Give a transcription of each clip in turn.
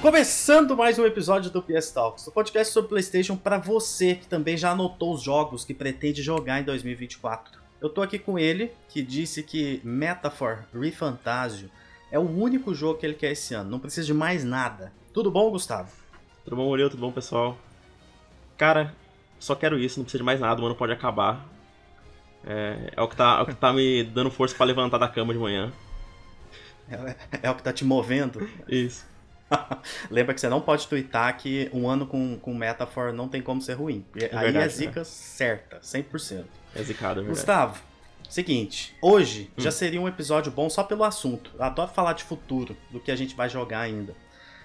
Começando mais um episódio do PS Talks, o podcast sobre PlayStation para você que também já anotou os jogos que pretende jogar em 2024. Eu tô aqui com ele, que disse que Metaphor ReFantasio é o único jogo que ele quer esse ano, não precisa de mais nada. Tudo bom, Gustavo? Tudo bom, Murilo? Tudo bom, pessoal? Cara, só quero isso, não precisa de mais nada, o ano pode acabar. É, é, o, que tá, é o que tá me dando força para levantar da cama de manhã. É, é, o que tá te movendo? Isso. Lembra que você não pode twittar que um ano com, com Metaphor não tem como ser ruim. É aí verdade, é zica né? certa, 100%. É zicado, é verdade. Gustavo, seguinte, hoje hum. já seria um episódio bom só pelo assunto. Eu adoro falar de futuro, do que a gente vai jogar ainda.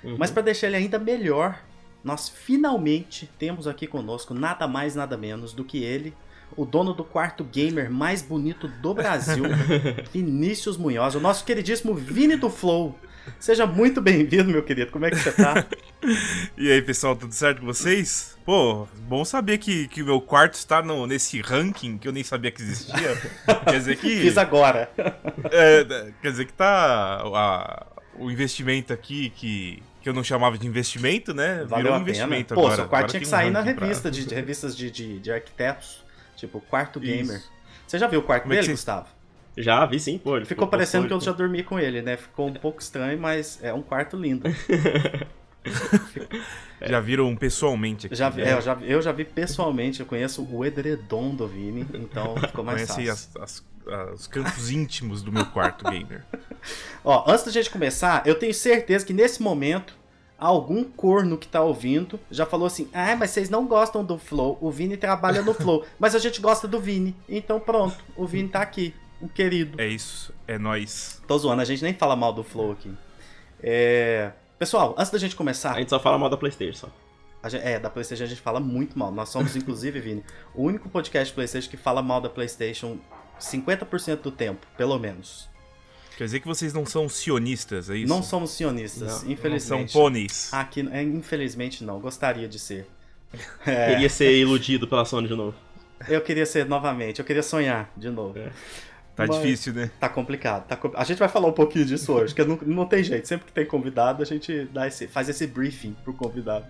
Uhum. Mas para deixar ele ainda melhor, nós finalmente temos aqui conosco nada mais nada menos do que ele, o dono do quarto gamer mais bonito do Brasil, Vinícius Munhoz, o nosso queridíssimo Vini do Flow. Seja muito bem-vindo, meu querido. Como é que você tá? e aí, pessoal, tudo certo com vocês? Pô, bom saber que, que o meu quarto está no, nesse ranking que eu nem sabia que existia. quer dizer que. Fiz agora. É, quer dizer que tá. A, o investimento aqui que, que eu não chamava de investimento, né? Valeu Virou um investimento Pô, agora. Pô, seu quarto tinha que sair um na revista, pra... de, de, revistas de, de, de arquitetos. Tipo, quarto gamer. Isso. Você já viu o quarto Como é dele, é Gustavo? Já, vi sim, pô. Ficou, ficou parecendo que eu já dormi com ele, né? Ficou um pouco estranho, mas é um quarto lindo. já viram pessoalmente aqui, já, né? é, eu, já, eu já vi pessoalmente, eu conheço o edredom do Vini, então ficou mais Conheci fácil. As, as, os cantos íntimos do meu quarto gamer. Ó, antes da gente começar, eu tenho certeza que nesse momento algum corno que tá ouvindo já falou assim: Ah, mas vocês não gostam do Flow. O Vini trabalha no Flow. mas a gente gosta do Vini. Então pronto, o Vini tá aqui um querido. É isso, é nós. Tô zoando, a gente nem fala mal do Flow aqui. É... Pessoal, antes da gente começar. A gente só fala mal da PlayStation. Gente, é, da PlayStation a gente fala muito mal. Nós somos, inclusive, Vini, o único podcast PlayStation que fala mal da PlayStation 50% do tempo, pelo menos. Quer dizer que vocês não são sionistas, é isso? Não somos sionistas, não, infelizmente. Não são pôneis. Aqui, é, infelizmente não, gostaria de ser. É... Queria ser iludido pela Sony de novo. Eu queria ser novamente, eu queria sonhar de novo. É. Tá Mas difícil, né? Tá complicado. Tá, a gente vai falar um pouquinho disso hoje, porque não, não tem jeito. Sempre que tem convidado, a gente dá esse, faz esse briefing pro convidado.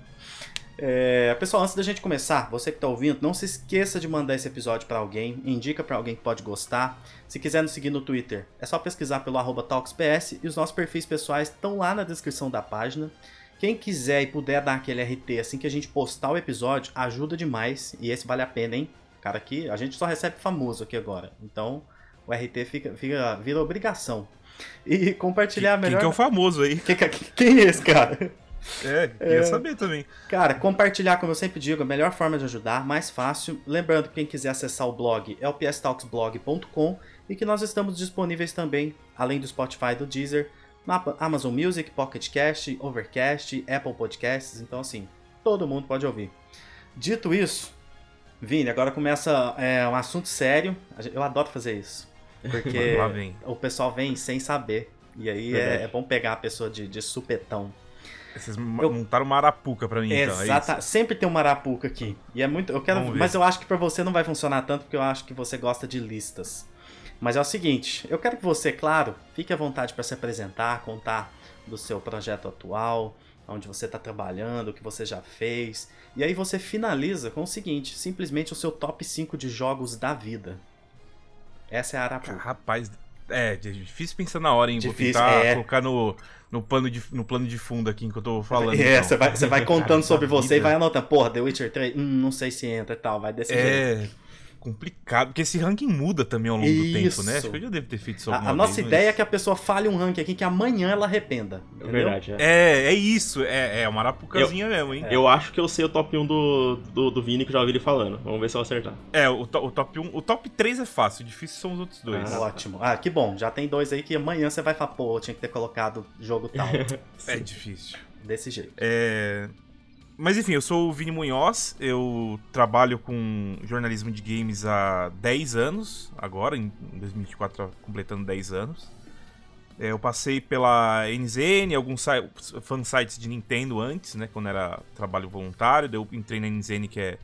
É, pessoal, antes da gente começar, você que está ouvindo, não se esqueça de mandar esse episódio para alguém, indica para alguém que pode gostar. Se quiser nos seguir no Twitter, é só pesquisar pelo TalksPS e os nossos perfis pessoais estão lá na descrição da página. Quem quiser e puder dar aquele RT assim que a gente postar o episódio, ajuda demais e esse vale a pena, hein? Cara, aqui a gente só recebe famoso aqui agora, então o RT fica, fica, vira obrigação. E compartilhar melhor. Quem que é o famoso aí? Quem, quem é esse cara? É, queria é, saber também. Cara, compartilhar, como eu sempre digo, a melhor forma de ajudar, mais fácil. Lembrando que quem quiser acessar o blog é o pstalksblog.com e que nós estamos disponíveis também, além do Spotify do Deezer, na Amazon Music, Pocket Cast, Overcast, Apple Podcasts. Então, assim, todo mundo pode ouvir. Dito isso, Vini, agora começa é, um assunto sério. Eu adoro fazer isso. Porque o pessoal vem sem saber. E aí é, é, bom pegar a pessoa de, de supetão. Vocês eu... montaram uma arapuca pra mim, então, é Exata... É Sempre tem uma arapuca aqui. E é muito. Eu quero. Mas eu acho que pra você não vai funcionar tanto, porque eu acho que você gosta de listas. Mas é o seguinte, eu quero que você, claro, fique à vontade para se apresentar, contar do seu projeto atual, onde você está trabalhando, o que você já fez. E aí você finaliza com o seguinte, simplesmente o seu top 5 de jogos da vida. Essa é a Arapuca. Rapaz, é, difícil pensar na hora, hein? Difícil, Vou tentar é... colocar no, no, plano de, no plano de fundo aqui enquanto eu tô falando. É, então. você, vai, você vai contando sobre você vida. e vai anotando. Porra, The Witcher 3, hum, não sei se entra e tal, vai desse é... jeito complicado, porque esse ranking muda também ao longo isso. do tempo, né? Acho que eu já devo ter feito isso alguma A, a nossa vez, ideia mas... é que a pessoa fale um ranking aqui que amanhã ela arrependa. É verdade, é. É, é isso. É, é uma arapucazinha eu, mesmo, hein? Eu acho que eu sei o top 1 do, do, do Vini, que já ouvi ele falando. Vamos ver se eu acertar. É, o, o top 1... O top 3 é fácil, o difícil são os outros dois. Ah, ótimo. Ah, que bom. Já tem dois aí que amanhã você vai falar, pô, eu tinha que ter colocado jogo tal. é difícil. Desse jeito. É... Mas enfim, eu sou o Vini Munhoz, eu trabalho com jornalismo de games há 10 anos, agora, em 2024, completando 10 anos. É, eu passei pela NZN, alguns fansites de Nintendo antes, né, quando era trabalho voluntário. eu entrei na NZN, que é,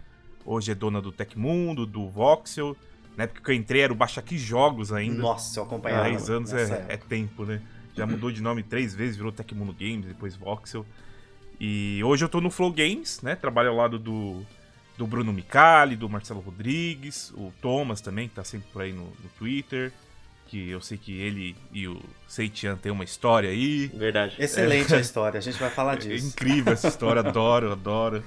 hoje é dona do Tecmundo, do Voxel. Na época que eu entrei era o Baixa Aqui Jogos ainda. Nossa, eu acompanhava. 10 anos é, é, tempo, né? Já mudou de nome três vezes, virou Tecmundo Games, depois Voxel. E hoje eu tô no Flow Games, né? Trabalho ao lado do, do Bruno Micali, do Marcelo Rodrigues, o Thomas também, que tá sempre por aí no, no Twitter. Que eu sei que ele e o Seitian tem uma história aí. Verdade. Excelente a história, a gente vai falar É disso. incrível essa história, adoro, adoro.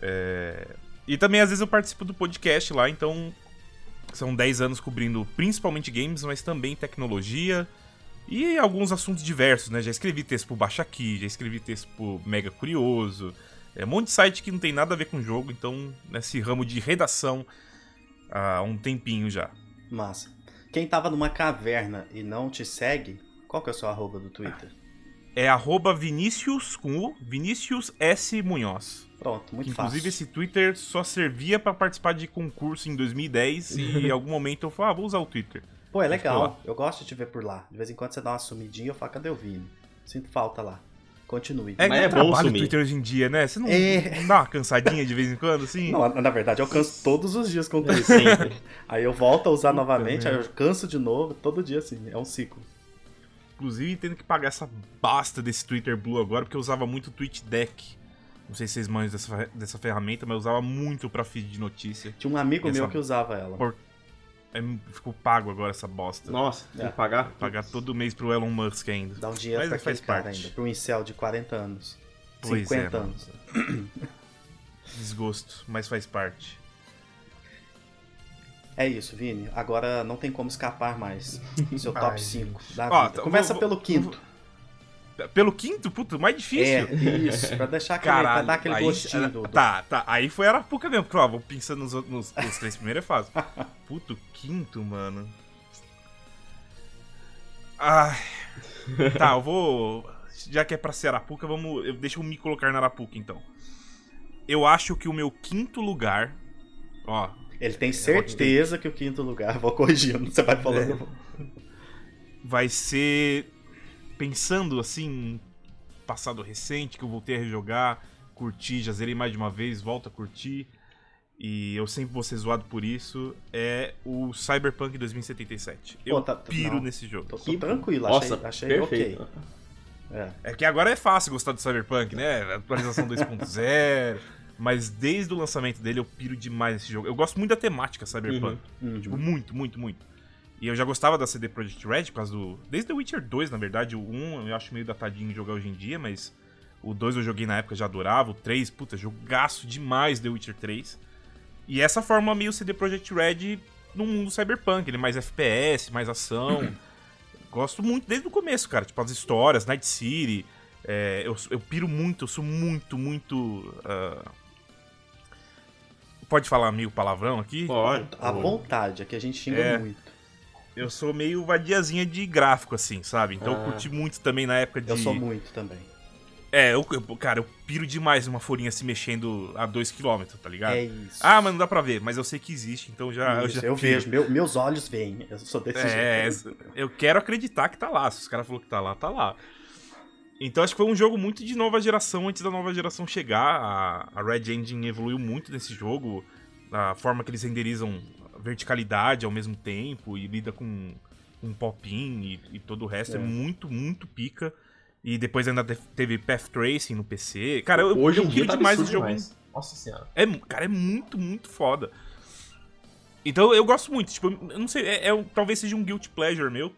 É, E também às vezes eu participo do podcast lá, então são 10 anos cobrindo principalmente games, mas também tecnologia e alguns assuntos diversos, né? Já escrevi texto pro Baixa Aqui, já escrevi texto pro Mega Curioso, é um monte de site que não tem nada a ver com jogo, então nesse ramo de redação há um tempinho já. Massa. Quem tava numa caverna e não te segue, qual que é o seu arroba do Twitter? É arroba Vinícius com o Vinícius S. Munhoz. Pronto, muito Que, inclusive fácil. esse Twitter só servia pra participar de concurso em 2010 e em algum momento eu falei, ah, vou usar o Twitter. Pô, é legal. Eu gosto de te ver por lá. De vez em quando você dá uma sumidinha, eu falo, cadê o Vini? Sinto falta lá. Continue. É, Mas é eu bom sumir. Twitter hoje em dia, né? Você não, É. não dá uma cansadinha de vez em quando, assim? Não, na verdade, eu canso todos os dias com o Twitter. Sempre. Aí eu volto a usar novamente, aí eu canso de novo, todo dia assim. É um ciclo. Inclusive tendo que pagar essa basta desse Twitter Blue agora, porque eu usava muito o TweetDeck. Não sei se vocês manjam dessa, dessa ferramenta, mas eu usava muito pra feed de notícia. Tinha um amigo Essa- meu que usava ela. Por- É, ficou pago agora essa bosta. Nossa, tem É. que pagar? Pagar todo mês pro Elon Musk ainda. Dá um dinheiro Mas pra aquele faz cara parte. ainda. Pra um incel de 40 anos. Pois 50 é, anos. Desgosto, mas faz parte. É isso, Vini. Agora não tem como escapar mais. Seu top Ai, 5 da Ó, vida. tá, Começa vou- pelo vou- quinto. Pelo quinto, puto, mais difícil. É, isso. Pra deixar aquele, pra Caralho, dar aquele aí- gostinho do, do- Tá, tá. Aí foi Arapuca mesmo, porque ó, vou pensando nos, nos, nos três primeiros é fácil. Puto, quinto, mano. Ai. Tá, eu vou. Já que é pra ser Arapuca, vamos. Eu, deixa eu me colocar na Arapuca então. Eu acho que o meu quinto lugar. Ó, Ele tem certeza que o quinto lugar. Vou corrigindo, você vai falando. vai ser. Pensando assim, passado recente, que eu voltei a rejogar, curti, já zerei mais de uma vez, volto a curtir. E eu sempre vou ser zoado por isso. É o Cyberpunk 2077. Eu Pô, tá- piro não. nesse jogo. Tô, tô Que- tranquilo, Nossa, achei, achei perfeito. ok. É. É que agora é fácil gostar do Cyberpunk, né? Atualização 2.0. Mas desde o lançamento dele eu piro demais nesse jogo. Eu gosto muito da temática Cyberpunk. Uhum. Tipo, muito, muito, muito. E eu já gostava da CD Projekt Red por causa do. Desde The Witcher 2, na verdade. O 1 eu acho meio datadinho de jogar hoje em dia, mas. O 2 eu joguei na época, já adorava. O 3, puta, jogaço demais The Witcher 3. E essa forma meio CD Projekt Red no mundo cyberpunk, ele é mais FPS, mais ação. Gosto muito desde o começo, cara. Tipo, as histórias, Night City. é, eu, eu piro muito, eu sou muito, muito. ah, Pode falar meio palavrão aqui? Pode. À vontade, aqui a gente xinga É. muito. Eu sou meio vadiazinha de gráfico, assim, sabe? Então eu Ah. curti muito também na época de. Eu sou muito também. É, eu, eu- cara, eu piro demais uma folhinha se mexendo a 2km, tá ligado? É isso. Ah, mas não dá pra ver, mas eu sei que existe, então já. Isso, já eu vejo, meu- meus olhos veem. Eu sou desse É, jeito. eu quero acreditar que tá lá. Se os caras falaram que tá lá, tá lá. Então acho que foi um jogo muito de nova geração antes da nova geração chegar. A, a Red Engine evoluiu muito nesse jogo. A forma que eles renderizam verticalidade ao mesmo tempo e lida com um pop-in e, e todo o resto é. É. muito, muito pica. E depois ainda te- teve Path Tracing no PC. Cara, eu, Hoje eu em dia piro tá demais esse jogo. demais. Nossa senhora. É, cara, é muito, muito foda. Então eu gosto muito. Tipo, eu não sei, é, é talvez seja um guilty pleasure meu.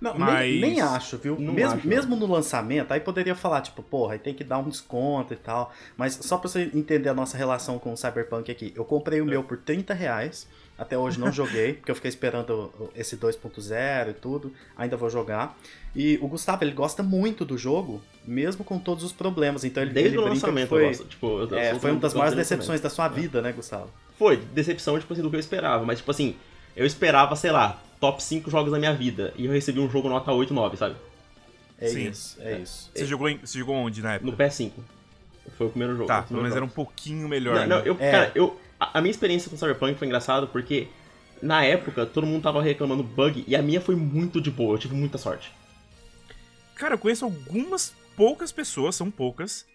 Não, Mas- nem, nem acho, viu? Não mesmo, acho, mesmo no lançamento, aí poderia falar, tipo, porra, aí tem que dar um desconto e tal. Mas só pra você entender a nossa relação com o Cyberpunk aqui, eu comprei o meu por 30 reais. Até hoje não joguei, porque eu fiquei esperando esse 2.0 e tudo. Ainda vou jogar. E o Gustavo, ele gosta muito do jogo, mesmo com todos os problemas. Então ele, Desde ele o lançamento, foi, eu gosto. Tipo, é, foi uma das maiores decepções da sua vida, né, Gustavo? Foi, decepção, tipo assim, do que eu esperava. Mas, tipo assim, eu esperava, sei lá, top 5 jogos da minha vida. E eu recebi um jogo nota 8, 9, sabe? É Sim. isso, é isso. Você, jogou, em- você jogou onde na época? No PS5. Foi o primeiro jogo. Tá, pelo menos jogo. era um pouquinho melhor. Não, não, né? eu, É. cara, eu, a, a minha experiência com Cyberpunk foi engraçado porque na época todo mundo tava reclamando bug e a minha foi muito de boa, eu tive muita sorte. Cara, eu conheço algumas poucas pessoas, são poucas,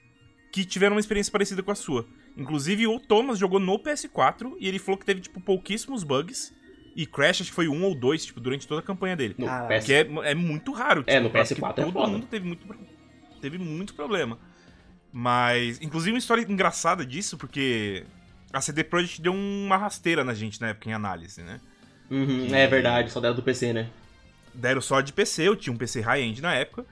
que tiveram uma experiência parecida com a sua. Inclusive, o Thomas jogou no PS4 e ele falou que teve, tipo, pouquíssimos bugs. E Crash, acho que foi um ou dois, tipo, durante toda a campanha dele. No. PS4. Que é, é muito raro. É, no eu acho que PS4 é Todo foda. mundo teve muito, teve muito problema. Mas, inclusive, uma história engraçada disso, porque a CD Projekt deu uma rasteira na gente na época em análise, né? Uhum, É verdade, só deram do PC, né? Deram só de PC, eu tinha um PC high-end na época.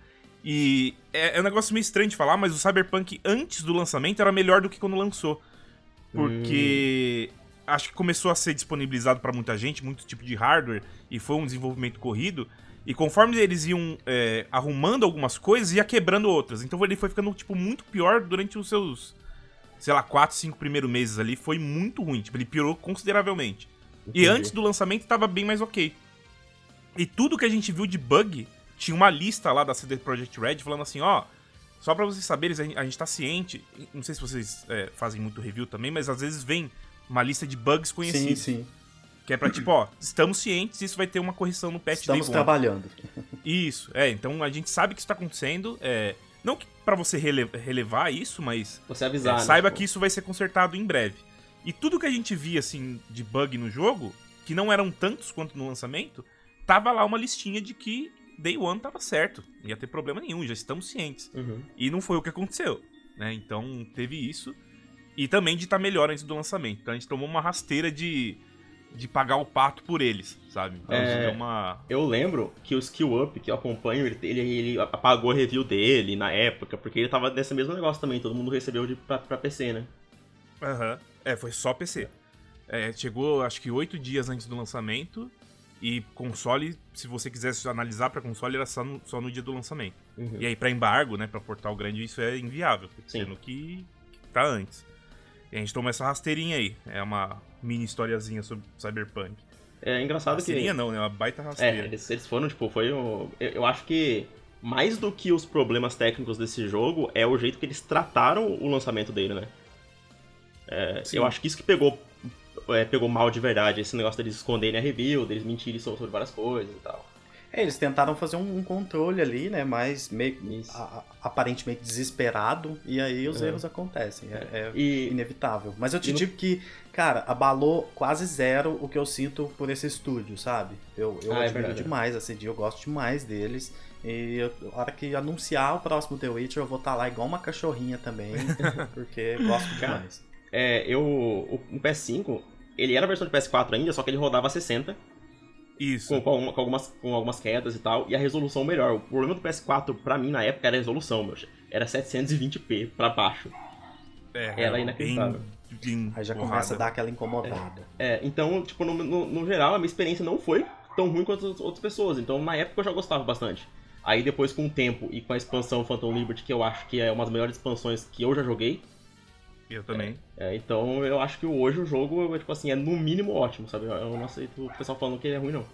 E é, é um negócio meio estranho de falar, mas o Cyberpunk antes do lançamento era melhor do que quando lançou. Porque acho que começou a ser disponibilizado para muita gente, muito tipo de hardware, e foi um desenvolvimento corrido. E conforme eles iam é, arrumando algumas coisas, ia quebrando outras. Então ele foi ficando, tipo, muito pior durante os seus, sei lá, 4, 5 primeiros meses ali. Foi muito ruim. Tipo, ele piorou consideravelmente. E Entendi. antes do lançamento tava bem mais ok. E tudo que a gente viu de bug, tinha uma lista lá da CD Projekt Red falando assim, ó... Só pra vocês saberem, a gente- tá ciente... Não sei se vocês é, fazem muito review também, mas às vezes vem uma lista de bugs Sim, conhecidos. sim. Que é pra tipo, ó, estamos cientes, isso vai ter uma correção no patch Estamos trabalhando. Isso, é, então a gente sabe que isso tá acontecendo, é, não que pra você rele- relevar isso, mas Você avisar, é, né? saiba Tipo, que isso vai ser consertado em breve. E tudo que a gente via, assim, de bug no jogo, que não eram tantos quanto no lançamento, tava lá uma listinha de que Day One tava certo, não ia ter problema nenhum, já estamos cientes. Uhum. E não foi o que aconteceu, né? Então teve isso. E também de estar melhor antes do lançamento. Então a gente tomou uma rasteira de, de pagar o pato por eles, sabe? Então É. uma. Eu lembro que o Skill Up, que eu acompanho, ele, ele, ele apagou a review dele na época, porque ele tava nesse mesmo negócio também, todo mundo recebeu de, pra, pra PC, né? Aham. É, foi só PC. É, chegou acho que oito dias antes do lançamento. E console, se você quisesse analisar pra console, era só no, só no dia do lançamento. Uhum. E aí, pra embargo, né, pra portal grande, isso é inviável. Tem que Sim. que, que tá antes. E a gente tomou essa rasteirinha aí. É uma mini historiazinha sobre Cyberpunk. É engraçado que. Não, né? Uma baita É, rasteira. eles, eles foram, tipo, foi um. Eu, eu acho que mais do que os problemas técnicos desse jogo é o jeito que eles trataram o lançamento dele, né? É, eu acho que isso que pegou, é, pegou mal de verdade, esse negócio deles esconderem a review, deles mentirem so- sobre várias coisas e tal. É, eles tentaram fazer um, um controle ali, né? Mas meio a- aparentemente desesperado, e aí os É. erros acontecem. É, é E inevitável. Mas eu te e no- digo que, cara, abalou quase zero o que eu sinto por esse estúdio, sabe? Eu, eu Ah, é admiro verdade. demais a CD, eu gosto demais deles. E eu, a hora que anunciar o próximo The Witcher, eu vou estar lá igual uma cachorrinha também, porque gosto demais. é, eu. O, o PS5, ele era a versão de PS4 ainda, só que ele rodava a 60, Isso. com, com, com algumas, com algumas quedas e tal, e a resolução melhor. O problema do PS4, pra mim, na época, era a resolução, meu. Era 720p pra baixo. É, Era inacreditável. bem- bem Aí já porrada. começa a dar aquela incomodada. É, então, tipo, no, no, no geral, a minha experiência não foi tão ruim quanto as outras pessoas. Então, na época, eu já gostava bastante. Aí, depois, com o tempo e com a expansão Phantom Liberty, que eu acho que é uma das melhores expansões que eu já joguei. Eu também. é, então, eu acho que hoje o jogo, é, tipo assim, é no mínimo ótimo, sabe? Eu não aceito o pessoal falando que ele é ruim, não.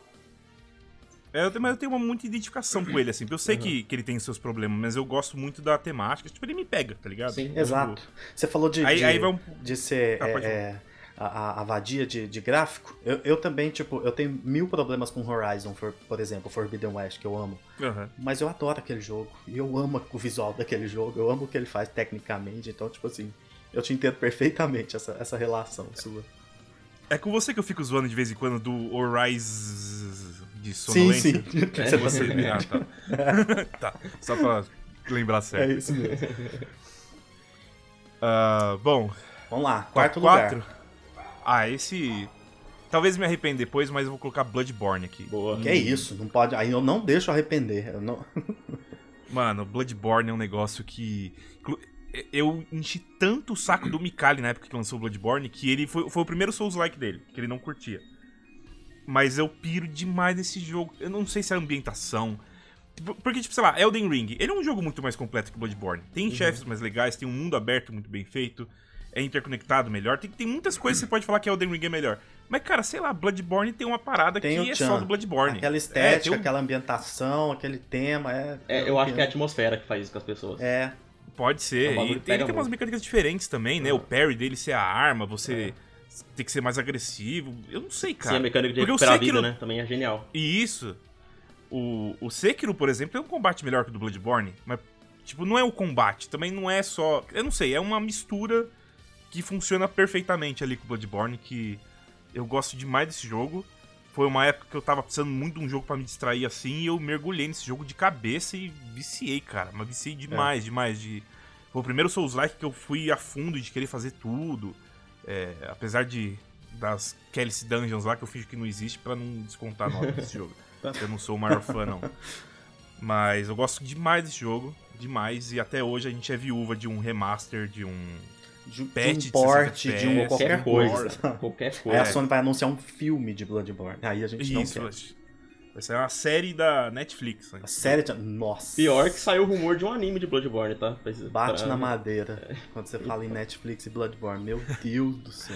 É, eu tenho- mas eu tenho uma muita identificação com ele, assim. Eu sei Uhum. que, que ele tem seus problemas, mas eu gosto muito da temática. Tipo, ele me pega, tá ligado? Sim. Exato. Você falou de, Aí, de, aí um. de ser Ah, é, é, a, a- vadia de, de gráfico. Eu, eu também, tipo, eu tenho mil problemas com Horizon, for, por exemplo, Forbidden West, que eu amo. Aham. Mas eu adoro aquele jogo. E eu amo o visual daquele jogo. Eu amo o que ele faz tecnicamente. Então, tipo assim, eu te entendo perfeitamente essa, essa relação sua. É com você que eu fico zoando de vez em quando do Horizon de Sim, sonolência? sim. É, Você tá sabendo. Ah, tá. tá. Só pra lembrar É certo. isso mesmo. Ah, bom, Vamos lá, top quarto 4. lugar. Ah, esse. Talvez me arrependa depois, mas eu vou colocar Bloodborne aqui. Boa. Que é isso, não pode. Aí eu não deixo arrepender. Eu não... Mano, Bloodborne é um negócio que. Eu enchi tanto o saco do Mikali na época que lançou o Bloodborne que ele foi, foi o primeiro Souls-like dele, que ele não curtia. Mas eu piro demais nesse jogo. Eu não sei se é a ambientação. Porque, tipo, sei lá, Elden Ring, ele é um jogo muito mais completo que Bloodborne. Tem chefes mais legais, tem um mundo aberto muito bem feito, é interconectado melhor. Tem, tem muitas coisas que você pode falar que Elden Ring é melhor. Mas, cara, sei lá, Bloodborne tem uma parada Tem que é só do Bloodborne. Aquela É, estética, tem um- aquela ambientação, aquele tema. É, É, eu acho que é a atmosfera que faz isso com as pessoas. É, Pode É ser. um e tem, que ele tem umas mecânicas diferentes também, né? Uhum. O parry dele ser a arma, você tem que ser mais agressivo. Eu não sei, Sim, cara. a mecânica de recuperar a sei que vida, né? Também é genial. E isso, o, o Sekiro, por exemplo, é um combate melhor que o do Bloodborne. Mas, tipo, não é o combate. Também não é só... Eu não sei, é uma mistura que funciona perfeitamente ali com o Bloodborne, que eu gosto demais desse jogo. Foi uma época que eu tava precisando muito de um jogo pra me distrair assim, e eu mergulhei nesse jogo de cabeça e viciei, cara. Mas viciei demais, demais de Foi o primeiro Souls-like que eu fui a fundo de querer fazer tudo. É, apesar de das Kelly Dungeons lá, que eu fiz que não existe pra não descontar nota desse jogo. Eu não sou o maior fã, não. Mas eu gosto demais desse jogo, demais. E até hoje a gente é viúva de um remaster, de um De, Patch de de um porte, 60 de um FPS, qualquer coisa. coisa. Qualquer Aí coisa. a Sony vai anunciar um filme de Bloodborne. Aí a gente não Isso, quer. Vai ser uma série da Netflix. né? A série de... Nossa. Pior que saiu o rumor de um anime de Bloodborne, tá? Pra- Bate pra- na madeira quando você fala em Netflix e Bloodborne. Meu Deus do céu.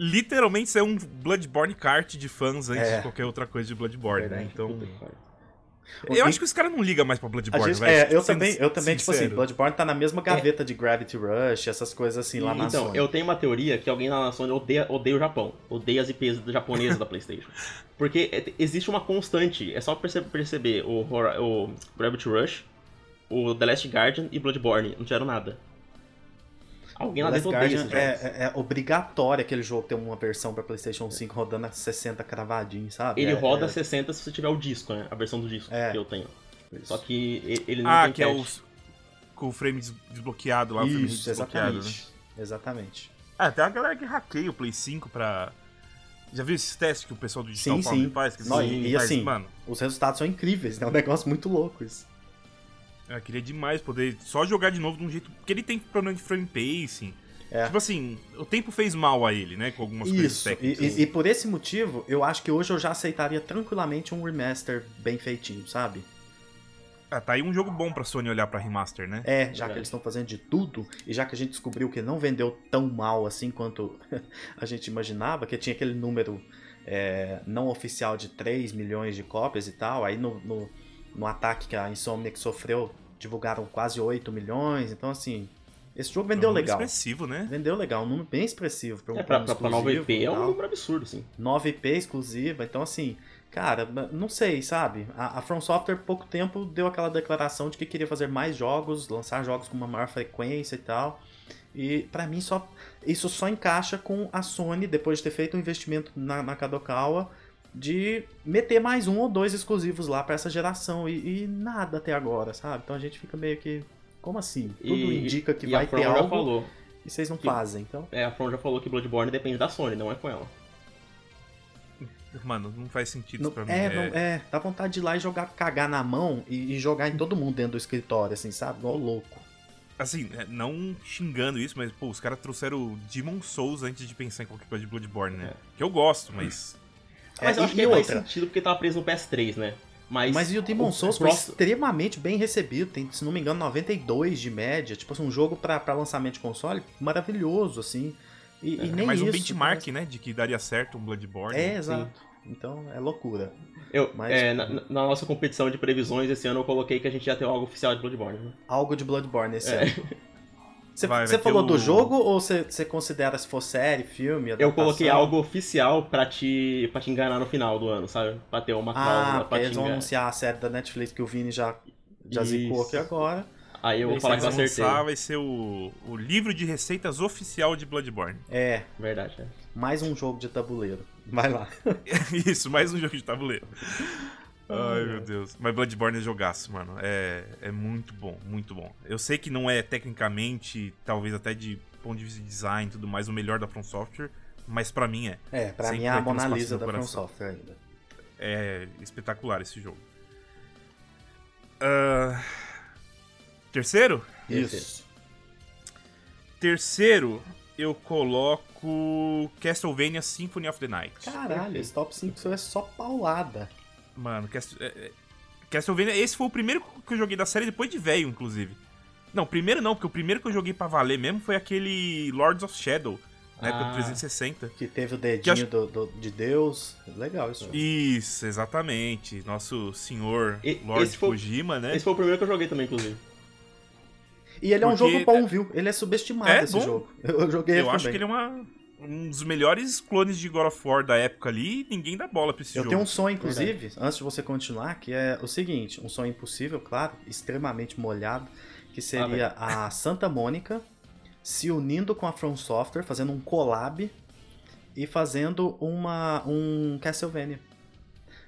Literalmente isso é um Bloodborne kart de fãs antes É. de qualquer outra coisa de Bloodborne, né? Então. Eu acho que os caras não ligam mais pra Bloodborne, gente- velho. é, eu Sendo também, eu também tipo assim. Bloodborne tá na mesma gaveta de Gravity Rush, essas coisas assim lá na então, Sony. eu tenho uma teoria que alguém lá na Sony odeia, odeia o Japão. Odeia as IPs japonesas da PlayStation. Porque é- existe uma constante. É só perce- perceber o, o Gravity Rush, o The Last Guardian e Bloodborne. Não tiveram nada. Alguém lá dentro odeia jogos. é, é, é obrigatório aquele jogo ter uma versão pra PlayStation 5 rodando a 60 cravadinho, sabe? Ele É- roda é- 60 se você tiver o disco, né? A versão do disco É. que eu tenho. isso. Só que ele não Ah, tem que é patch. o. Com o frame des- desbloqueado lá, o frame Isso, desbloqueado, né? exatamente. Exatamente. Ah, tem uma galera que hackeia o Play 5 pra. Já viu esses testes que o pessoal do Digital Sim, Foundry sim. faz? Que e- e faz, assim, Mano, Os resultados são incríveis, né? É um negócio muito louco isso. Eu queria demais poder só jogar de novo de um jeito. Porque ele tem problema de frame pacing. É. Tipo assim, o tempo fez mal a ele, né? Com algumas coisas Isso, e, técnicas. e- e por esse motivo, eu acho que hoje eu já aceitaria tranquilamente um remaster bem feitinho, sabe? Ah, tá aí um jogo bom pra Sony olhar pra remaster, né? É, já que Verdade. eles estão fazendo de tudo, e já que a gente descobriu que não vendeu tão mal assim quanto a gente imaginava, que tinha aquele número é, não oficial de 3 milhões de cópias e tal, aí no, no, no ataque que a Insomniac sofreu, divulgaram quase 8 milhões, então assim, esse jogo vendeu É um número legal. expressivo, né? Vendeu legal, um número bem expressivo para um É, pra, pra pra, pra nova exclusivo IP é um número absurdo, assim. 9 IP exclusiva, então assim, cara, não sei, sabe? A, a From Software, pouco tempo, deu aquela declaração de que queria fazer mais jogos, lançar jogos com uma maior frequência e tal. E pra mim só isso só encaixa com a Sony, depois de ter feito um investimento na, na Kadokawa, de meter mais um ou dois exclusivos lá pra essa geração. E, e nada até agora, sabe? Então a gente fica meio que. Como assim? Tudo E- indica que e vai ter já algo falou. e vocês não que- fazem. Então. É, a From já falou que Bloodborne depende da Sony, não é com ela. Mano, não faz sentido Não- isso pra mim. é, não- é, dá vontade de ir lá e jogar, cagar na mão e, e jogar em todo mundo dentro do escritório, assim, sabe? Igual louco. Assim, é, não xingando isso, mas, pô, os caras trouxeram Demon Souls antes de pensar em qualquer coisa de Bloodborne, né? Que eu gosto, mas. Mas É, eu e- acho que e faz outra? sentido porque tava preso no PS3, né? Mas, Mas e o Demon Souls foi próximo- extremamente bem recebido, tem, se não me engano, 92 de média. Tipo assim, um jogo pra, pra lançamento de console maravilhoso, assim. E, e É nem mais um isso, benchmark, né? De que daria certo um Bloodborne. É, exato. Então é loucura. Eu, Mas- é, na, na nossa competição de previsões esse ano eu coloquei que a gente ia ter algo oficial de Bloodborne. Né? Algo de Bloodborne esse É. ano. Você, falou o- do jogo ou você, você considera se for série, filme, Eu adaptação? coloquei algo oficial pra te, pra te enganar no final do ano, sabe? Pra ter uma Ah, cláusula porque pra te eles vão enganar. anunciar a série da Netflix que o Vini já, já zicou aqui agora. Aí eu vou falar que eu acertei. lançar vai ser o, o livro de receitas oficial de Bloodborne. É, Verdade, é. mais um jogo de tabuleiro. Vai lá. Isso, mais um jogo de tabuleiro. Ai, meu Deus. Mas Bloodborne é jogaço, mano. É, é muito bom, muito bom. Eu sei que não é tecnicamente, talvez até de ponto de vista de design e tudo mais, o melhor da From Software, mas pra mim é. É, pra Sempre mim é a Mona Lisa da From. Software ainda. É espetacular esse jogo. Ah, terceiro? Isso. Terceiro, eu coloco Castlevania Symphony of the Night. Caralho, esse top 5 seu é só paulada. Mano, Cast... é, é, Castlevania, esse foi o primeiro que eu joguei da série depois de velho, inclusive. Não, primeiro não, porque o primeiro que eu joguei pra valer mesmo foi aquele Lords of Shadow, na época do Ah. 360. Que teve o dedinho acho- do, do- de Deus. Legal isso. Isso, exatamente. Nosso senhor E- Lord foi- Kojima, né? Esse foi o primeiro que eu joguei também, inclusive. E ele é um Porque- jogo bom, viu? Ele é subestimado, É esse bom. jogo. Eu, joguei Eu acho também. que ele é uma, um dos melhores clones de God of War da época ali e ninguém dá bola pra esse Eu jogo. tenho um sonho, inclusive, antes de você continuar, que é o seguinte: um sonho impossível, claro, extremamente molhado, que seria a Santa Mônica se unindo com a From Software, fazendo um collab e fazendo uma, um Castlevania.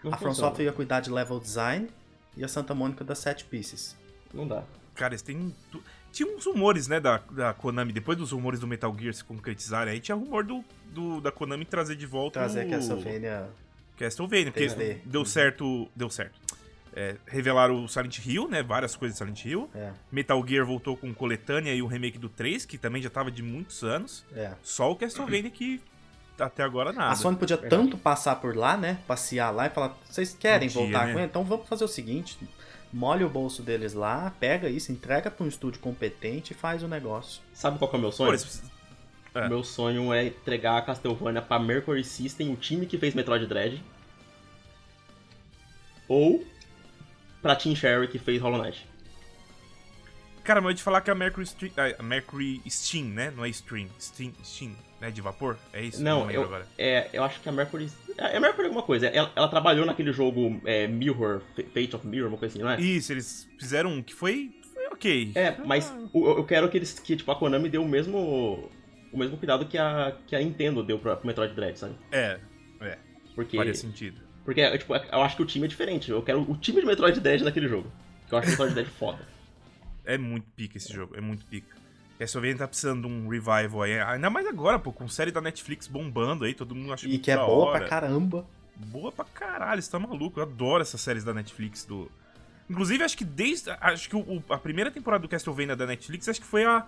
Não a From. Software ia cuidar de level design e a Santa Mônica das set pieces. Não dá. Cara, eles têm. Tinha uns rumores, né, da, da Konami, depois dos rumores do Metal Gear se concretizarem, aí tinha rumor do, do- da Konami trazer de volta Trazer o Castlevania. Castlevania, porque 3D. deu certo. Deu certo. É, revelaram o Silent Hill, né? Várias coisas de Silent Hill. É, Metal Gear voltou com coletânea e o remake do 3, que também já tava de muitos anos. é. Só o Castlevania que até agora nada. A Sony podia Verdade. tanto passar por lá, né? Passear lá e falar, vocês querem Podia, voltar né? com ele? Então vamos fazer o seguinte. Molha o bolso deles lá, pega isso, entrega pra um estúdio competente e faz o negócio. Sabe qual que é o meu sonho? É. O meu sonho é entregar a Castlevania pra Mercury System, o time que fez Metroid Dread. Ou pra Team Sherry, que fez Hollow Knight. Cara, mas eu ia te falar que a Mercury, Stream, a Mercury Steam, né? Não é Stream. Steam, Steam, né? De vapor? É isso? Não, lembro eu, agora. é, eu acho que a Mercury. É é Mercury alguma coisa. Ela, ela trabalhou naquele jogo é, Mirror, Fate of Mirror, uma coisa assim, não é? Isso, eles fizeram um que foi, foi ok. É, mas eu eu quero que eles. Que, tipo, a Konami dê o mesmo. O mesmo cuidado que a, que a Nintendo deu pra, pro Metroid Dread, sabe? É, Porque. faria sentido. Porque, é, tipo, eu acho que o time é diferente. Eu quero o time de Metroid Dread naquele jogo. Que eu acho o Metroid Dread foda. É muito pica esse jogo, é muito pica. Castlevania tá precisando de um revival aí. Ainda mais agora, pô, com série da Netflix bombando aí, todo mundo acha E que é boa hora. pra caramba. Boa pra caralho, você tá maluco. Eu adoro essas séries da Netflix do. Inclusive, acho que desde. Acho que o- a primeira temporada do Castlevania da Netflix, acho que foi a.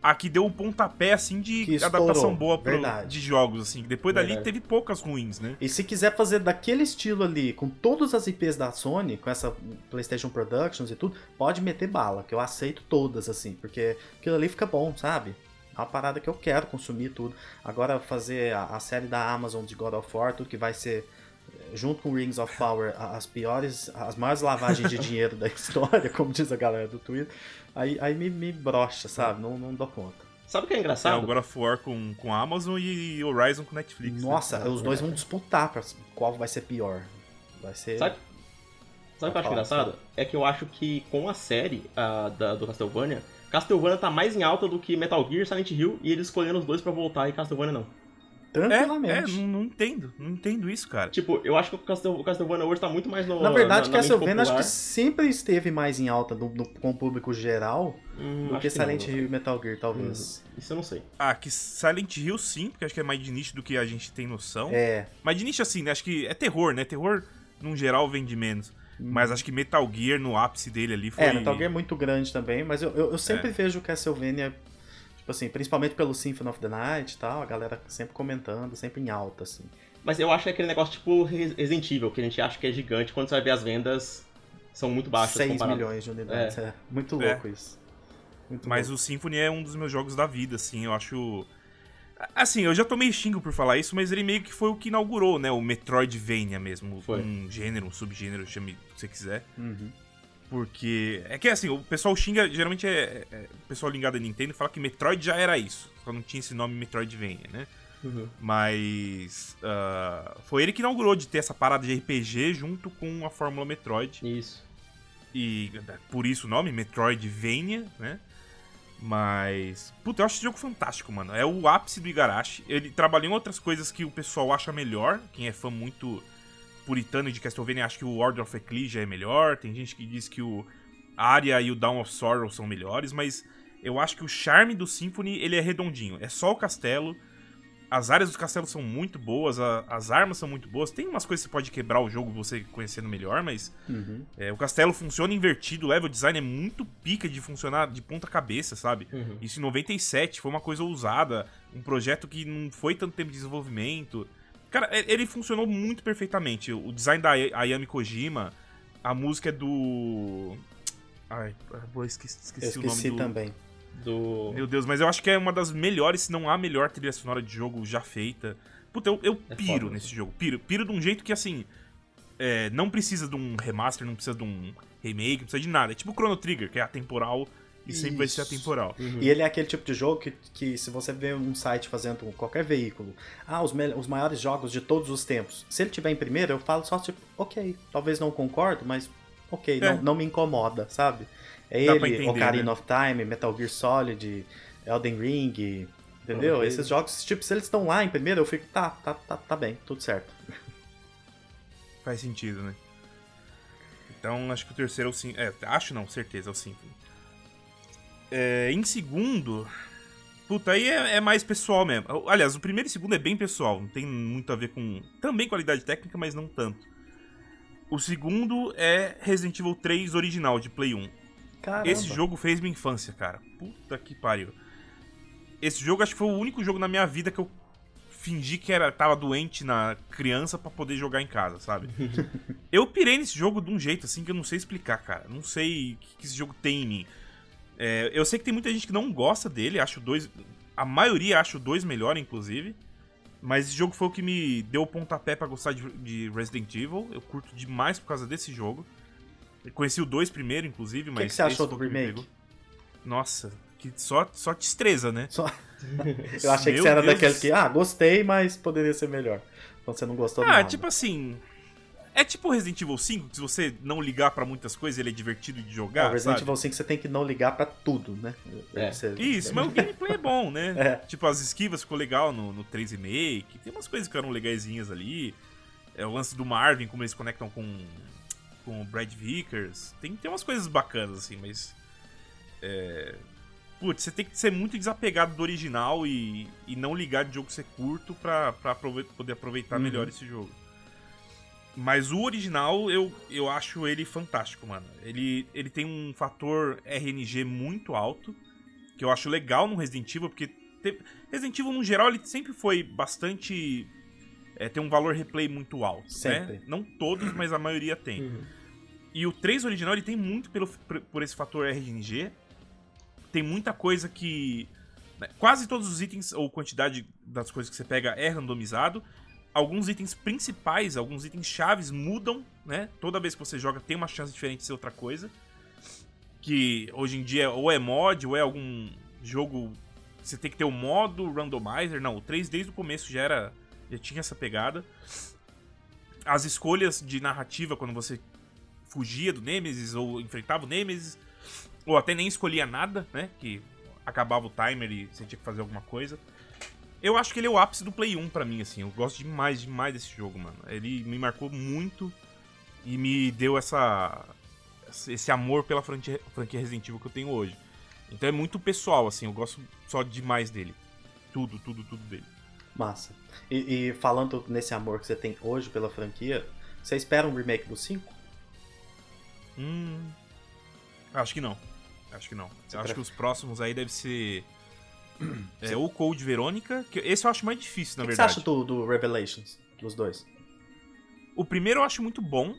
A que deu o pontapé, assim, de Que estourou, adaptação boa pro- de jogos, assim. Depois dali Verdade. teve poucas ruins, né? E se quiser fazer daquele estilo ali, com todas as IPs da Sony, com essa PlayStation Productions e tudo, pode meter bala, que eu aceito todas, assim, porque aquilo ali fica bom, sabe? É uma parada que eu quero consumir tudo. Agora fazer a, a série da Amazon de God of War, tudo que vai ser, junto com Rings of Power, a- as piores, as maiores lavagens de dinheiro da história, como diz a galera do Twitter, aí, aí me, me brocha, sabe? Não, não dou conta. Sabe o que é É, o engraçado? God of War com, com a Amazon e Horizon com Netflix. né? Nossa, né? os dois vão disputar pra qual vai ser pior. Vai ser. Sabe? Sabe o que eu acho engraçado? É que eu acho que com a série ah, da, do Castlevania, Castlevania tá mais em alta do que Metal Gear, Silent Hill, e eles escolhendo os dois pra voltar e Castlevania não. É, é, Tranquilamente. não, não entendo. Não entendo isso, cara. Tipo, eu acho que o, Castel, o Castlevania hoje tá muito mais no. Na verdade, na, Castlevania acho que sempre esteve mais em alta no- no- com o público geral Hum, do que que não, Silent. Hill e Metal Gear, talvez. Uhum. Isso eu não sei. Ah, que Silent Hill sim, porque acho que é mais de nicho do que a gente tem noção. É, Mas de nicho assim, né? Acho que é terror, né? Terror, num geral, vende menos. Mas acho que Metal Gear, no ápice dele ali, foi... é, Metal Gear é muito grande também, mas eu, eu, eu sempre É. vejo Castlevania, tipo assim, principalmente pelo Symphony of the Night e tal, a galera sempre comentando, sempre em alta, assim. Mas eu acho que é aquele negócio tipo Resident Evil, que a gente acha que é gigante, quando você vai ver as vendas, são muito baixas 6 comparado. milhões de unidades, é. Muito É. louco isso. Muito Mas louco. o Symphony é um dos meus jogos da vida, assim, eu acho... Assim, eu já tomei xingo por falar isso, mas ele meio que foi o que inaugurou, né? O Metroidvania mesmo. Foi. Um gênero, um subgênero, chame o que você quiser. Uhum. Porque. É que assim, o pessoal xinga, geralmente é, é- O pessoal ligado a Nintendo fala que Metroid já era isso. Só não tinha esse nome Metroidvania, né? Uhum. Mas. ah, foi ele que inaugurou de ter essa parada de RPG junto com a Fórmula Metroid. Isso. E é, por isso o nome, Metroidvania, né? Mas. Puta, eu acho esse jogo fantástico, mano. É o ápice do Igarashi. Ele trabalhou em outras coisas que o pessoal acha melhor. Quem é fã muito puritano de Castlevania acha que o Order of Ecclesia é melhor. Tem gente que diz que o Aria e o Dawn of Sorrow são melhores, mas eu acho que o charme do Symphony ele é redondinho. É só o castelo. As áreas do castelo são muito boas, a- as armas são muito boas. Tem umas coisas que você pode quebrar o jogo você conhecendo melhor, mas Uhum. é, o castelo funciona invertido, o level design é muito pica de funcionar de ponta cabeça, sabe? Uhum. Isso em 97 foi uma coisa ousada, um projeto que não foi tanto tempo de desenvolvimento. Cara, ele funcionou muito perfeitamente. O design da Ay- Ayami Kojima, a música é do. Ai, boa, esqueci, esqueci, Eu esqueci o nome do. também. Do. Meu Deus, mas eu acho que é uma das melhores, se não a melhor trilha sonora de jogo já feita. Puta, eu, eu É piro foda. nesse jogo. Piro. Piro de um jeito que, assim, é, não precisa de um remaster, não precisa de um remake, não precisa de nada. É tipo o Chrono Trigger, que é atemporal e sempre vai ser atemporal. Uhum. E ele é aquele tipo de jogo que, que se você vê um site fazendo qualquer veículo, ah, os, os maiores jogos de todos os tempos. Se ele tiver em primeiro, eu falo só tipo, ok, talvez não concordo, mas ok, É. não, não me incomoda, sabe? É Dá ele, entender, Ocarina né? of Time, Metal Gear Solid, Elden Ring, entendeu? Ok. Esses jogos, tipo, se eles estão lá em primeiro, eu fico, tá, tá, tá, tá bem, tudo certo. Faz sentido, né? Então, acho que o terceiro é o Symphony. É, acho não, certeza, é o Symphony. É, em segundo. Puta, aí é, é mais pessoal mesmo. Aliás, o primeiro e o segundo é bem pessoal. Não tem muito a ver com. Também qualidade técnica, mas não tanto. O segundo é Resident Evil 3 original de Play 1. Caramba. Esse jogo fez minha infância, cara. Puta que pariu. Esse jogo acho que foi o único jogo na minha vida que eu fingi que era, tava doente na criança para poder jogar em casa, sabe? eu pirei nesse jogo de um jeito assim que eu não sei explicar, cara. Não sei o que, que esse jogo tem em mim. É, eu sei que tem muita gente que não gosta dele, acho dois. A maioria acha o dois melhor, inclusive. Mas esse jogo foi o que me deu o pontapé para gostar de, de, Resident Evil. Eu curto demais por causa desse jogo. Eu conheci o 2 primeiro, inclusive, mas. O que, que, você achou do remake? Nossa, que só, só destreza, né? Só... Eu achei que você era Deus daquele que, ah, gostei, mas poderia ser melhor. Então você não gostou. Ah, tipo assim. É tipo Resident Evil 5, que se você não ligar para muitas coisas, ele é divertido de jogar. É, Resident sabe? Evil 5 você tem que não ligar para tudo, né? É. Você... Isso, mas o gameplay é bom, né? É. Tipo, as esquivas ficou legal no, no 3 Remake, tem umas coisas que ficaram legaisinhas ali. É o lance do Marvin, como eles conectam com, com o Brad Vickers. Tem, tem umas coisas bacanas, assim, mas. É, putz, você tem que ser muito desapegado do original e, e não ligar de jogo ser curto pra, pra poder aproveitar uhum. melhor esse jogo. Mas o original, eu, eu acho ele fantástico, mano. Ele, ele tem um fator RNG muito alto, que eu acho legal no Resident Evil, porque Resident Evil, no geral, ele sempre foi bastante... É, tem um valor replay muito alto, né? sempre. né? Não todos, mas a maioria tem. Uhum. E o 3 original, ele tem muito pelo, por esse fator RNG, tem muita coisa que. Né, quase todos os itens, ou quantidade das coisas que você pega é randomizado. Alguns itens principais, alguns itens chaves mudam, né? Toda vez que você joga tem uma chance diferente de ser outra coisa. Que hoje em dia ou é mod, ou é algum jogo. Você tem que ter o modo randomizer. Não, o 3 desde o começo já era. Já tinha essa pegada. As escolhas de narrativa, quando você fugia do Nemesis ou enfrentava o Nemesis, ou até nem escolhia nada, né? Que acabava o timer e você tinha que fazer alguma coisa. Eu acho que ele é o ápice do Play 1 para mim, assim. Eu gosto demais, demais desse jogo, mano. Ele me marcou muito e me deu essa esse amor pela franquia, franquia Resident Evil que eu tenho hoje. Então é muito pessoal, assim. Eu gosto só demais dele. Tudo, tudo, tudo dele. Massa. E, e falando nesse amor que você tem hoje pela franquia, você espera um remake do 5? Hum. Acho que não. Acho que não. Você acho que os próximos aí deve ser. É, o Code Verônica, que esse eu acho mais difícil, na que verdade. O que você acha do, do Revelations, dos dois? O primeiro eu acho muito bom.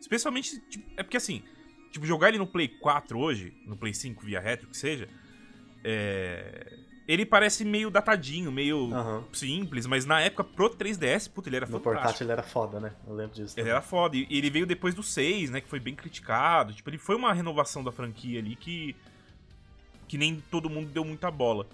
Especialmente, tipo, é porque assim, tipo, jogar ele no Play 4 hoje, no Play 5 via retro, que seja, é ele parece meio datadinho, meio uhum. simples, mas na época pro 3DS, puta, ele era no fantástico. No portátil ele era foda, né? Eu lembro disso. Ele era foda. E ele veio depois do 6, né? Que foi bem criticado. Tipo, ele foi uma renovação da franquia ali que. que nem todo mundo deu muita bola.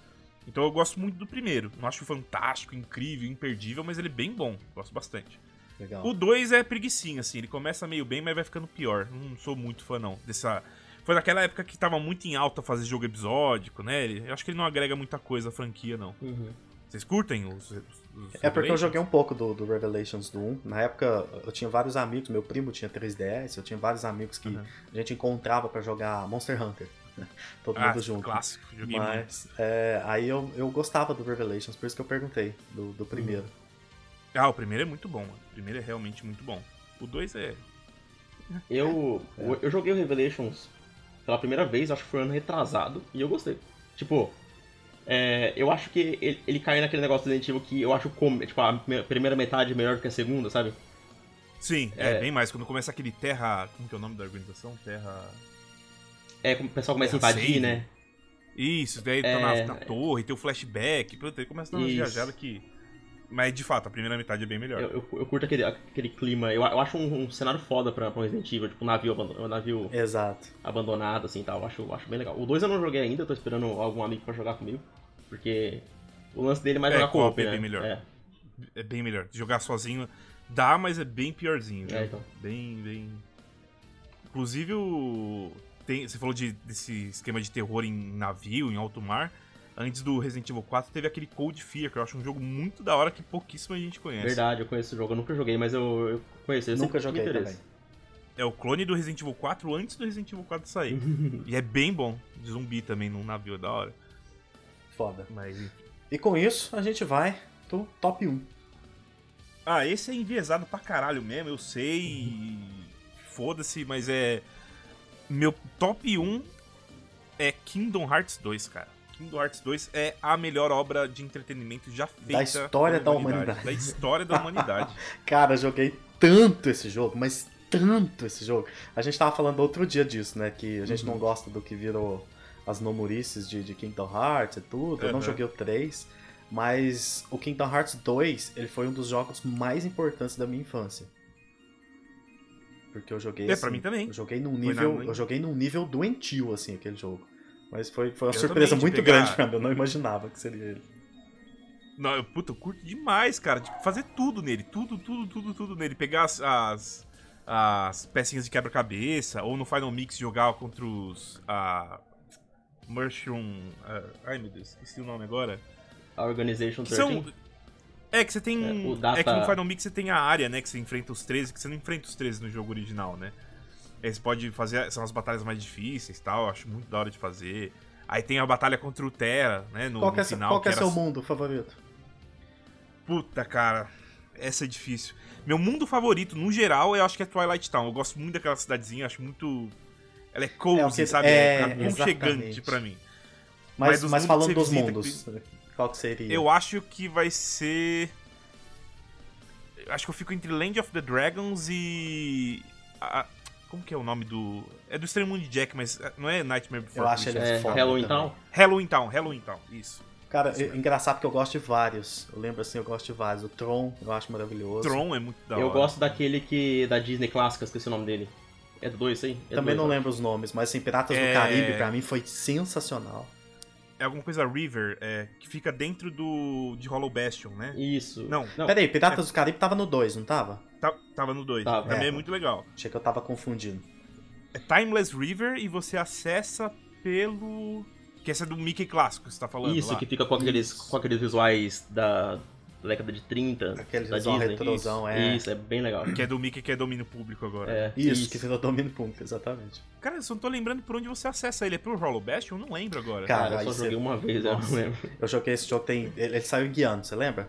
Então eu gosto muito do primeiro. Não acho fantástico, incrível, imperdível, mas ele é bem bom. Gosto bastante. Legal. O 2 é preguiçinho, assim. Ele começa meio bem, mas vai ficando pior. Não sou muito fã, não. Dessa foi naquela época que tava muito em alta fazer jogo episódico, né? Eu acho que ele não agrega muita coisa à franquia, não. Uhum. Vocês curtem os, os, É porque eu joguei um pouco do, do, Revelations do 1. Na época eu tinha vários amigos, meu primo tinha 3DS, eu tinha vários amigos que uhum. a gente encontrava para jogar Monster Hunter. Todo ah, mundo junto. Clássico, joguei Mas é, aí eu, eu gostava do Revelations, por isso que eu perguntei, do, do primeiro. Uhum. Ah, o primeiro é muito bom, mano. O primeiro é realmente muito bom. O 2 é. Eu, é. eu joguei o Revelations pela primeira vez, acho que foi ano retrasado, e eu gostei. Tipo, é, eu acho que ele, ele caiu naquele negócio do Resident que eu acho como, tipo, a primeira metade melhor do que a segunda, sabe? Sim, é, é bem mais. Quando começa aquele Terra. Como que é o nome da organização? Terra. É, o pessoal começa a invadir, né? Isso, daí tá na, é. na, torre, tem o flashback, pronto, aí começa a dar uma viajada que. Mas de fato, a primeira metade é bem melhor. Eu, eu, eu curto aquele, aquele clima. Eu, eu acho um, um, cenário foda pra, pra um Resident Evil, tipo um navio, um navio Exato. abandonado, assim tal. Eu acho, acho bem legal. O 2 eu não joguei ainda, tô esperando algum amigo pra jogar comigo. Porque o lance dele é mais é, jogar co é né? bem melhor. É. é. bem melhor. Jogar sozinho dá, mas é bem piorzinho. É, então. Bem, bem. Inclusive o. Tem, você falou de, desse esquema de terror em navio, em alto mar antes do Resident Evil 4, teve aquele Cold Fear, que eu acho um jogo muito da hora que pouquíssima gente conhece. Verdade, eu conheço o jogo. Eu nunca joguei, mas eu, eu conheço. Eu nunca joguei também. É o clone do Resident Evil 4 antes do Resident Evil 4 sair. e é bem bom. De zumbi também num navio, é da hora. Foda. Mas. E com isso, a gente vai pro top 1. Ah, esse é enviesado pra caralho mesmo, eu sei. Foda-se, mas é. Meu top 1 é Kingdom Hearts 2, cara. Kingdom Hearts 2 é a melhor obra de entretenimento já feita. história pela da humanidade. Da história da humanidade. Cara, joguei tanto esse jogo, mas tanto esse jogo. A gente tava falando outro dia disso, né? Que a gente Uhum. não gosta do que virou as nomurices de, de Kingdom Hearts e tudo. Eu não Uhum. joguei o 3, mas o Kingdom Hearts 2, ele foi um dos jogos mais importantes da minha infância. Porque eu joguei É, assim, pra mim também. Eu joguei num nível, eu joguei num nível doentio assim aquele jogo. Mas foi, foi uma Eu surpresa também, de muito pegar- grande pra mim, eu não imaginava que seria ele. Não, eu, puta, eu curto demais, cara. Tipo, fazer tudo nele. Tudo, tudo, tudo, tudo nele. Pegar as, as, as pecinhas de quebra-cabeça, ou no Final Mix jogar contra os. A, Mushroom. ah, ai meu Deus, esqueci o nome agora. A Organization Que 13. são. É que você tem. É, o É, data- que no Final Mix você tem a área, né? Que você enfrenta os 13, que você não enfrenta os 13 no jogo original, né? Aí você pode fazer. São as batalhas mais difíceis e tal. eu Acho muito da hora de fazer. Aí tem a batalha contra o Terra, né? No, qual que é, no final. qual que é era seu mundo favorito? Puta, cara. Essa é difícil. Meu mundo favorito, no geral, eu acho que é Twilight Town. Eu gosto muito daquela cidadezinha, acho muito. Ela é cozy, É, o que- sabe? é, É aconchegante exatamente. pra mim. Mas, Mas mas falando que dos visita, mundos, qual que seria? Eu acho que vai ser. eu Acho que eu fico entre Land of the Dragons e. a- Como que é o nome do. É do Extreme Mundo de Jack, mas é, não é Nightmare Before Eu acho ele Christmas. É, foda Halloween também. Town? Halloween Town, Halloween Town, isso. Cara, é engraçado que eu gosto de vários. Eu lembro assim, eu gosto de vários. O Tron, eu acho maravilhoso. Tron é muito da Eu hora. gosto daquele que. da Disney clássica, esqueci o nome dele. É do 2 aí? É Também dois, não né? lembro os nomes, mas assim, Piratas É. do Caribe pra mim foi sensacional. É alguma coisa River, é, que fica dentro do. de Hollow Bastion, né? Isso. Não. Não, Pera aí, Piratas do Caribe tava no 2, não tava? Tá- tava no 2. Tava. Também é. É. muito legal. Achei que eu tava confundindo. É Timeless River e você acessa pelo. Que essa é do Mickey clássico que você tá falando. Isso, lá. que fica com aqueles, Isso. com aqueles visuais da década de 30. Aquele da Disney. retrosão, isso, é. Isso, é bem legal. Que é do Mickey que é domínio público agora. É, Isso, que virou domínio público, exatamente. Cara, eu só não tô lembrando por onde você acessa ele. É pelo Hollow Bastion? Eu não lembro agora. Cara, eu só você- joguei uma vez, eu Nossa. não lembro. Eu joguei esse jogo, tem. Ele, ele saiu em que ano, você lembra?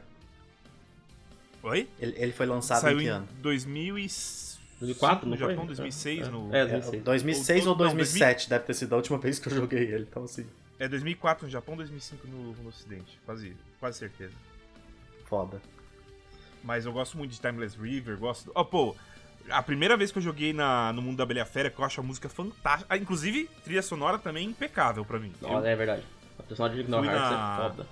Oi? Ele, ele foi lançado Saiu em que em ano? 2000 e... 2004, no não foi? Japão, 2006 É, no... é, É, 2006. 2006 ou Não, 2007 deve ter sido a última vez que eu joguei ele, então assim, É 2004 no Japão, 2005 no, no Ocidente. Quase, quase certeza. Foda. Mas eu gosto muito de Timeless River, gosto... Ó, pô, a primeira vez que eu joguei na, no Mundo da Bela Fera, que eu acho a música fantástica. Ah, inclusive, trilha sonora também impecável pra mim. Eu- Não, é verdade. A personagem de Kingdom Hearts na- é foda.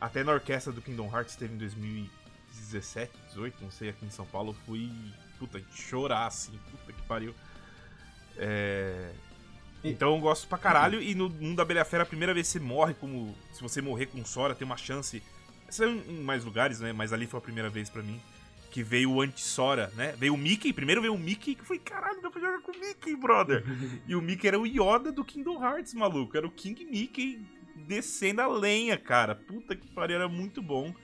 Até na orquestra do Kingdom Hearts teve em 2017, 18, não sei, aqui em São Paulo, eu fui, puta, chorar assim, puta que pariu. É... Então eu gosto pra caralho, e no Mundo da Bela Fera, a primeira vez que você morre, como se você morrer com Sora, tem uma chance. Saiu em mais lugares, né? Mas ali foi a primeira vez pra mim. Que veio o anti-Sora, né? Veio o Mickey, primeiro veio o Mickey, que foi caralho, dá pra jogar com o Mickey, brother. E o Mickey era o Yoda do Kingdom Hearts, maluco. Era o King Mickey descendo a lenha, cara. Puta que pariu, era muito bom.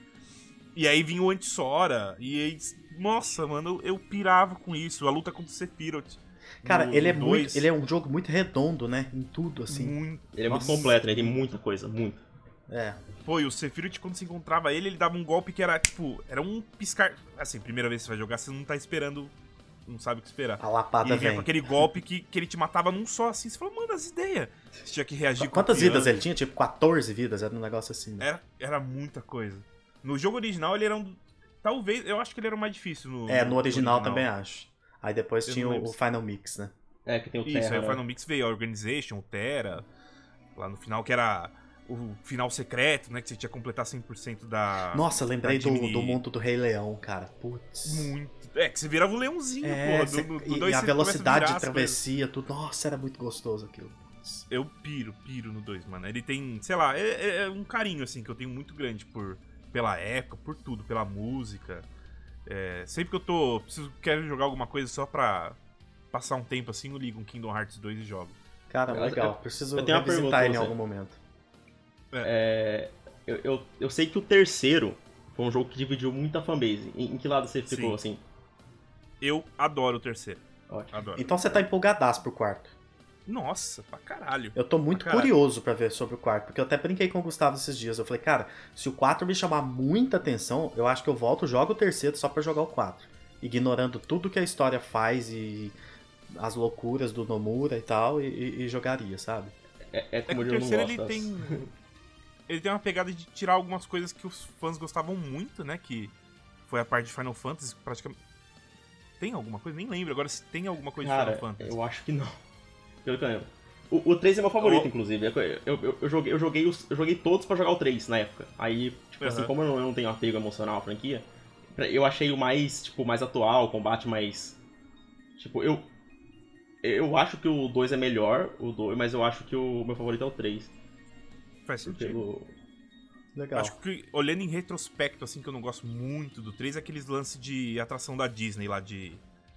E aí vinha o Anti-Sora. E aí, nossa, mano, eu, eu pirava com isso. A luta contra o Sephiroth. Cara, no- ele é no muito. dois, Ele é um jogo muito redondo, né? Em tudo, assim. muito. Ele é muito Nossa. completo, né? Tem muita coisa, muito. É. Pô, e o Sephiroth, quando se encontrava ele, ele dava um golpe que era, tipo, era um piscar. Assim, primeira vez que você vai jogar, você não tá esperando. Não sabe o que esperar. A E lapada ele vinha vem. com aquele golpe que, que ele te matava num só, assim. Você falou, mano, as ideias. Você tinha que reagir Quantas vidas ele tinha? Tipo, 14 vidas, era um negócio assim. Né? Era, era muita coisa. No jogo original ele era um. Talvez, eu acho que ele era o mais difícil. No, É, no original, também acho. Aí depois Eu tinha o, Final Mix, né? É, que tem o Isso, Terra. aí o né? Final Mix veio a Organization, o Terra. Lá no final, que era o final secreto, né? Que você tinha que completar 100% da. Nossa, lembrei da do, do mundo do Rei Leão, cara. Putz. Muito. É, que você virava o leãozinho, É, porra. cê- do- do e, dois e a velocidade de travessia, tudo. Nossa, era muito gostoso aquilo. Eu piro, piro no 2, mano. Ele tem, sei lá, é, é- é um carinho, assim, que eu tenho muito grande por pela época, por tudo, pela música. É, sempre que eu tô. Preciso, quero jogar alguma coisa só pra passar um tempo assim, eu ligo um Kingdom Hearts 2 e jogo. Cara, Eu- legal. eu- Preciso eu tenho uma pergunta ele em algum momento. É, eu, eu, eu sei que o terceiro foi um jogo que dividiu muita fanbase. Em, em que lado você ficou, Sim. assim? Eu adoro o terceiro. Ótimo. Adoro. Então você tá empolgadaço pro quarto. Nossa, pra caralho. Eu tô muito Pra curioso pra ver sobre o quarto, porque eu até brinquei com o Gustavo esses dias. Eu falei, cara, se o 4 me chamar muita atenção, eu acho que eu volto, jogo o terceiro só pra jogar o 4. Ignorando tudo que a história faz e as loucuras do Nomura e tal, e, e- e jogaria, sabe? É, é É que como o eu não terceiro gosto ele das- tem. Ele tem uma pegada de tirar algumas coisas que os fãs gostavam muito, né? Que foi a parte de Final Fantasy, praticamente. Tem alguma coisa? Nem lembro agora se tem alguma coisa de Cara, Final Fantasy. eu acho que não. Pelo que eu lembro. O, o 3 é meu favorito, inclusive. Eu, eu, eu joguei, eu, joguei os- eu joguei todos pra jogar o 3 na época. Aí, tipo assim, Aham. como eu não, eu não tenho apego emocional à franquia, eu achei o mais, tipo, mais atual, o combate mais. Tipo, eu. Eu acho que o 2 é melhor, o 2, mas eu acho que o meu favorito é o 3. Faz sentido. Pelo... Legal. Acho que olhando em retrospecto, assim, que eu não gosto muito do 3, é aqueles lances de atração da Disney lá de,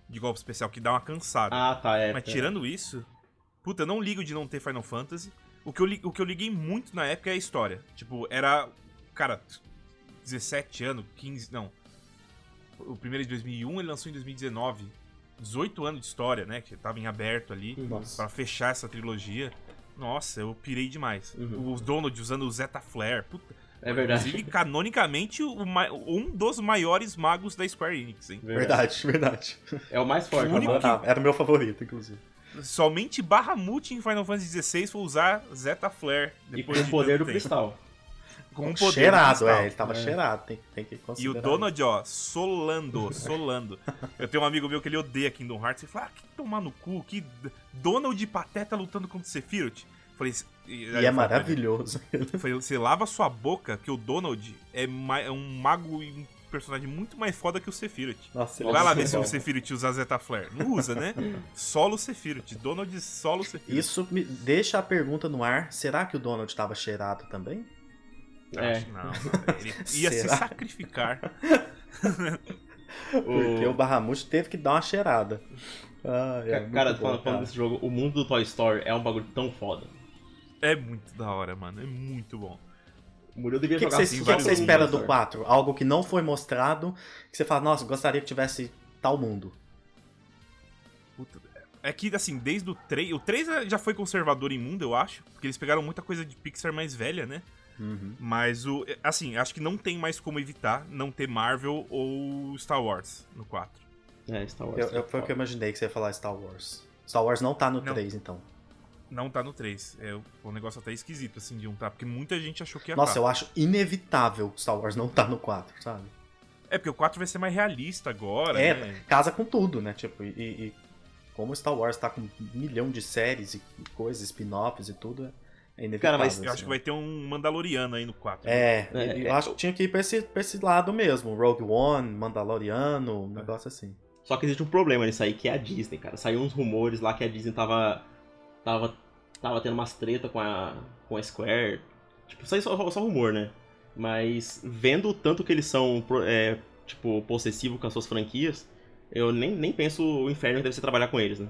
de golpe especial que dá uma cansada. Ah, tá, é. Mas é. tirando isso, puta, eu não ligo de não ter Final Fantasy. O que, eu, o que eu liguei muito na época é a história. Tipo, era. Cara, 17 anos, 15. Não. O primeiro é de 2001, ele lançou em 2019. 18 anos de história, né? Que tava em aberto ali. Pra fechar essa trilogia. Nossa, eu pirei demais. Uhum. Os Donald usando o Zeta Flare. Puta. É verdade. Inclusive, canonicamente, um dos maiores magos da Square Enix, hein? Verdade, verdade. É o mais forte. O único né? que- Ah, Era o meu favorito, inclusive. Somente Bahamut em Final Fantasy XVI foi usar Zeta Flare. E com o de poder do tempo. cristal. Com poder do cheirado, é, ele tava É. cheirado, tem, tem que E o Donald, ó, solando, solando. Eu tenho um amigo meu que ele odeia Kingdom Hearts. Ele fala, ah, que tomar no cu, que Donald e Pateta lutando contra o Sephiroth. Falei, E é maravilhoso. Falei, você lava sua boca que o Donald é, é um mago e um personagem muito mais foda que o Sephiroth. Nossa, Vai é lá muito ver se o. Sephiroth usa Zeta Flare. Não usa, né? Solo Sephiroth. Donald solo Sephiroth. Isso me deixa a pergunta no ar: será que o Donald estava cheirado também? É. Acho- Não, ele ia se Será? sacrificar. Porque o Bahamut teve que dar uma cheirada. Ah, é cara, bom, falando, cara. desse jogo, o mundo do Toy Story é um bagulho tão foda. É muito da hora, mano. É muito bom. O Murilo devia O que, jogar você, assim, o que você espera do Story. 4? Algo que não foi mostrado, que você fala, nossa, gostaria que tivesse tal mundo. Puta, É que, assim, desde o 3... O 3 já foi conservador em mundo, eu acho. Porque eles pegaram muita coisa de Pixar mais velha, né? Uhum. Mas o... Assim, acho que não tem mais como evitar não ter Marvel ou Star Wars no 4. É, Star Wars. Eu, eu, foi o que eu imaginei que você ia falar Star Wars. Star Wars não tá no Não. 3, então. Não tá no 3. É um negócio até esquisito, assim, de um tá. Porque muita gente achou que ia Nossa, tá. eu acho inevitável Star Wars não tá no 4, sabe? É, porque o 4 vai ser mais realista agora, É, né? casa com tudo, né? Tipo, e, e como Star Wars tá com um milhão de séries e coisas, spin-offs e tudo, é inevitável. Cara, mas Eu acho que vai ter um Mandaloriano aí no 4. É, É, eu é, acho que tinha que ir pra esse, pra esse lado mesmo. Rogue One, Mandaloriano, um É. negócio assim. Só que existe um problema nisso aí, que é a Disney, cara. Saiu uns rumores lá que a Disney tava. tava. tava tendo umas treta com a. com a Square. Tipo, isso aí só, só rumor, né? Mas vendo o tanto que eles são, é, tipo, possessivos com as suas franquias, eu nem, nem penso o inferno que deve ser trabalhar com eles, né?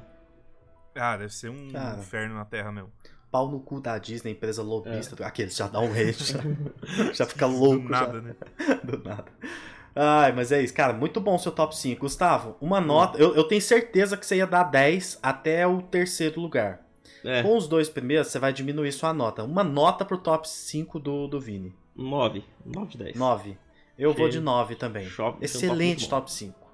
Ah, deve ser um Cara. inferno na Terra mesmo. Pau no cu da Disney, empresa lobista. É. Aqueles já dá um rage, já, já fica louco. Do nada, já. né? Do nada. Ai, mas é isso, cara. Muito bom o seu top 5. Gustavo, uma Hum. nota. Eu, eu tenho certeza que você ia dar 10 até o terceiro lugar. É, Com os dois primeiros, você vai diminuir sua nota. Uma nota pro top 5 do, do Vini. 9. 9 de 10. 9. Eu vou Achei- de 9 também. Shop- Excelente muito bom. top 5.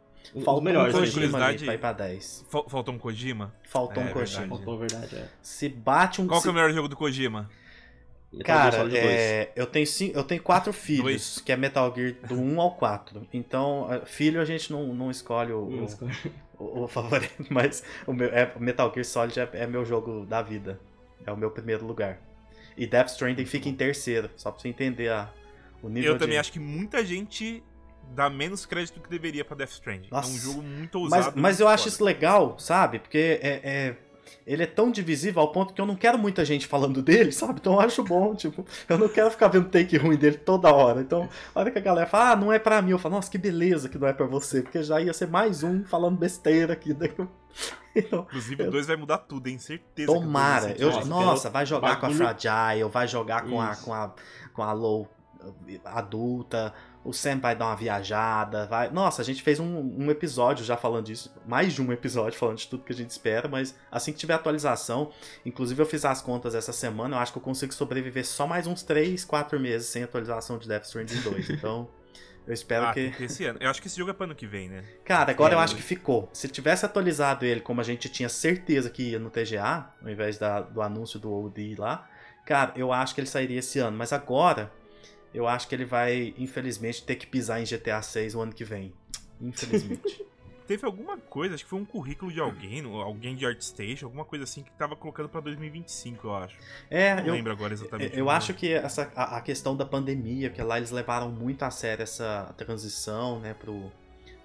Faltou melhores, um né? Kojima. Curiosidade- pra ir pra 10. Fal- Faltou um Kojima? Faltou É, um Kojima. verdade. Faltou verdade, é. Se bate um... Qual se- que é o melhor jogo do Kojima? Cara, Solid 2. é, eu, tenho cinco, eu tenho quatro filhos, Dois. que é Metal Gear do 1 ao 4. Então, é, filho a gente não, não escolhe o, Hum, o, o- o favorito, mas o meu, é, Metal Gear Solid é, é meu jogo da vida. É o meu primeiro lugar. E Death Stranding fica em terceiro, só pra você entender a, o nível Eu também de... acho que muita gente dá menos crédito do que deveria pra Death Stranding. Nossa. É um jogo muito ousado. Mas, mas eu acho foda. isso legal, sabe? Porque é, é- ele é tão divisível ao ponto que eu não quero muita gente falando dele, sabe? Então eu acho bom, tipo, eu não quero ficar vendo take ruim dele toda hora. Então, a hora que a galera fala, ah, não é pra mim, eu falo, nossa, que beleza que não é pra você, porque já ia ser mais um falando besteira aqui. Eu- Então, Inclusive o 2 vai mudar tudo, hein? Certeza. tomara. ser Eu, foda. Nossa, vai jogar com a bagulho- Fragile, vai jogar com a, com a, com a Low adulta, o Sam vai dar uma viajada, vai. Nossa, a gente fez um, um, episódio já falando disso, mais de um episódio falando de tudo que a gente espera, mas assim que tiver atualização, inclusive eu fiz as contas essa semana, eu acho que eu consigo sobreviver só mais uns 3, 4 meses sem atualização de Death Stranding 2. Então, eu espero ah, que. que esse ano. Eu acho que esse jogo é pro ano que vem, né? Cara, agora é, eu acho que ficou. Se tivesse atualizado ele como a gente tinha certeza que ia no TGA, ao invés da, do anúncio do OD lá, cara, eu acho que ele sairia esse ano. Mas agora eu acho que ele vai, infelizmente, ter que pisar em GTA 6 o ano que vem. Infelizmente. Teve alguma coisa, acho que foi um currículo de alguém, alguém de ArtStation, alguma coisa assim que tava colocando para 2025, eu acho. É, não eu lembro agora exatamente. Eu acho que essa a, a, questão da pandemia, que lá eles levaram muito a sério essa transição, né, pro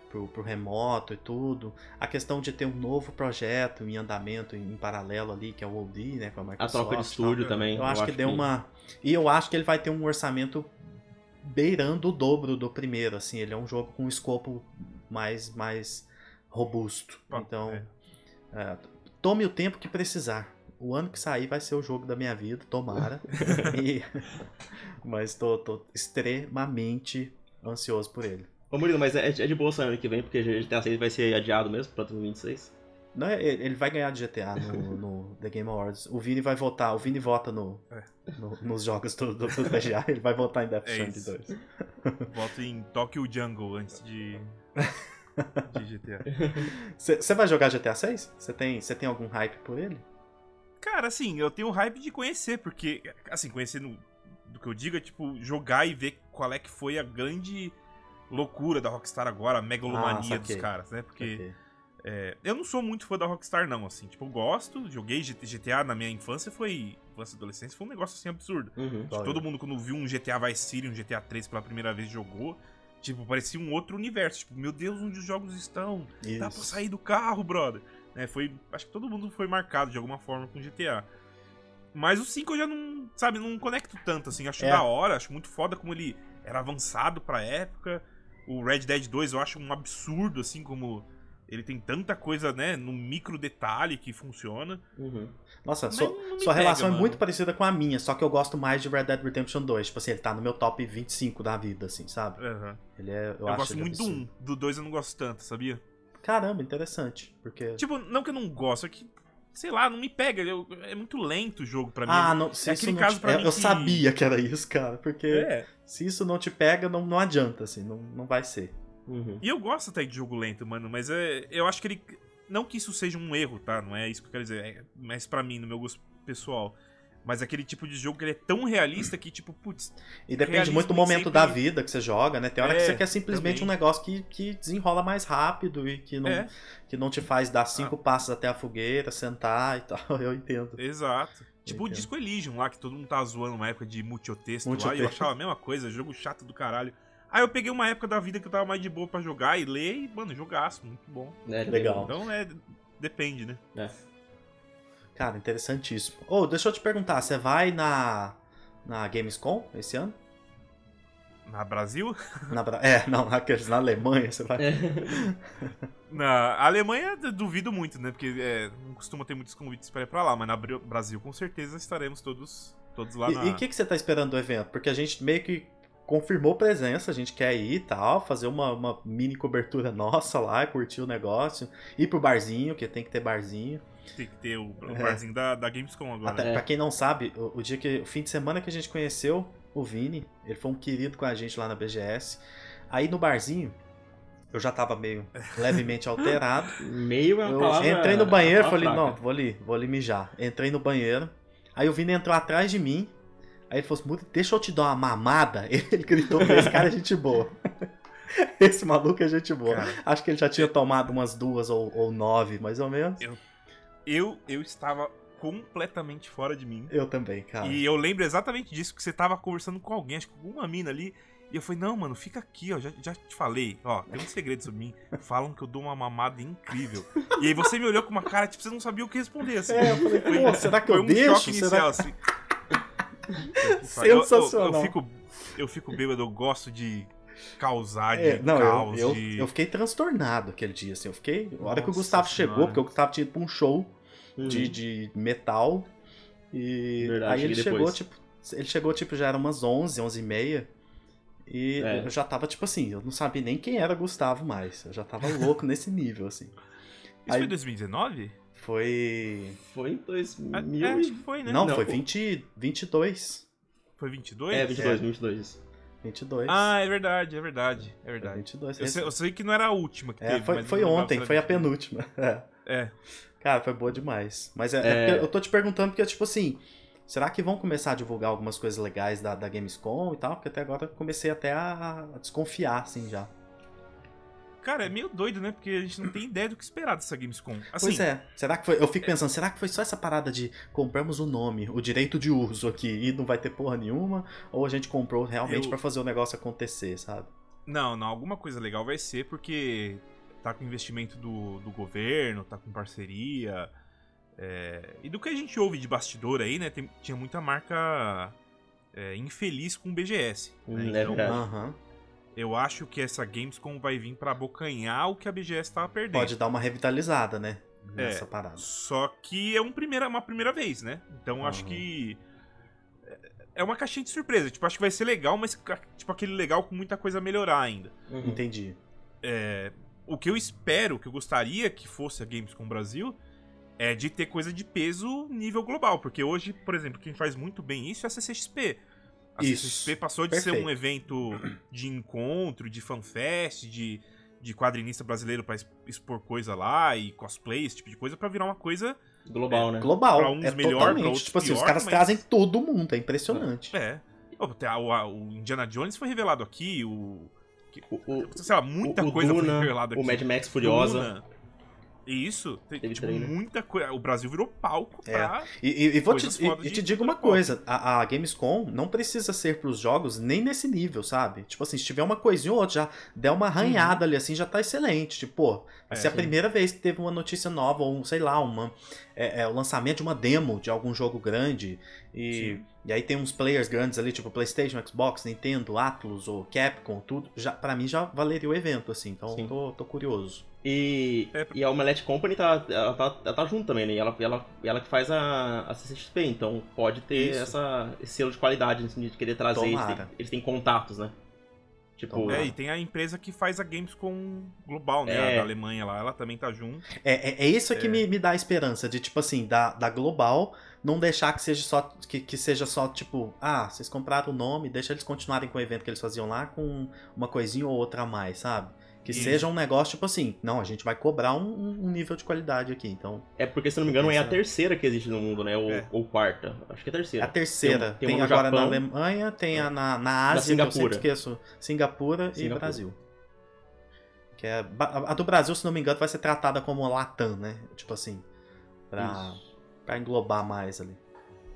pro, pro remoto e tudo. A questão de ter um novo projeto em andamento em, em paralelo ali, que é o OD, né, com a Microsoft. A troca de estúdio também. Eu, eu acho, acho que deu que... uma e eu acho que ele vai ter um orçamento beirando o dobro do primeiro, assim, ele é um jogo com um escopo mais, mais robusto. Ah, então, é. É, tome o tempo que precisar. O ano que sair vai ser o jogo da minha vida, tomara. e... Mas tô, tô extremamente ansioso por ele. Ô Murilo, mas é, é de boa sair ano que vem, porque GTA 6 vai ser adiado mesmo pra 2026? Não, é, ele vai ganhar de GTA no, no, The Game Awards. O Vini vai votar, o Vini vota no, é. no nos jogos do, do, do TGA, ele vai votar em Death é Stranding 2. Voto em Tokyo Jungle antes de, de GTA. Você vai jogar GTA 6? Você tem, tem algum hype por ele? Cara, assim, eu tenho hype de conhecer, porque, assim, conhecer no, do que eu digo é, tipo, jogar e ver qual é que foi a grande loucura da Rockstar agora, a megalomania ah, dos caras, né? Porque... Okay é, eu não sou muito fã da Rockstar, não, assim. Tipo, eu gosto, joguei GTA na minha infância, foi. Infância e adolescência, foi um negócio assim absurdo. Uhum, tipo, todo mundo, quando viu um GTA Vice City, um GTA 3 pela primeira vez, jogou. Tipo, parecia um outro universo. Tipo, meu Deus, onde os jogos estão? Isso. Dá pra sair do carro, brother. É, foi, acho que todo mundo foi marcado de alguma forma com GTA. Mas o 5 eu já não, sabe, não conecto tanto, assim. Acho é. da hora, acho muito foda como ele era avançado pra época. O Red Dead 2 eu acho um absurdo, assim, como ele tem tanta coisa, né, no micro detalhe que funciona. Uhum. Nossa, sua, sua pega, relação mano. é muito parecida com a minha, só que eu gosto mais de Red Dead Redemption 2. Tipo assim, ele tá no meu top 25 da vida, assim, sabe? Uhum. Ele é. Eu, eu gosto muito do 1. Do 2 eu não gosto tanto, sabia? Caramba, interessante. Porque. Tipo, não que eu não gosto, é que. Sei lá, não me pega. Eu, é muito lento o jogo pra mim. Ah, não, se é aquele caso te... pra é, mim. Eu que... sabia que era isso, cara. Porque é. se isso não te pega, não, não adianta, assim, não, não vai ser. Uhum. E eu gosto até de jogo lento, mano, mas é, eu acho que ele. Não que isso seja um erro, tá? Não é isso que eu quero dizer. É mais para mim, no meu gosto pessoal. Mas aquele tipo de jogo que ele é tão realista que, tipo, putz. E depende muito do momento sempre... da vida que você joga, né? Tem hora é, que você quer simplesmente também. um negócio que, que desenrola mais rápido e que não, é. que não te faz dar cinco ah. passos até a fogueira, sentar e tal. Eu entendo. Exato. Tipo o Disco Elysium lá, que todo mundo tá zoando uma época de multiotexto lá, e eu achava a mesma coisa, jogo chato do caralho. Aí eu peguei uma época da vida que eu tava mais de boa para jogar e ler e, mano, jogaço, muito bom. É, legal. Então é. Depende, né? É. Cara, interessantíssimo. Ô, oh, deixa eu te perguntar, você vai na. na Gamescom esse ano? Na Brasil? Na Bra... É, não, na, na Alemanha você vai. É. na Alemanha duvido muito, né? Porque é, não costuma ter muitos convites para ir pra lá, mas na Brasil com certeza estaremos todos, todos lá. E o que, que você tá esperando do evento? Porque a gente meio que confirmou presença, a gente quer ir e tal, fazer uma, uma mini cobertura nossa lá, curtir o negócio, ir pro barzinho, que tem que ter barzinho. Tem que ter o, o é. barzinho da, da Gamescom agora. Até, é. Pra quem não sabe, o, o, dia que. O fim de semana que a gente conheceu o Vini, ele foi um querido com a gente lá na BGS. Aí no barzinho, eu já tava meio levemente alterado. meio é eu palavra, Entrei no banheiro e falei, não, vou ali, vou ali mijar. Entrei no banheiro. Aí o Vini entrou atrás de mim, Aí ele falou assim, deixa eu te dar uma mamada. Ele gritou pra esse cara é gente boa. Esse maluco é gente boa. Cara, Acho que ele já tinha tomado umas duas ou, ou nove, mais ou menos. Eu, eu, eu estava completamente fora de mim. Eu também, cara. E eu lembro exatamente disso, que você tava conversando com alguém, acho que com uma mina ali. E eu falei, não, mano, fica aqui, ó. Já, já te falei, ó, tem um segredo sobre mim. Falam que eu dou uma mamada incrível. E aí você me olhou com uma cara, tipo, você não sabia o que responder, assim. É, eu falei, pô, será que eu um deixo? Choque inicial, será... assim. Sensacional. Eu, eu, eu, fico, eu fico bêbado, eu gosto de causar, de é, não, caos. Eu, de... eu, fiquei transtornado aquele dia, assim. Eu fiquei. A hora que o Gustavo senhora. chegou, porque o Gustavo tinha ido pra um show de, de metal. E Verdade, aí ele chegou, tipo. Ele chegou, tipo, já era umas 11, 11 e meia. E É. eu já tava, tipo assim, eu não sabia nem quem era Gustavo mais. Eu já tava louco nesse nível, assim. Isso Aí- foi 2019? Foi. Foi em 2000 É, acho e... que foi, né? Não, Não, foi o- 20, 22. Foi 22? É, 22, 22. 22. Ah, é verdade, é verdade, é verdade. 22. Eu sei, eu sei que não era a última que É, teve, foi, mas foi ontem, foi a 22. penúltima. É. É. Cara, foi boa demais. Mas é, é É. eu tô te perguntando porque, tipo assim, será que vão começar a divulgar algumas coisas legais da, da Gamescom e tal? Porque até agora eu comecei até a, a desconfiar, assim, já. Cara, é meio doido, né? Porque a gente não tem ideia do que esperar dessa Gamescom. Assim, Pois é. Será que foi. Eu fico pensando, será que foi só essa parada de compramos o nome, o direito de uso aqui e não vai ter porra nenhuma? Ou a gente comprou realmente Eu- pra fazer o negócio acontecer, sabe? Não, não, alguma coisa legal vai ser, porque tá com investimento do, do governo, tá com parceria. é, E do que a gente ouve de bastidor aí, né? tem- tinha muita marca é, infeliz com o BGS. né? Hum, é Então, verdade. Eu acho que essa Gamescom vai vir pra abocanhar o que a BGS tava perdendo. Pode dar uma revitalizada, né? É. Nessa parada. Só que é um primeira, uma primeira vez, né? Então acho Aham. que. É uma caixinha de surpresa. Tipo, acho que vai ser legal, mas tipo aquele legal com muita coisa a melhorar ainda. Uhum. Entendi. É, o que eu espero, o que eu gostaria que fosse a Gamescom Brasil, é de ter coisa de peso nível global. Porque hoje, por exemplo, quem faz muito bem isso é a CCXP. A Isso. CCXP passou de ser Perfeito. um evento de encontro, de fanfest, de, de quadrinista brasileiro pra es- expor coisa lá e cosplay, esse tipo de coisa, pra virar uma coisa Global, né? Global. Pra uns é melhor, pra totalmente. outros tipo assim, os caras mas- trazem todo mundo, é impressionante. É. O, Indiana Jones foi revelado aqui, o. O, o, Sei lá, muita o coisa Duna, foi revelada aqui. o Mad Max Furiosa. Duna. Isso. Tem, Teve tipo, trailer. muita coisa. O Brasil virou palco É. pra. E, e- e vou te, e- e de te digo uma coisa: a, a Gamescom não precisa ser pros jogos nem nesse nível, sabe? Tipo assim, se tiver uma coisinha ou outra, já der uma arranhada ali assim, já tá excelente. Tipo, pô, vai Uhum. É, a sim. primeira vez que teve uma notícia nova, ou um, sei lá, uma, é, é, o lançamento de uma demo de algum jogo grande. E, Sim. e aí tem uns players grandes ali, tipo PlayStation, Xbox, Nintendo, Atlus ou Capcom, tudo. Já, pra mim já valeria o evento, assim. Então tô, tô curioso. E, É. e a Omelette Company tá, ela tá, ela tá junto também, né? E ela, ela, ela que faz a, a CCXP, então pode ter Isso. essa, esse selo de qualidade no sentido de querer trazer. Eles têm, eles têm contatos, né? Tipo, Tomara. É, e tem a empresa que faz a Gamescom global, né? É. A da Alemanha lá, ela também tá junto. É, é, é isso que É. me, me dá esperança, de tipo assim, da, da global, não deixar que seja só, que, que seja só tipo, ah, vocês compraram o nome, deixa eles continuarem com o evento que eles faziam lá com uma coisinha ou outra a mais, sabe? Que Isso. seja um negócio tipo assim, não, a gente vai cobrar um, um- nível de qualidade aqui, então. é porque, se não me engano, é a terceira que existe no mundo, né? Ou, É. ou quarta. Acho que é a A terceira. terceira, Tem tem, tem agora na Japão. Alemanha, tem a na, na Ásia, que eu sempre Singapura. esqueço, Singapura, e Singapura. Brasil. Que é, a do Brasil, se não me engano, vai ser tratada como Latam, né? Tipo assim, pra, Isso. pra englobar mais ali.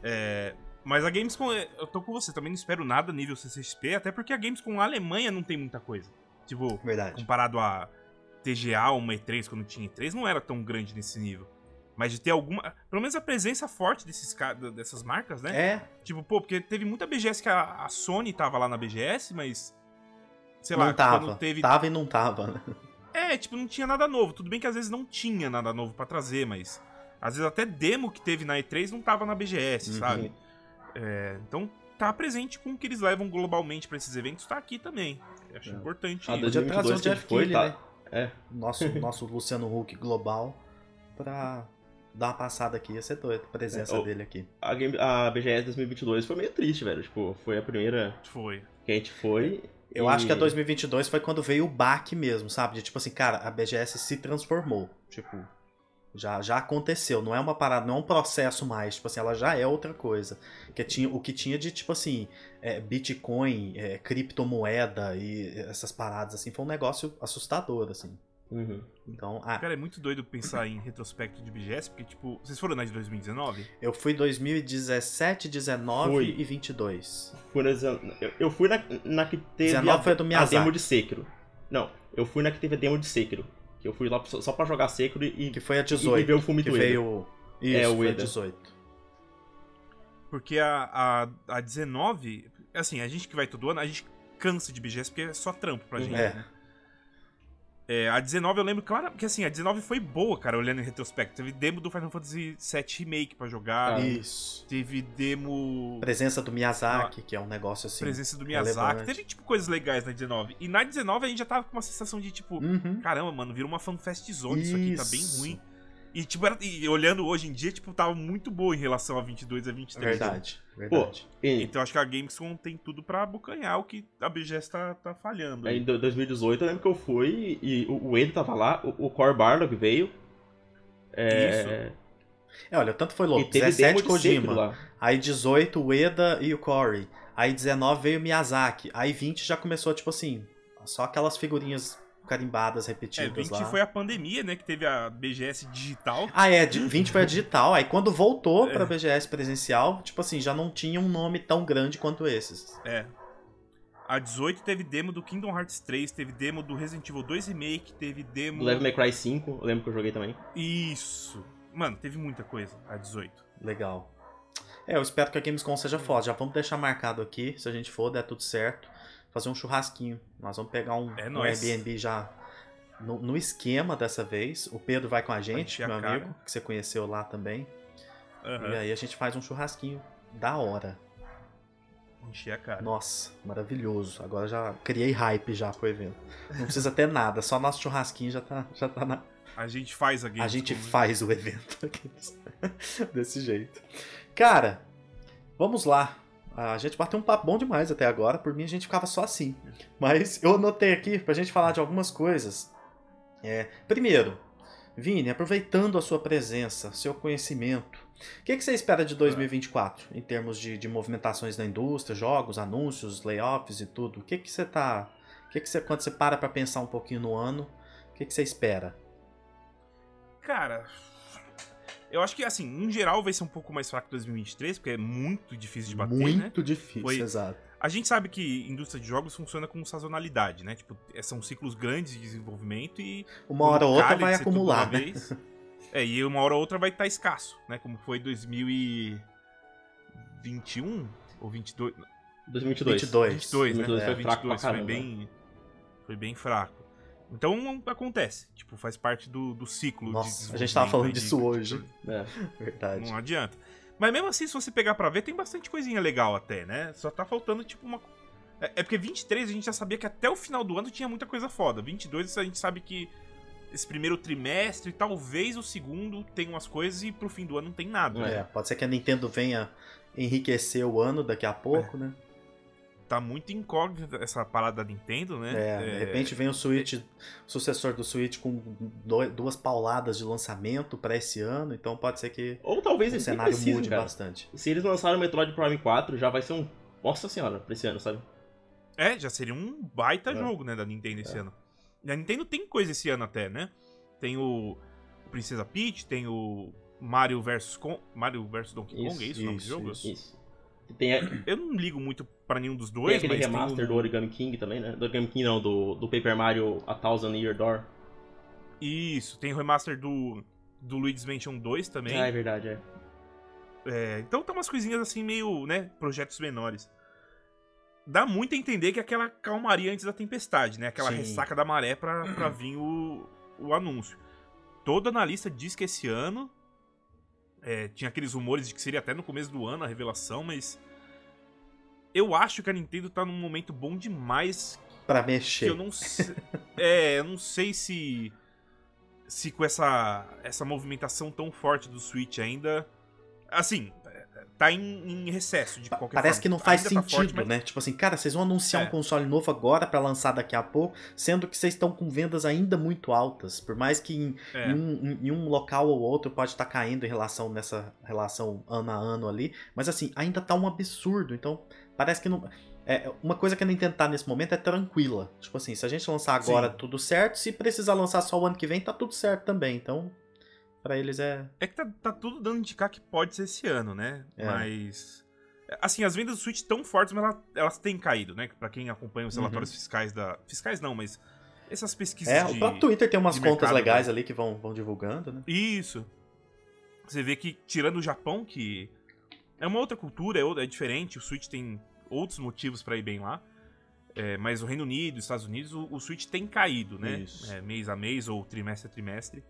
É, mas a Gamescom, é, eu tô com você, também não espero nada nível CCXP, até porque a Gamescom na Alemanha não tem muita coisa. Tipo, Verdade. comparado a TGA, uma E3, quando tinha E3, não era tão grande nesse nível. Mas de ter alguma. Pelo menos a presença forte desses, dessas marcas, né? É, Tipo, pô, porque teve muita BGS que a, a Sony tava lá na BGS, mas. Sei não lá, tava. teve. Tava e não tava, né? É, tipo, não tinha nada novo. Tudo bem que às vezes não tinha nada novo pra trazer, mas. Às vezes até demo que teve na E3 não tava na BGS, Uhum. sabe? É, então tá presente com o que eles levam globalmente pra esses eventos, tá aqui também. Acho É. importante Ah, isso. Podia trazer o 2022 que Jeff foi, Keighley, tá? né? É. Nosso, nosso Luciano Huck global pra dar uma passada aqui. Ia ser doido a presença É, o- dele aqui. A, game, a BGS 2022 foi meio triste, velho. Tipo, foi a primeira Foi. que a gente foi. Eu e- acho que a 2022 foi quando veio o baque mesmo, sabe? De tipo assim, cara, a BGS se transformou. Tipo, já, já aconteceu. Não é uma parada, não é um processo mais. Tipo assim, ela já é outra coisa. Que tinha, o que tinha de, tipo assim, é, Bitcoin, é, criptomoeda e essas paradas, assim, foi um negócio assustador, assim. Uhum. Então, ah, Cara, é muito doido pensar em retrospecto de BGS, porque, tipo, vocês foram na de 2019? eu fui 2017, 19 Fui. e 22. Por exemplo, eu, eu fui na, na que teve 19 a, foi do a demo de Sekiro. Não, eu fui na que teve a demo de Sekiro. Que eu fui lá só, pra jogar Sekiro e, Que foi a e, 18. e ver o filme que do veio. Isso, É, o foi a Eder. 18. Porque a, a, a 19, assim, a gente que vai todo ano, a gente cansa de BGS porque é só trampo pra Uhum. gente. É. né? É, a 19 eu lembro, claro, que assim, a 19 foi boa, cara, olhando em retrospecto. Teve demo do Final Fantasy VII Remake pra jogar. Ah, Isso. Teve demo. Presença do Miyazaki, que é um negócio assim. Presença do Miyazaki. relevante. Teve, tipo, coisas legais na 19. E na 19 a gente já tava com uma sensação de, tipo, Uhum. caramba, mano, virou uma fanfest zone, isso aqui tá bem Isso. ruim. E, tipo, era- e olhando hoje em dia, tipo, tava muito boa em relação a 22 a 23. Verdade, verdade. E, Então acho que a Gamescom tem tudo pra abocanhar o que a BGS tá, tá falhando. aí, em do- 2018 eu lembro que eu fui e o, o Ed tava lá, o, o Core Barlog veio. É, É, olha, tanto foi e louco. teve 17 demo de Sekiro Kojima. lá. Aí 18 o Eda e o Corey. Aí 19 veio o Miyazaki. Aí 20 já começou, tipo assim, só aquelas figurinhas carimbadas É, repetidas 20 lá. foi a pandemia, né? Que teve a BGS digital. Ah, é, de- 20 foi a digital. Aí quando voltou É. pra BGS presencial, tipo assim, já não tinha um nome tão grande quanto esses. É. A 18 teve demo do Kingdom Hearts 3, teve demo do Resident Evil 2 Remake, teve demo. Do Devil May Cry 5, eu lembro que eu joguei também. Isso. Mano, teve muita coisa, a 18. Legal. É, eu espero que a Gamescom seja foda. Já vamos deixar marcado aqui, se a gente for, der tudo certo. Fazer um churrasquinho. Nós vamos pegar um, É um. Airbnb já no, no esquema dessa vez. O Pedro vai com a gente, meu cara. amigo, que você conheceu lá também. Aham. E aí a gente faz um churrasquinho da hora. Encher a cara. Nossa, maravilhoso. Agora já criei hype já pro evento. Não precisa ter nada, só nosso churrasquinho já tá, já tá na. A gente faz a. A gente né? faz o evento aqui. desse jeito. Cara, vamos lá. A gente bateu um papo bom demais até agora. Por mim a gente ficava só assim. Mas eu anotei aqui pra gente falar de algumas coisas. É, primeiro, Vini, aproveitando a sua presença, seu conhecimento, o que, que você espera de 2024 em termos de, de movimentações na indústria, jogos, anúncios, layoffs e tudo? O que, que você tá. O que, que você, quando você para pra pensar um pouquinho no ano, o que, que você espera? Cara. Eu acho que, assim, em geral vai ser um pouco mais fraco 2023, porque é muito difícil de bater, né? Muito difícil, Foi- exato. A gente sabe que indústria de jogos funciona com sazonalidade, né? Tipo, é- são ciclos grandes de desenvolvimento e. Uma hora ou outra vai acumular, né? vez. É, e uma hora ou outra vai estar escasso, né? Como foi 2021 ou 22? 2022. 22. 22, né? 22 foi É, fraco pra 22 foi bem, foi bem fraco. Então acontece, tipo, faz parte do, do ciclo. de Nossa, a gente tava falando aí de- disso hoje. É. Verdade. Não adianta. Mas mesmo assim, se você pegar pra ver, tem bastante coisinha legal até, né? Só tá faltando, tipo, uma. É, é porque 23 a gente já sabia que até o final do ano tinha muita coisa foda. 22 a gente sabe que esse primeiro trimestre, talvez o segundo, tem umas coisas e pro fim do ano não tem nada. né? É, pode ser que a Nintendo venha enriquecer o ano daqui a pouco, né? Tá muito incógnita essa parada da Nintendo, né? É, de repente vem o Switch, o sucessor do Switch com do- duas pauladas de lançamento pra esse ano, então pode ser que Ou talvez o cenário mude cara. bastante. Se eles lançarem o Metroid Prime 4, já vai ser um. Nossa senhora, pra esse ano, sabe? É, já seria um baita É. jogo, né, da Nintendo esse ano. E a Nintendo tem coisa esse ano até, né? Tem o Princesa Peach, tem o Mario vs Con... Mario vs Donkey Kong, Isso, é isso, o nome do isso, jogo? isso. Isso. Tem, tem Eu não ligo muito pra nenhum dos dois, aquele mas remaster tem do Origami King também, né? Do Origami King não, do, do Paper Mario A Thousand Year Door. Isso, tem o remaster do do Luigi's Mansion 2 também. Ah, é verdade, é. É, então tá umas coisinhas assim meio, né, projetos menores. Dá muito a entender que é aquela calmaria antes da tempestade, né? Aquela Sim. ressaca da maré pra, pra vir o, o anúncio. Todo analista diz que esse ano é, tinha aqueles rumores de que seria até no começo do ano a revelação, mas eu acho que a Nintendo tá num momento bom demais Pra que mexer. eu não sei, é, eu não sei se se com essa essa movimentação tão forte do Switch ainda assim, tá em, em recesso de qualquer Parece forma. que não faz Ainda tá sentido, forte, mas- né? Tipo assim, cara, vocês vão anunciar É. um console novo agora pra lançar daqui a pouco, sendo que vocês estão com vendas ainda muito altas. Por mais que em, É. em um, em- um local ou outro pode estar caindo em relação nessa relação ano a ano ali, mas assim, ainda tá um absurdo. Então, parece que não. É, uma coisa que a Nintendo tá nesse momento é tranquila. Tipo assim, se a gente lançar agora Sim. tudo certo, se precisar lançar só o ano que vem, tá tudo certo também. Então, pra eles é. É que tá, tá tudo dando a indicar que pode ser esse ano, né? É. Mas. Assim, as vendas do Switch estão fortes, mas elas, elas têm caído, né? Pra quem acompanha os Uhum. relatórios fiscais da. Fiscais não, mas. Essas pesquisas É, de. o próprio Twitter tem umas contas mercado, legais né? ali que vão, vão divulgando, né? Isso. Você vê que, tirando o Japão, que é uma outra cultura, é, outra- é diferente, o Switch tem outros motivos pra ir bem lá. É, mas o Reino Unido, Estados Unidos, o, o Switch tem caído, né? Isso. É, mês a mês ou trimestre a trimestre.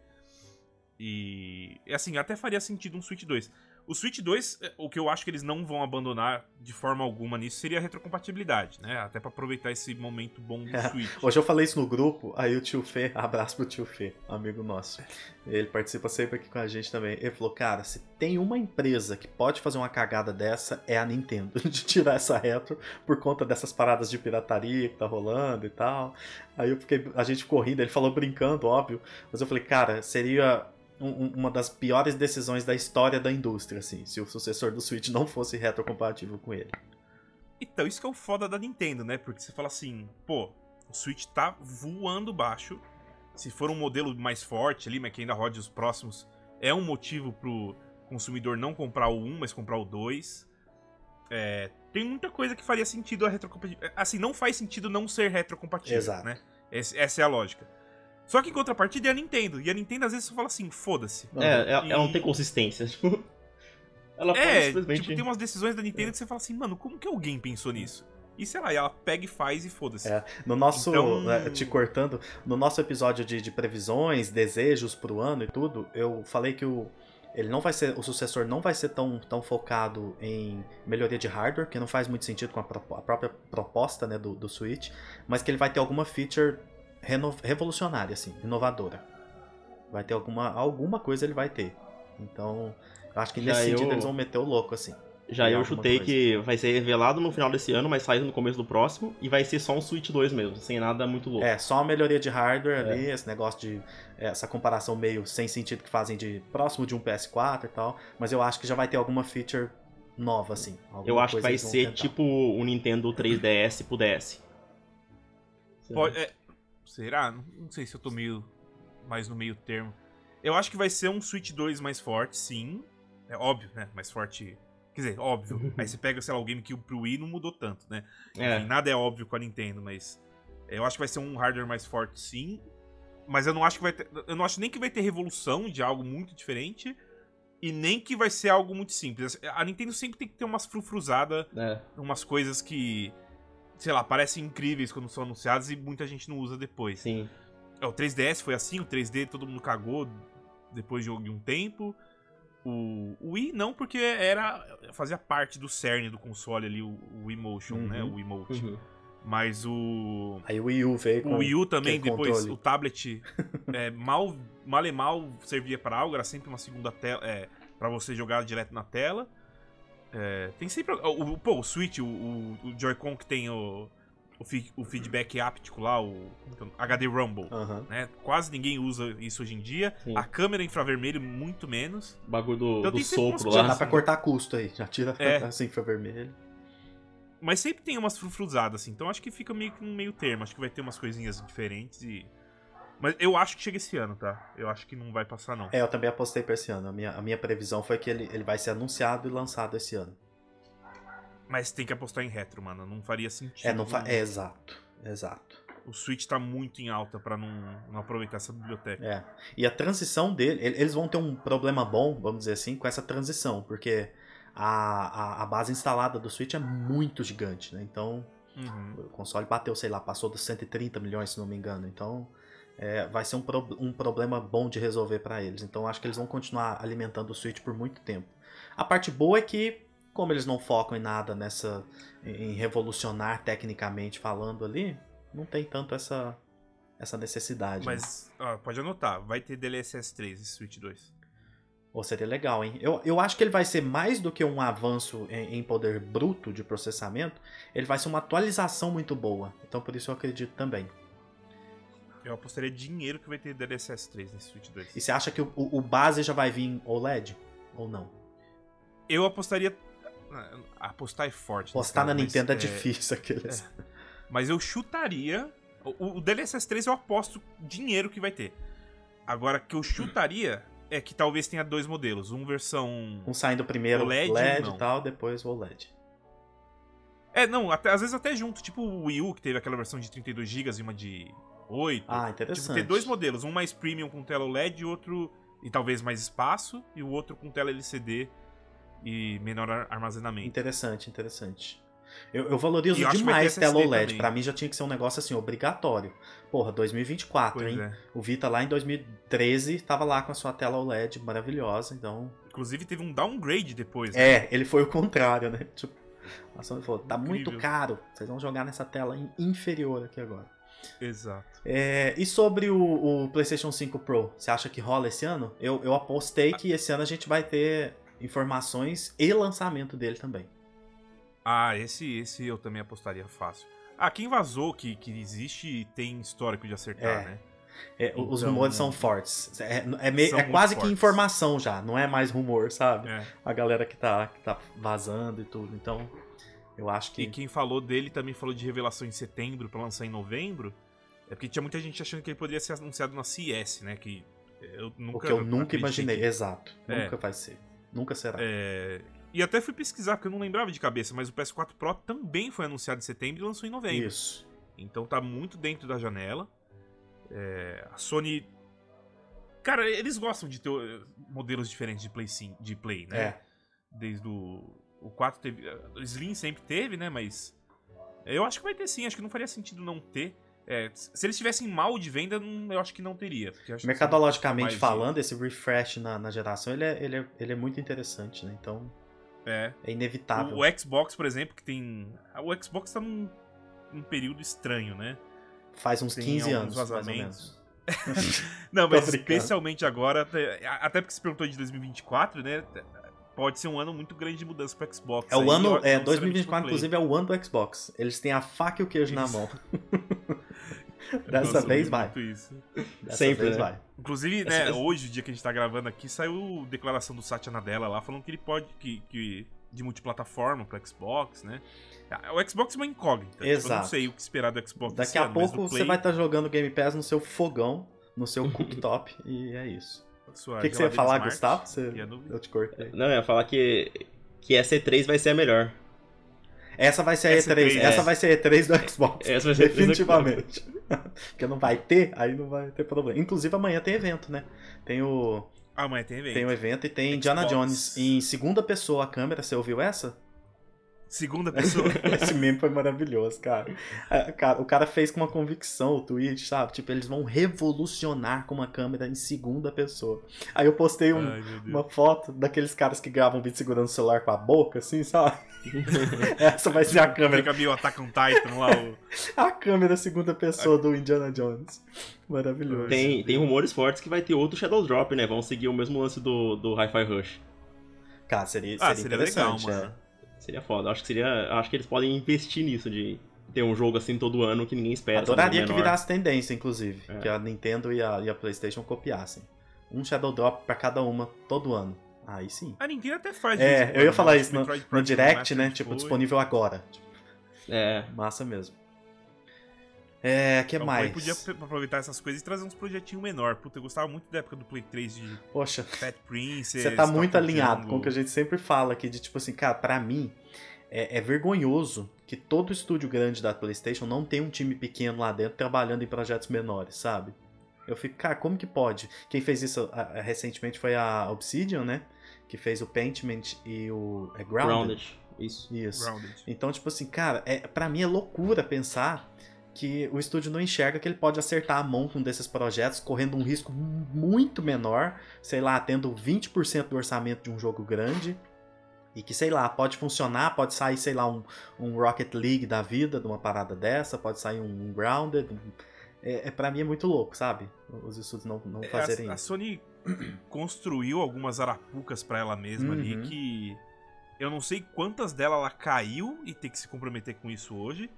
E assim, até faria sentido um Switch 2. O Switch 2, é, o que eu acho que eles não vão abandonar de forma alguma nisso seria a retrocompatibilidade, né? Até pra aproveitar esse momento bom do É. Switch. Hoje eu falei isso no grupo, aí o tio Fê, abraço pro tio Fê, amigo nosso. Ele participa sempre aqui com a gente também. Ele falou, cara, se tem uma empresa que pode fazer uma cagada dessa, é a Nintendo, de tirar essa retro por conta dessas paradas de pirataria que tá rolando e tal. Aí eu fiquei, a gente ficou rindo, ele falou brincando, óbvio, mas eu falei, cara, seria um- um- uma das piores decisões da história da indústria, assim, se o sucessor do Switch não fosse retrocompatível com ele. Então, isso que é o foda da Nintendo, né? Porque você fala assim, pô, o Switch tá voando baixo. Se for um modelo mais forte ali, mas que ainda rode os próximos, é um motivo pro consumidor não comprar o 1, mas comprar o 2. É, tem muita coisa que faria sentido a retrocompatibilidade. Assim, não faz sentido não ser retrocompatível, Exato. né? Esse- essa é a lógica. Só que em contrapartida é a Nintendo. E a Nintendo às vezes fala assim, foda-se. É, ela, ela não E- tem consistência. Tipo, ela É, simplesmente. tipo, tem umas decisões da Nintendo que você fala assim, mano, como que alguém pensou nisso? E sei lá, e ela pega e faz e foda-se. É, No nosso, Então- né, te cortando, no nosso episódio de, de previsões, desejos pro ano e tudo, eu falei que o, ele não vai ser, o sucessor não vai ser tão, tão focado em melhoria de hardware, que não faz muito sentido com a, propo- a própria proposta né, do, do Switch, mas que ele vai ter alguma feature reno- revolucionária, assim, inovadora. Vai ter alguma, alguma coisa ele vai ter. Então, eu acho que Já nesse sentido eu- eles vão meter o louco, assim. Já eu chutei coisa. que vai ser revelado no final desse ano, mas saindo no começo do próximo. E vai ser só um Switch 2 mesmo, sem nada muito louco. É, só uma melhoria de hardware É. ali, esse negócio de. Essa comparação meio sem sentido que fazem de próximo de um PS4 e tal. Mas eu acho que já vai ter alguma feature nova, assim. eu acho que vai ser tentar. tipo o Nintendo 3DS pro DS. Pode- é, será? Não sei se eu tô meio mais no meio termo. Eu acho que vai ser um Switch 2 mais forte, sim. É óbvio, né? Mais forte. Quer dizer, óbvio. Aí você pega, sei lá, o GameCube pro Wii não mudou tanto, né? É. Enfim, nada é óbvio com a Nintendo, mas eu acho que vai ser um hardware mais forte, sim. Mas eu não acho que vai ter, eu não acho nem que vai ter revolução de algo muito diferente e nem que vai ser algo muito simples. A Nintendo sempre tem que ter umas frufruzadas É. umas coisas que, sei lá, parecem incríveis quando são anunciadas e muita gente não usa depois. Sim. É, O 3DS foi assim, o 3D todo mundo cagou depois de um tempo. O, o Wii não, porque era fazia parte do cerne do console ali, o, o Emotion, Uhum. né? O Emote. Uhum. Mas o. Aí o Wii U veio com. O Wii U também, depois controle. o tablet é, mal, mal e mal servia para algo, era sempre uma segunda tela é, para você jogar direto na tela. É, tem sempre. O, o- pô, o Switch, o, o, o Joy-Con que tem o, o, fi- o feedback áptico lá, o é? HD Rumble. Aham. Né? Quase ninguém usa isso hoje em dia. Sim. A câmera infravermelho, muito menos. O bagulho do, Então do sopro umas Já lá. dá pra cortar custo aí. Já tira É. assim, foi vermelho. Mas sempre tem umas frufruzadas, assim. Então acho que fica meio que um meio termo. Acho que vai ter umas coisinhas diferentes e. Mas eu acho que chega esse ano, tá? Eu acho que não vai passar, não. É, eu também apostei pra esse ano. A minha, a minha previsão foi que ele, ele vai ser anunciado e lançado esse ano. Mas tem que apostar em retro, mano. Não faria sentido. É, não fa... é exato. Exato. O Switch tá muito em alta pra não, não aproveitar essa biblioteca. É. E a transição dele, ele- eles vão ter um problema bom, vamos dizer assim, com essa transição, porque a, a, a base instalada do Switch é muito gigante, né? Então, Uhum. o console bateu, sei lá, passou dos 130 milhões, se não me engano. Então, é, vai ser um, pro- um problema bom de resolver para eles. Então, acho que eles vão continuar alimentando o Switch por muito tempo. A parte boa é que, como eles não focam em nada nessa. em revolucionar tecnicamente falando ali, não tem tanto essa, essa necessidade. né? Mas, ó, pode anotar, vai ter DLSS 3 esse Switch 2. Ou seria legal, hein? Eu, eu acho que ele vai ser mais do que um avanço em, em poder bruto de processamento, ele vai ser uma atualização muito boa. Então por isso eu acredito também. Eu apostaria dinheiro que vai ter DLSS 3 nesse Switch 2. E você acha que o, o- base já vai vir OLED? Ou não? Eu apostaria. ah, Apostar é forte. Postar na nesse caso, Nintendo é mas, difícil aqueles. Mas eu chutaria. O, o DLSS 3 eu aposto dinheiro que vai ter. Agora, que eu chutaria é que talvez tenha dois modelos. Um versão. Um saindo primeiro OLED, LED, e tal, depois o OLED. É, não, até, às vezes até junto. Tipo o Wii U, que teve aquela versão de 32GB e uma de 8. Ah, tipo, interessante. ter dois modelos. Um mais premium com tela OLED e outro. E talvez mais espaço. E o outro com tela LCD e menor ar- armazenamento. Interessante, interessante. Eu, eu valorizo eu demais tela OLED. Pra mim já tinha que ser um negócio assim, obrigatório. Porra, 2024, Pois hein? é. O Vita lá em 2013 tava lá com a sua tela OLED maravilhosa, então. Inclusive teve um downgrade depois. né? É, ele foi o contrário, né? Tipo, a Sony falou: tá muito Incrível. caro, vocês vão jogar nessa tela in- inferior aqui agora. Exato. É, e sobre o, o PlayStation 5 Pro, você acha que rola esse ano? Eu, eu apostei que esse ano a gente vai ter informações e lançamento dele também. Ah, esse, esse eu também apostaria fácil. Ah, quem vazou que, que existe tem histórico de acertar, É. né? É, os Então- rumores são fortes. É, é, meio- é muito quase que fortes. informação já, não é mais rumor, sabe? É. A galera que tá, que tá vazando e tudo. Então, eu acho que. E quem falou dele também falou de revelação em setembro pra lançar em novembro. É porque tinha muita gente achando que ele poderia ser anunciado na CS, né? Que eu nunca. o que eu nunca imaginei. que- Exato. É. Nunca vai ser. Nunca será. É, E até fui pesquisar, porque eu não lembrava de cabeça, mas o PS4 Pro também foi anunciado em setembro e lançou em novembro. Isso. Então tá muito dentro da janela. É, a Sony. Cara, eles gostam de ter eh, modelos diferentes de Play, sim, de Play né? É. Desde o. O 4 teve. O Slim sempre teve, né? Mas. Eu acho que vai ter sim, acho que não faria sentido não ter. É, se eles tivessem mal de venda, não- eu acho que não teria. Mercadologicamente falando, esse refresh na, na geração, ele é, ele, é, ele é muito interessante, né? Então, É. é inevitável. O, o Xbox, por exemplo, que tem. O Xbox tá num, num período estranho, né? Faz uns tem 15 alguns anos, vazamentos. Não, mas especialmente agora, até porque se perguntou de 2024, né? Pode ser um ano muito grande de mudança pro Xbox. É o aí, ano, é, necessariamente 2024, pro Play. inclusive, é o ano do Xbox. Eles têm a faca e o queijo na Isso. mão. Eu Dessa vez vai. Dessa Sempre, vez né? vai. Inclusive, né, essa- hoje, o dia que a gente tá gravando aqui, saiu declaração do Satya Nadella lá, falando que ele pode, que, que de multiplataforma pro Xbox, né? Ah, O Xbox é uma incógnita. tipo, eu não Exato. sei o que esperar do Xbox Daqui a ano, pouco do você Play, vai estar jogando Game Pass no seu fogão, no seu cooktop, e é isso. Sua O que, que você ia falar, smart Gustavo? Você-. Eu te cortei. Não, eu ia falar que, que essa E3 vai ser a melhor. Essa vai ser a Essa E3. E3, Essa é. vai ser a E3 do Xbox. Essa vai ser a E3 do Definitivamente. Porque não vai ter, aí não vai ter problema. Inclusive amanhã tem evento, né? Tem o, Amanhã tem evento. tem o evento e tem Indiana Xbox. Jones em segunda pessoa a câmera. Você ouviu essa? Segunda pessoa. Esse meme foi maravilhoso, cara. É, cara. O cara fez com uma convicção o tweet, sabe? Tipo, eles vão revolucionar com uma câmera em segunda pessoa. Aí eu postei um- Ai, uma foto daqueles caras que gravam vídeo segurando o celular com a boca, assim, sabe? Essa vai ser a câmera. Fica meio Attack on Titan lá, o... A câmera segunda pessoa do Indiana Jones. Maravilhoso. Tem, tem rumores fortes que vai ter outro Shadow Drop, né? Vão seguir o mesmo lance do, do Hi-Fi Rush. Cara, seria, Ah, seria, seria legal, interessante. é. Seria foda. Acho que seria. Acho que eles podem investir nisso de ter um jogo assim todo ano que ninguém espera. Adoraria que virasse tendência, inclusive. É. Que a Nintendo e a, e a PlayStation copiassem. Um Shadow Drop pra cada uma, todo ano. Aí sim. A Nintendo até faz É, isso, eu ia falar isso no, no Direct, né? Tipo, disponível agora. Tipo, É. massa mesmo. É, que Então, mais? Aí podia aproveitar essas coisas e trazer uns projetinhos menor. Puta, eu gostava muito da época do Play 3 de Poxa, Fat Princess. você tá muito alinhado Jungle. com o que a gente sempre fala aqui, de tipo assim, cara, pra mim, é, é vergonhoso que todo estúdio grande da PlayStation não tem um time pequeno lá dentro trabalhando em projetos menores, sabe? Eu fico, cara, como que pode? Quem fez isso ah, ah, recentemente foi a Obsidian, né? Que fez o Pentiment e o é Grounded. Grounded. Isso. Isso. Grounded. Então, tipo assim, cara, é, para mim é loucura pensar que o estúdio não enxerga que ele pode acertar a mão com um desses projetos, correndo um risco muito menor, sei lá, tendo 20% do orçamento de um jogo grande. E que, sei lá, pode funcionar, pode sair, sei lá, um, um Rocket League da vida, de uma parada dessa, pode sair um Grounded. um- É, é, pra mim é muito louco, sabe? Os estúdios não, não É, fazerem a, a. Sony construiu algumas arapucas pra ela mesma ali Uhum. que eu não sei quantas delas ela caiu e tem que se comprometer com isso hoje,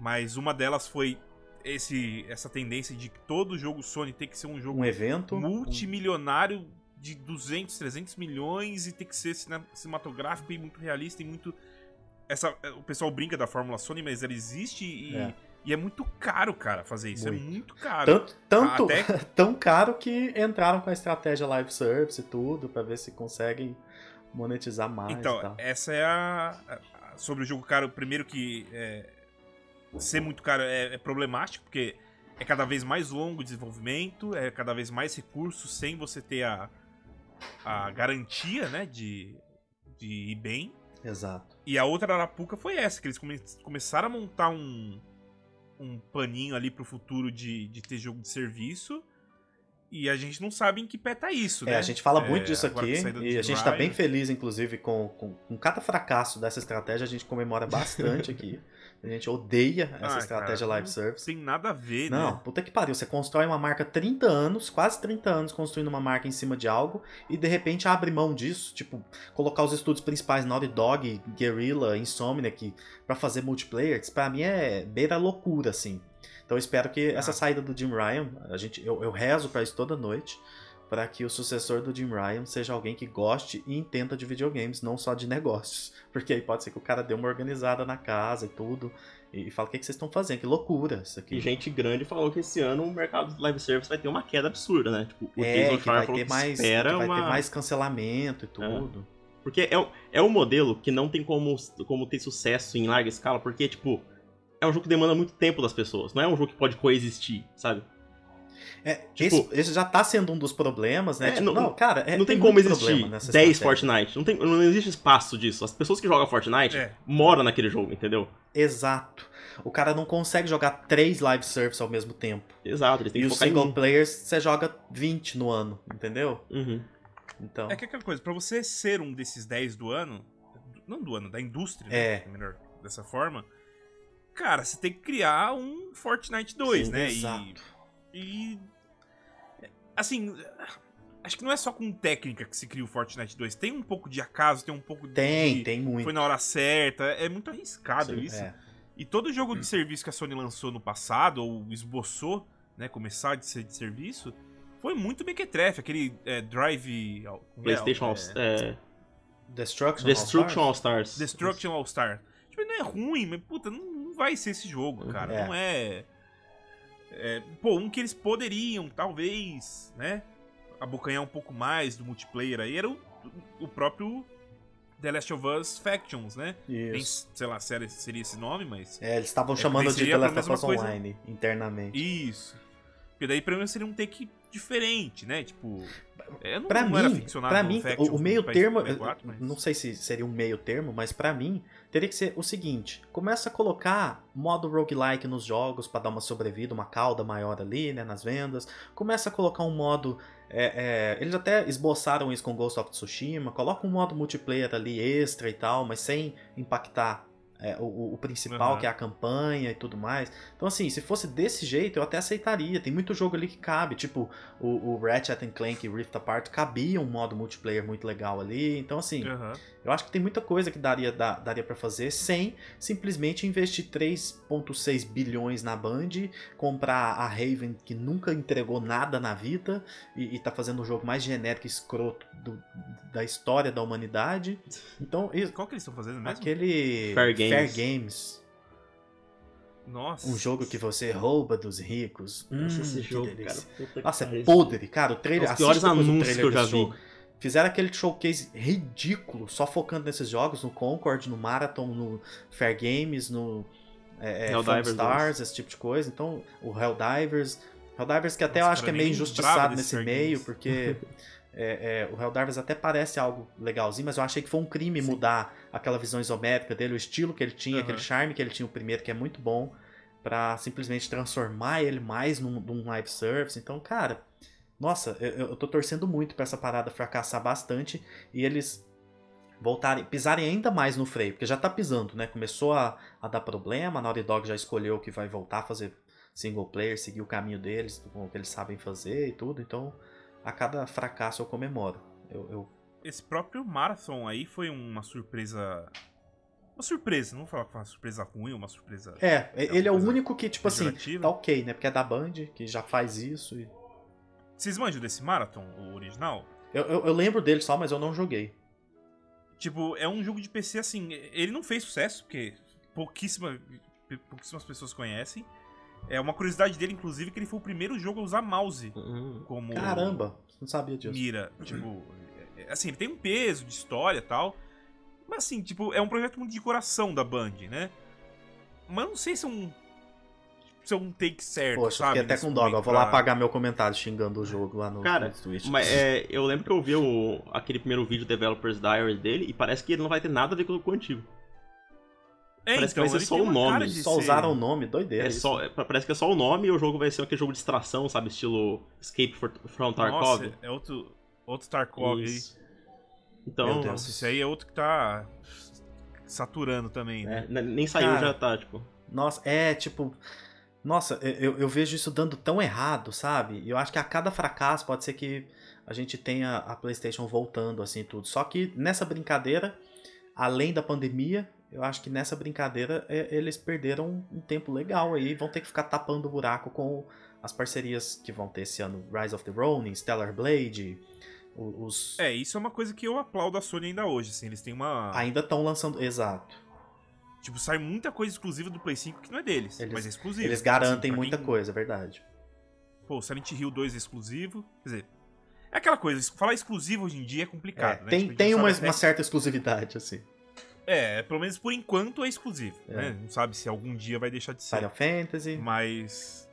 mas uma delas foi esse essa tendência de que todo jogo Sony tem que ser um jogo Um evento. multimilionário de 200, 300 milhões e tem que ser cine- cinematográfico e muito realista e muito essa o pessoal brinca da Fórmula Sony, mas ela existe e É. e é muito caro, cara, fazer isso. É Muito. muito caro. Tanto, tanto, Até tão caro que entraram com a estratégia live service e tudo, pra ver se conseguem monetizar mais Então, essa é a, a- Sobre o jogo caro, primeiro que é, ser muito caro é, é problemático, porque é cada vez mais longo o desenvolvimento, é cada vez mais recursos sem você ter a, a garantia, né, de, de ir bem. Exato. E a outra arapuca foi essa, que eles come começaram a montar um, um paninho ali pro futuro de, de ter jogo de serviço. E a gente não sabe em que pé tá isso, É, né? a gente fala É, muito disso agora aqui e a gente tá Ryan. bem feliz, inclusive, com, com, com cada fracasso dessa estratégia. A gente comemora bastante aqui. A gente odeia essa Ah, estratégia cara, live service. Sem nada a ver, Não, né? puta que pariu. Você constrói uma marca há 30 anos, quase 30 anos construindo uma marca em cima de algo e de repente abre mão disso. Tipo, colocar os estúdios principais Naughty Dog, Guerrilla, Insomniac pra fazer multiplayer. Pra mim é beira loucura, assim. Então eu espero que essa Ah. saída do Jim Ryan, a gente, eu, eu rezo pra isso toda noite, para que o sucessor do Jim Ryan seja alguém que goste e entenda de videogames, não só de negócios. Porque aí pode ser que o cara dê uma organizada na casa e tudo, e, fala, o que, que vocês estão fazendo? Que loucura isso aqui. E gente grande falou que esse ano o mercado de live service vai ter uma queda absurda, né? Tipo, o é, Jason que Schreier vai falou ter que mais, que espera vai uma... ter mais cancelamento e tudo. Porque é, é um modelo que não tem como, como ter sucesso em larga escala, porque, tipo, é um jogo que demanda muito tempo das pessoas. Não é um jogo que pode coexistir, sabe? É, Tipo- esse, esse já tá sendo um dos problemas, né? É, Tipo, não- não, cara, é, não tem, tem como existir problema nessa 10 estratégia. Fortnite. Não, tem, não existe espaço disso. As pessoas que jogam Fortnite É. moram naquele jogo, entendeu? Exato. O cara não consegue jogar três live service ao mesmo tempo. Exato, eles têm E que os focar em single um. players, você joga 20 no ano, entendeu? Uhum. Então, É que é aquela coisa, pra você ser um desses 10 do ano, não do ano, da indústria, né? É. Melhor, dessa forma, cara, você tem que criar um Fortnite 2, Sim, né? exato. E, e. Assim, acho que não é só com técnica que se cria o Fortnite 2. Tem um pouco de acaso, tem um pouco tem, de. tem muito. Foi na hora certa. É muito arriscado Sim, isso. É. E todo jogo de serviço que a Sony lançou no passado, ou esboçou, né, começar de ser de serviço, foi muito mequetrefe. Aquele é, Drive... é? PlayStation É, All, é, Destruction, Destruction All All Stars. Destruction All Star. Tipo, não é ruim, mas puta, não, não vai ser esse jogo, Uhum. cara. É. Não é... é, Pô, um que eles poderiam, talvez, né, abocanhar um pouco mais do multiplayer aí, era o, o próprio The Last of Us Factions, né? Nem, sei lá, se seria esse nome, mas... É, eles estavam É, chamando de The Last of Us coisa. Online internamente. Isso. Porque daí pra mim seria um take diferente, né? Tipo. Eu não, Pra não era mim, ficcionado pra mim o, o meio PS4, termo, PS4, mas- não sei se seria um meio termo, mas pra mim teria que ser o seguinte: começa a colocar modo roguelike nos jogos pra dar uma sobrevida, uma cauda maior ali, né, nas vendas. Começa a colocar um modo, é, é, eles até esboçaram isso com Ghost of Tsushima. Coloca um modo multiplayer ali extra e tal, mas sem impactar é, o, o principal, Aham. que é a campanha e tudo mais. Então, assim, se fosse desse jeito, eu até aceitaria. Tem muito jogo ali que cabe, tipo o, o Ratchet and Clank Rift Apart cabia um modo multiplayer muito legal ali. Então, assim, Aham. eu acho que tem muita coisa que daria, da- daria para fazer sem simplesmente investir 3,6 bilhões na Band, comprar a Raven que nunca entregou nada na vida e, e tá fazendo o jogo mais genérico e escroto do- da história da humanidade. Então, isso- Qual que eles estão fazendo mesmo? aquele Fair Games. Games, Nossa. um jogo que você rouba dos ricos. Nossa, Hum, esse que jogo, cara. Nossa, é podre, cara. O É trailer. os piores anúncios que eu já vi. jogo. Fizeram aquele showcase ridículo, só focando nesses jogos, no Concord, no Marathon, no Fair Games, no é, é, Stars, esse tipo de coisa. Então, o Helldivers. Helldivers que até Nossa, eu acho que é cara, meio injustiçado nesse Fair meio, porque é, é, o Helldivers até parece algo legalzinho, mas eu achei que foi um crime mudar aquela visão isométrica dele, o estilo que ele tinha, Aham. aquele charme que ele tinha o primeiro, que é muito bom, pra simplesmente transformar ele mais num, num live service. Então, cara, nossa, eu, eu tô torcendo muito pra essa parada fracassar bastante e eles voltarem, pisarem ainda mais no freio, porque já tá pisando, né? Começou a, a dar problema, a Naughty Dog já escolheu que vai voltar a fazer single player, seguir o caminho deles, com o que eles sabem fazer e tudo, então a cada fracasso eu comemoro. Eu, eu- Esse próprio Marathon aí foi uma surpresa. Uma surpresa, não vou falar que foi uma surpresa ruim, uma surpresa. É, ele é o único que, tipo assim, tá ok, né? Porque é da Band, que já faz isso. e- Vocês manjam desse Marathon, o original? Eu, eu, eu lembro dele só, mas eu não joguei. Tipo, é um jogo de PC assim. Ele não fez sucesso, porque pouquíssima, pouquíssimas pessoas conhecem. É uma curiosidade dele, inclusive, que ele foi o primeiro jogo a usar mouse Uhum. como Caramba, não sabia disso. mira. Tipo, é- assim, ele tem um peso de história e tal. Mas assim, tipo, é um projeto muito de coração da Band, né? Mas eu não sei se é um. ser um take certo, Poxa, sabe? fiquei até com dó. Eu vou lá pra- apagar meu comentário xingando o jogo lá no, Cara, no Twitch. Mas é, eu lembro que eu vi o, aquele primeiro vídeo Developers Diary dele e parece que ele não vai ter nada a ver com, com o antigo. É, parece que então, vai ser só o nome, Só ser- usaram o nome, doideira. É isso. só, é, parece que é só o nome e o jogo vai ser aquele jogo de distração, sabe? Estilo Escape from Tarkov. Nossa, é outro, outro Tarkov aí. Isso. Então, Meu Deus. Nossa, esse aí é outro que tá saturando também, né? é, nem saiu, Cara. já tá, tipo. Nossa, é tipo. Nossa, eu, eu vejo isso dando tão errado, sabe? E eu acho que a cada fracasso pode ser que a gente tenha a PlayStation voltando, assim, tudo. Só que nessa brincadeira, além da pandemia, eu acho que nessa brincadeira é, eles perderam um tempo legal aí. Vão ter que ficar tapando o buraco com as parcerias que vão ter esse ano: Rise of the Ronin, Stellar Blade. Os. É, isso é uma coisa que eu aplaudo a Sony ainda hoje, assim, eles têm uma... Ainda estão lançando. Exato. Tipo, sai muita coisa exclusiva do Play 5 que não é deles, Eles- mas é exclusivo. Eles Assim, garantem pra muita quem- coisa, é verdade. Pô, o Silent Hill 2 é exclusivo, quer dizer... É aquela coisa, falar exclusivo hoje em dia é É, complicado, né? tem Tipo, tem uma, uma certa exclusividade, assim. É, pelo menos por enquanto é exclusivo, É. né? Não sabe se algum dia vai deixar de ser. Final Fantasy. Mas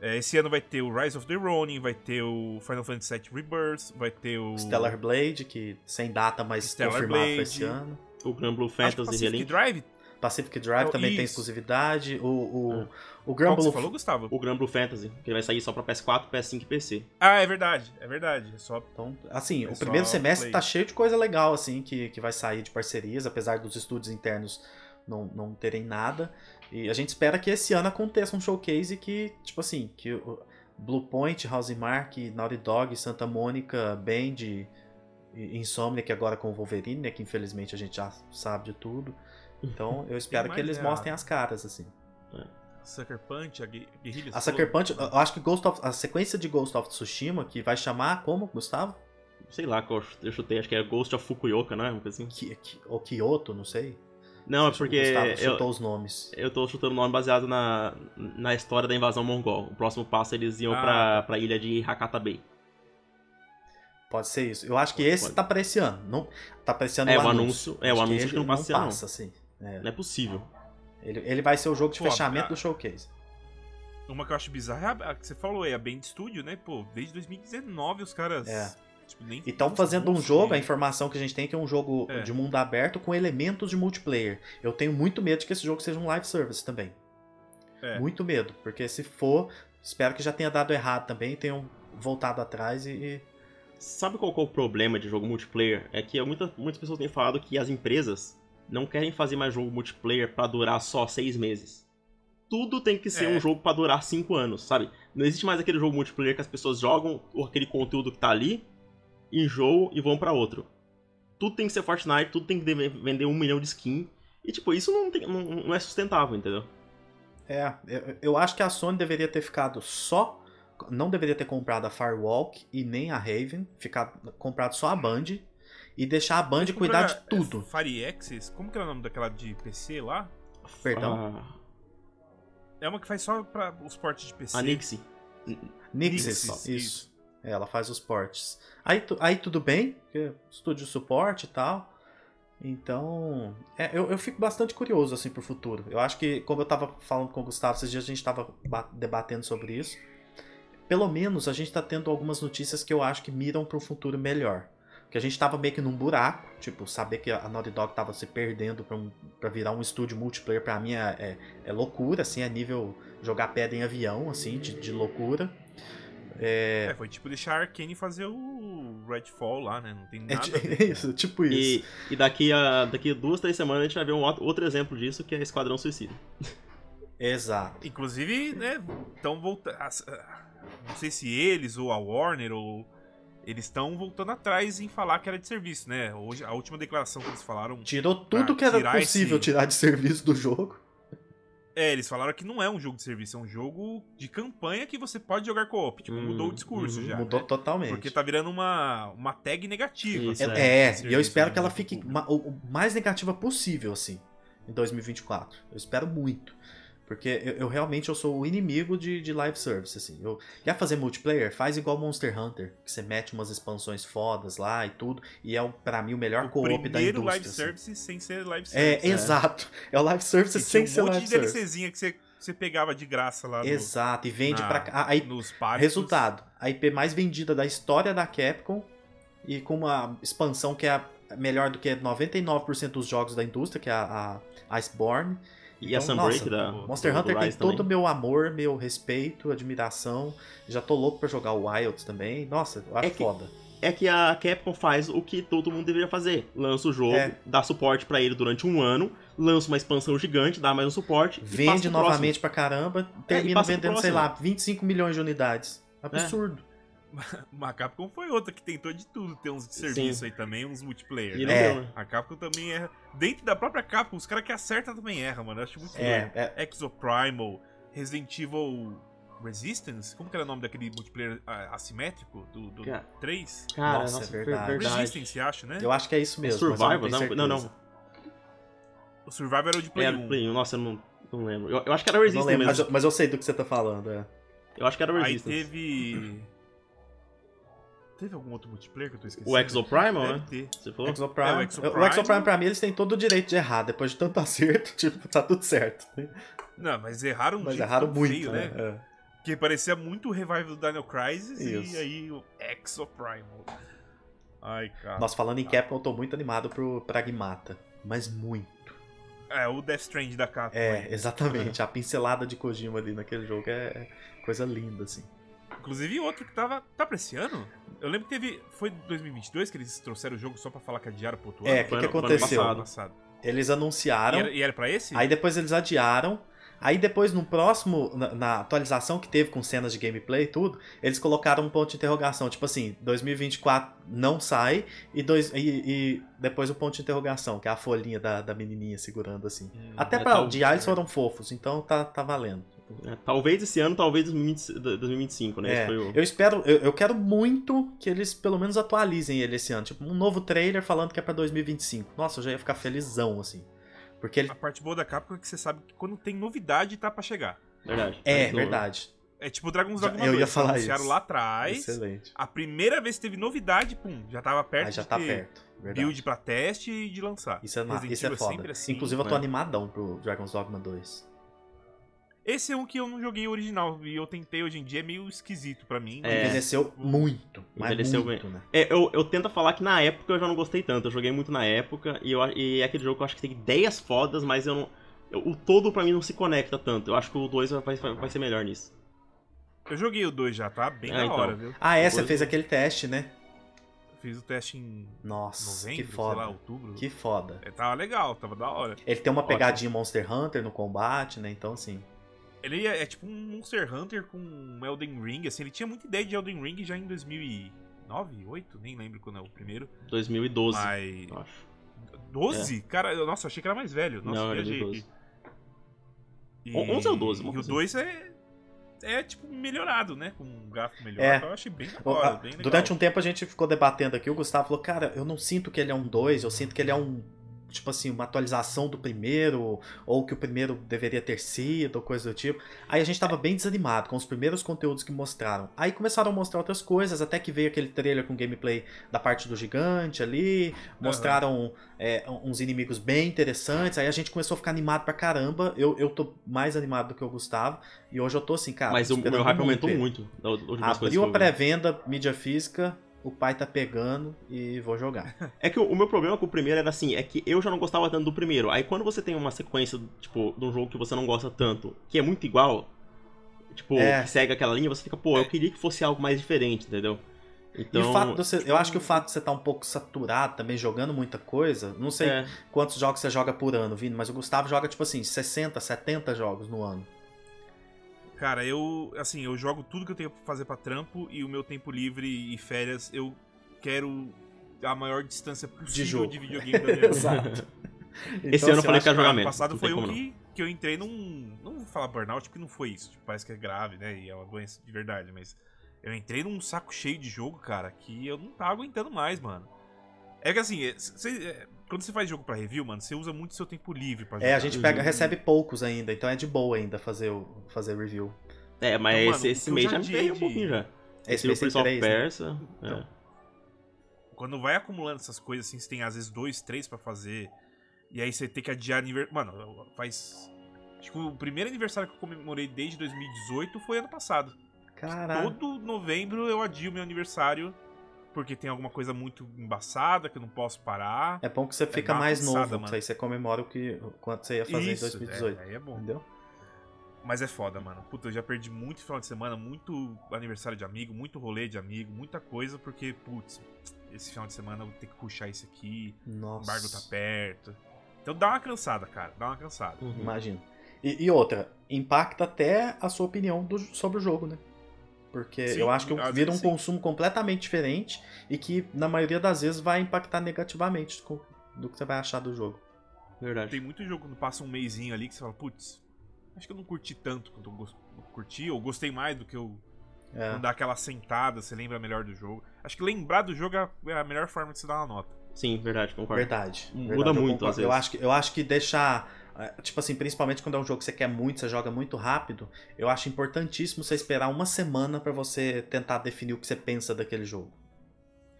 é, esse ano vai ter o Rise of the Ronin, vai ter o Final Fantasy VII Rebirth, vai ter o Stellar Blade, que sem data, mas Stellar confirmado Blade. pra esse ano. O Grand Blue Acho que o Fantasy Pacific Relink. Drive. Pacific Drive também tem isso. exclusividade. O, o, o Qual Grand que você falou, Gustavo? O Grand Blue Fantasy, que ele vai sair só pra PS4, PS5 e PC. Ah, é verdade, é verdade. É só Então, assim, É o primeiro semestre Play. tá cheio de coisa legal, assim, que, que vai sair de parcerias, apesar dos estúdios internos não, não terem nada. E a gente espera que esse ano aconteça um showcase que, tipo assim, que o Bluepoint, Housemark, Naughty Dog, Santa Mônica, Band, e Insomnia, que agora com o Wolverine, né, que infelizmente a gente já sabe de tudo. Então, eu espero que eles é mostrem as caras, assim. Sucker Punch, a Gue- Guerrilha. A Sucker? Punch, eu acho que Ghost of, a sequência de Ghost of Tsushima, que vai chamar como, Gustavo? Sei lá eu chutei, acho que é Ghost of Fukuoka, não é? Uma coisa assim. Ki, Ki, ou Kyoto, não sei. Não, é que porque Gustavo eu, chutou os nomes. eu tô chutando o nome baseado na, na história da invasão mongol. O próximo passo eles iam Ah, pra, pra ilha de Hakata Bay. Pode ser isso. Eu acho que Pode, esse pode. tá pra esse ano. Não, tá pra esse ano É, o anúncio. anúncio- é, o anúncio ele que não passa não. passa, assim. É. Não é possível. Ele, ele vai ser o jogo de Pô, fechamento cara. do showcase. Uma que eu acho bizarra é a, a que você falou aí, a Band Studio, né? Pô, desde 2019 os caras. É. Tipo, nem E estão fazendo um jogo, a informação que a gente tem é que é um jogo É. de mundo aberto com elementos de multiplayer. Eu tenho muito medo de que esse jogo seja um live service também. É. Muito medo, porque se for, espero que já tenha dado errado também, tenham voltado atrás e. e- Sabe qual que é o problema de jogo multiplayer? É que muita, muitas pessoas têm falado que as empresas não querem fazer mais jogo multiplayer pra durar só seis meses. Tudo tem que ser É. um jogo pra durar cinco anos, sabe? Não existe mais aquele jogo multiplayer que as pessoas jogam aquele conteúdo que tá ali, enjoam e vão pra outro. Tudo tem que ser Fortnite, tudo tem que vender um milhão de skin. E tipo, isso não, tem- não, não é sustentável, entendeu? É, eu, eu acho que a Sony deveria ter ficado só. Não deveria ter comprado a Firewalk e nem a Raven, ficar comprado só a Band e deixar a Band Mas cuidar de tudo. É Fire Access? Como que é o nome daquela de PC lá? Perdão? Ah, É uma que faz só para os portes de PC. a Nixie. Nixis, Nixis, isso. É, ela faz os portes. Aí, tu- aí tudo bem, estúdio suporte e tal. Então, é, eu, eu fico bastante curioso assim pro futuro. Eu acho que, como eu tava falando com o Gustavo esses dias, a gente tava ba- debatendo sobre isso. Pelo menos a gente tá tendo algumas notícias que eu acho que miram para um futuro melhor. Porque a gente tava meio que num buraco, tipo, saber que a Naughty Dog tava se perdendo pra, um, pra virar um estúdio multiplayer, pra mim é, é, é loucura, assim, é nível jogar pedra em avião, assim, de, de loucura. É, foi tipo deixar a Arkane fazer o Redfall lá, né? Não tem É, nada. com- isso, tipo isso. E, e daqui a daqui a duas, três semanas a gente vai ver um outro outro exemplo disso, que é Esquadrão Suicida. Exato. Inclusive, né, estão voltando. Não sei se eles ou a Warner ou. Eles estão voltando atrás em falar que era de serviço, né? Hoje, a última declaração que eles falaram. Tirou tudo que era possível esse- tirar de serviço do jogo. É, eles falaram que não é um jogo de serviço, é um jogo de campanha que você pode jogar co-op. Tipo, Hum, mudou o discurso uhum. já. Mudou né? totalmente. Porque tá virando uma, uma tag negativa. Isso, assim, É, de e eu serviço espero no que ela fique público. ma- o o mais negativa possível, assim, em 2024. Eu espero muito. Porque eu, eu realmente eu sou o inimigo de, de live service, assim. Eu, quer fazer multiplayer? Faz igual Monster Hunter, que você mete umas expansões fodas lá e tudo, e é, pra mim, o melhor O co-op da primeiro indústria. live assim. service sem ser live É, service. exato. É o live service E sem tinha ser um monte live de service. DLCzinha que você você pegava de graça lá no, Exato, e vende na- pra cá. Aí, nos parques. resultado, a IP mais vendida da história da Capcom e com uma expansão que é melhor do que 99% dos jogos da indústria, que é a, a Iceborne. E a Então, Sunbreak nossa, da. Monster do- do Hunter tem Rise todo o também. meu amor, meu respeito, admiração. Já tô louco pra jogar o Wilds também. Nossa, eu acho É que- foda. É que a Capcom faz o que todo mundo deveria fazer. Lança o jogo, É. dá suporte pra ele durante um ano, lança uma expansão gigante, dá mais um suporte. Vende novamente pra caramba, termina passa pro vendendo, sei próximo. lá, 25 milhões de unidades. Absurdo. A Capcom foi outra que tentou de tudo ter uns de serviço aí também, uns multiplayer. E né? não É. né? A Capcom também erra. Dentro da própria Capcom, os caras que acertam também erram, mano. Eu acho muito É, é, Exoprimal, Resident Evil Resistance? Como que era o nome daquele multiplayer ah, assimétrico do, do Cara, 3? Cara, Nossa, nossa, é é verdade. Resistance, acho, né? eu acho que é isso mesmo. mas eu Survival, não, não, não. O Survivor era o de Play Era 1. Play 1, nossa, eu não, não lembro. Eu, eu acho que era Resistance lembro, mas mesmo. eu, mas eu sei do que você tá falando. É. Eu acho que era Aí Resistance. teve... Teve algum outro multiplayer que eu tô esquecendo? O Exoprimal, né? ter. Você falou? Exoprime. É, o o Exoprime- Exoprime, pra mim, eles têm todo o direito de errar. Depois de tanto acerto, tipo, tá tudo certo. Não, mas erraram um Mas erraram muito, feio, né? né? É. Porque parecia muito o revival do Dino Crisis Isso. e aí o Exoprimal. Ai, cara. Nossa, falando em Capcom, eu tô muito animado pro Pragmata. Mas muito. É, o Death Strand da Capcom. É, aí. exatamente. A pincelada de Kojima ali naquele jogo é coisa linda, assim. Inclusive outro que tava. Tá pra esse ano? Eu lembro que teve. Foi 2022 que eles trouxeram o jogo só pra falar que adiaram pro outro É, ano? o que, que ano- foi ano aconteceu? passado. Eles E anunciaram, era, e era pra esse? aí depois eles adiaram. Aí depois, no próximo, na, na atualização que teve com cenas de gameplay e tudo, eles colocaram um ponto de interrogação. Tipo assim, 2024 não sai, e, dois, e, e depois o ponto de interrogação, que é a folhinha da, da menininha segurando assim. Hum, Até é, pra tal- o DI eles foram fofos, então tá, tá valendo. É, talvez esse ano, talvez 2020 2025, né? É, o- eu espero, eu, eu quero muito que eles pelo menos atualizem ele esse ano. Tipo, um novo trailer falando que é pra 2025. Nossa, eu já ia ficar felizão, assim. Porque ele. A parte boa da Capcom é que você sabe que quando tem novidade tá pra chegar. Verdade. É, Então, verdade. É tipo Dragon's Já- Dogma eu ia 2, falar anunciaram isso. lá atrás. Excelente. A primeira vez que teve novidade, pum, já tava perto Aí já de tá ter perto. Verdade. build pra teste e de lançar. Isso é, Resident isso é Evil foda. sempre assim. Inclusive, eu tô é. animadão pro Dragon's Dogma 2. Esse é um que eu não joguei original e eu tentei hoje em dia, é meio esquisito pra mim. É. Envelheceu muito. Mas Envelheceu muito, né? É, eu, eu tento falar que na época eu já não gostei tanto. Eu joguei muito na época e, eu, e é aquele jogo que eu acho que tem ideias fodas, mas eu não. eu- o todo pra mim não se conecta tanto. Eu acho que o 2 vai, vai, vai ser melhor nisso. Eu joguei o 2 já, tá? Bem É, da então. hora, viu? Ah, é, você Depois fez eu- aquele teste, né? Fiz o teste em Nossa, novembro, que sei lá, foda. outubro. Que foda. É, tava legal, tava da hora. Ele tem uma Ótimo. pegadinha Monster Hunter no combate, né? Então, assim. Ele é, é tipo um Monster Hunter com um Elden Ring, assim, ele tinha muita ideia de Elden Ring já em 2009, 2008, nem lembro quando é o primeiro. 2012, Mas. eu acho. 12? Cara, eu- nossa, achei que era mais velho. Nossa, Não, era viajei 2012. aqui. E... 11 ou 12, uma E o coisa 2 é. É tipo melhorado, né? Com um gráfico melhor. É. Então eu achei bem a- bem legal. Durante um tempo a gente ficou debatendo aqui, o Gustavo falou, cara, eu não sinto que ele é um 2, eu sinto que ele é um, tipo assim, uma atualização do primeiro, ou que o primeiro deveria ter sido, ou coisa do tipo. Aí a gente tava bem desanimado com os primeiros conteúdos que mostraram. Aí começaram a mostrar outras coisas, até que veio aquele trailer com gameplay da parte do gigante ali, mostraram é, uns inimigos bem interessantes, aí a gente começou a ficar animado pra caramba. Eu, eu tô mais animado do que o Gustavo, e hoje eu tô assim, cara. Mas o meu hype muito aumentou ele. muito Abriu a eu pré-venda, mídia física, o pai tá pegando e vou jogar. É que o, o meu problema com o primeiro era assim, é que eu já não gostava tanto do primeiro. Aí quando você tem uma sequência, tipo, de um jogo que você não gosta tanto, que é muito igual, tipo, É. que segue aquela linha, você fica, pô, eu queria que fosse algo mais diferente, entendeu? Então, e o fato de você, eu acho que o fato de você estar um pouco saturado também, jogando muita coisa, não sei é, quantos jogos você joga por ano, Vini, mas o Gustavo joga tipo assim, 60, 70 jogos no ano. Cara, eu. Assim, eu jogo tudo que eu tenho pra fazer pra trampo e o meu tempo livre e férias eu quero a maior distância possível jogo. de, videogame da minha vida. Exato. Esse Então, ano eu assim, falei acho que ia jogar Ano menos. passado foi um que, que eu entrei num. Não vou falar burnout, porque não foi isso. Tipo, parece que é grave, né? E é uma doença de verdade, mas. Eu entrei num saco cheio de jogo, cara, que eu não tava aguentando mais, mano. É que assim, é, cê- é, quando você faz jogo pra review, mano, você usa muito seu tempo livre pra jogar. É, a gente pega, recebe poucos ainda, então é de boa ainda fazer o fazer review. É, mas Então, mano, esse, esse mês já veio um de- pouquinho já. Esse o mês tem Prince of três, né? Então. é. Quando vai acumulando essas coisas, assim, você tem às vezes dois, três pra fazer. E aí você tem que adiar aniversário. Mano, faz Acho que o primeiro aniversário que eu comemorei desde 2018 foi ano passado. Caralho. Todo novembro eu adio meu aniversário porque tem alguma coisa muito embaçada que eu não posso parar. É bom que você fica uma mais cansada, novo, mano. aí você comemora o que o quanto você ia fazer Isso, em 2018. É, aí é bom. Entendeu? Mas é foda, mano. Puta, eu já perdi muito final de semana, muito aniversário de amigo, muito rolê de amigo, muita coisa, porque, putz, esse final de semana eu vou ter que puxar isso aqui, o Nossa. embargo tá perto. Então dá uma cansada, cara, dá uma cansada. Uhum. Imagino. E, e outra, impacta até a sua opinião do- sobre o jogo, né? Porque Sim, eu acho que vira um sim. consumo completamente diferente e que, na maioria das vezes, vai impactar negativamente com- do que você vai achar do jogo. Verdade. Tem muito jogo quando passa um mêsinho ali que você fala, putz, acho que eu não curti tanto quanto eu curti, ou gostei mais do que eu. É. Não dá aquela sentada, você lembra melhor do jogo. Acho que lembrar do jogo é a- é melhor forma de você dar uma nota. Sim, verdade, concordo. Verdade. Muda verdade, eu muito, concordo. às Eu vezes. acho, que, eu acho que deixar. É, Tipo assim, principalmente quando é um jogo que você quer muito, você joga muito rápido, eu acho importantíssimo você esperar uma semana pra você tentar definir o que você pensa daquele jogo.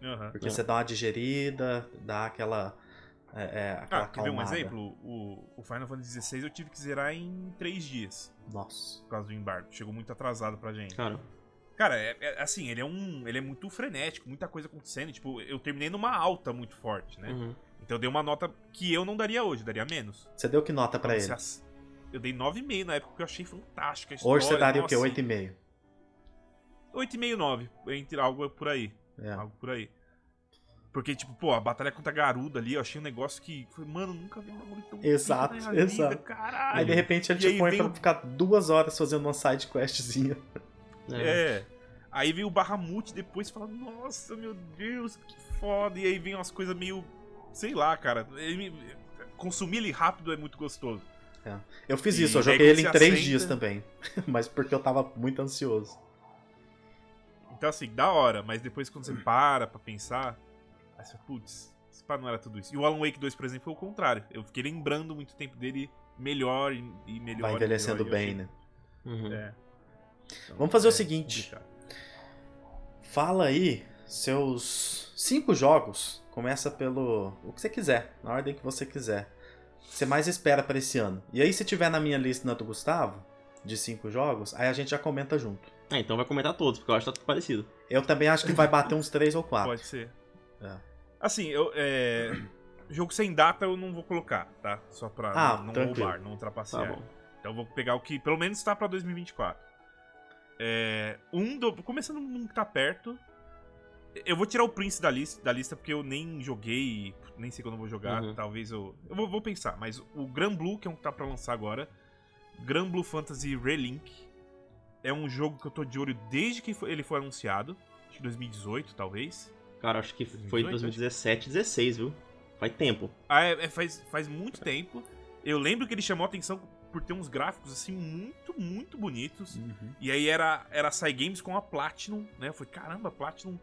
Aham. Porque É. você dá uma digerida, dá aquela. É, é, aquela Ah, quer ver um exemplo? O, o Final Fantasy XVI eu tive que zerar em 3 dias, Nossa. por causa do embargo. Chegou muito atrasado pra gente. Cara, Cara, é, é- assim, ele é um. Ele é muito frenético, muita coisa acontecendo. Tipo, eu terminei numa alta muito forte, né? uhum. Então eu dei uma nota que eu não daria hoje, daria menos. Você deu que nota pra Então, ele? Eu dei 9,5 na época, porque eu achei fantástica a história. Hoje você daria o quê? nossa. 8,5? 8,5 9, entre algo por aí. É. Algo por aí. Porque, tipo, pô, a batalha contra a Garuda ali, eu achei um negócio que. Foi, mano, nunca vi um bagulho tão Exato, exato. Vida, caralho. Aí de repente ele E te põe vem pra o- ficar duas horas fazendo uma side questzinha. É. É. Aí veio o Bahamut depois e fala, nossa, meu Deus, que foda. E aí vem umas coisas meio. Sei lá, cara. Ele me- Consumir ele rápido é muito gostoso. Eu fiz E isso, eu joguei ele em três assenta- dias também. Mas porque eu tava muito ansioso. Então, assim, da hora, mas depois quando você para pra pensar, aí você fala, putz, esse pá não era tudo isso. E o Alan Wake 2, por exemplo, foi o contrário. Eu fiquei lembrando muito tempo dele melhor e, e melhor. Vai envelhecendo melhor, bem, né? Uhum. É. Então, Vamos fazer o é seguinte. complicado. Fala aí seus cinco jogos. Começa pelo o que você quiser, na ordem que você quiser. Você mais espera pra esse ano. E aí, se tiver na minha lista na do Gustavo, de cinco jogos, aí a gente já comenta junto. Ah, então vai comentar todos, porque eu acho que tá tudo parecido. Eu também acho que vai bater uns três ou quatro. Pode ser. É. Assim, eu. É... Jogo sem data eu não vou colocar, tá? Só pra Ah, não, não tranquilo. roubar, não Tá ultrapassar. bom. Então eu vou pegar o que pelo menos tá pra 2024. É, um do, começando num que tá perto. Eu vou tirar o Prince da lista, da lista porque eu nem joguei, nem sei quando eu vou jogar. Uhum. Talvez eu. Eu vou, vou pensar, mas o Gran Blue, que é um que tá pra lançar agora. Gran Blue Fantasy Relink. É um jogo que eu tô de olho desde que foi- ele foi anunciado. Acho que 2018, talvez. Cara, acho que foi 2018, 2017, 16, viu? Faz tempo. Ah, é, é, faz, faz muito tempo. Eu lembro que ele chamou a atenção por ter uns gráficos assim muito, muito bonitos. Uhum. E aí era, era Sai Games com a Platinum, né? Eu falei, caramba, Platinum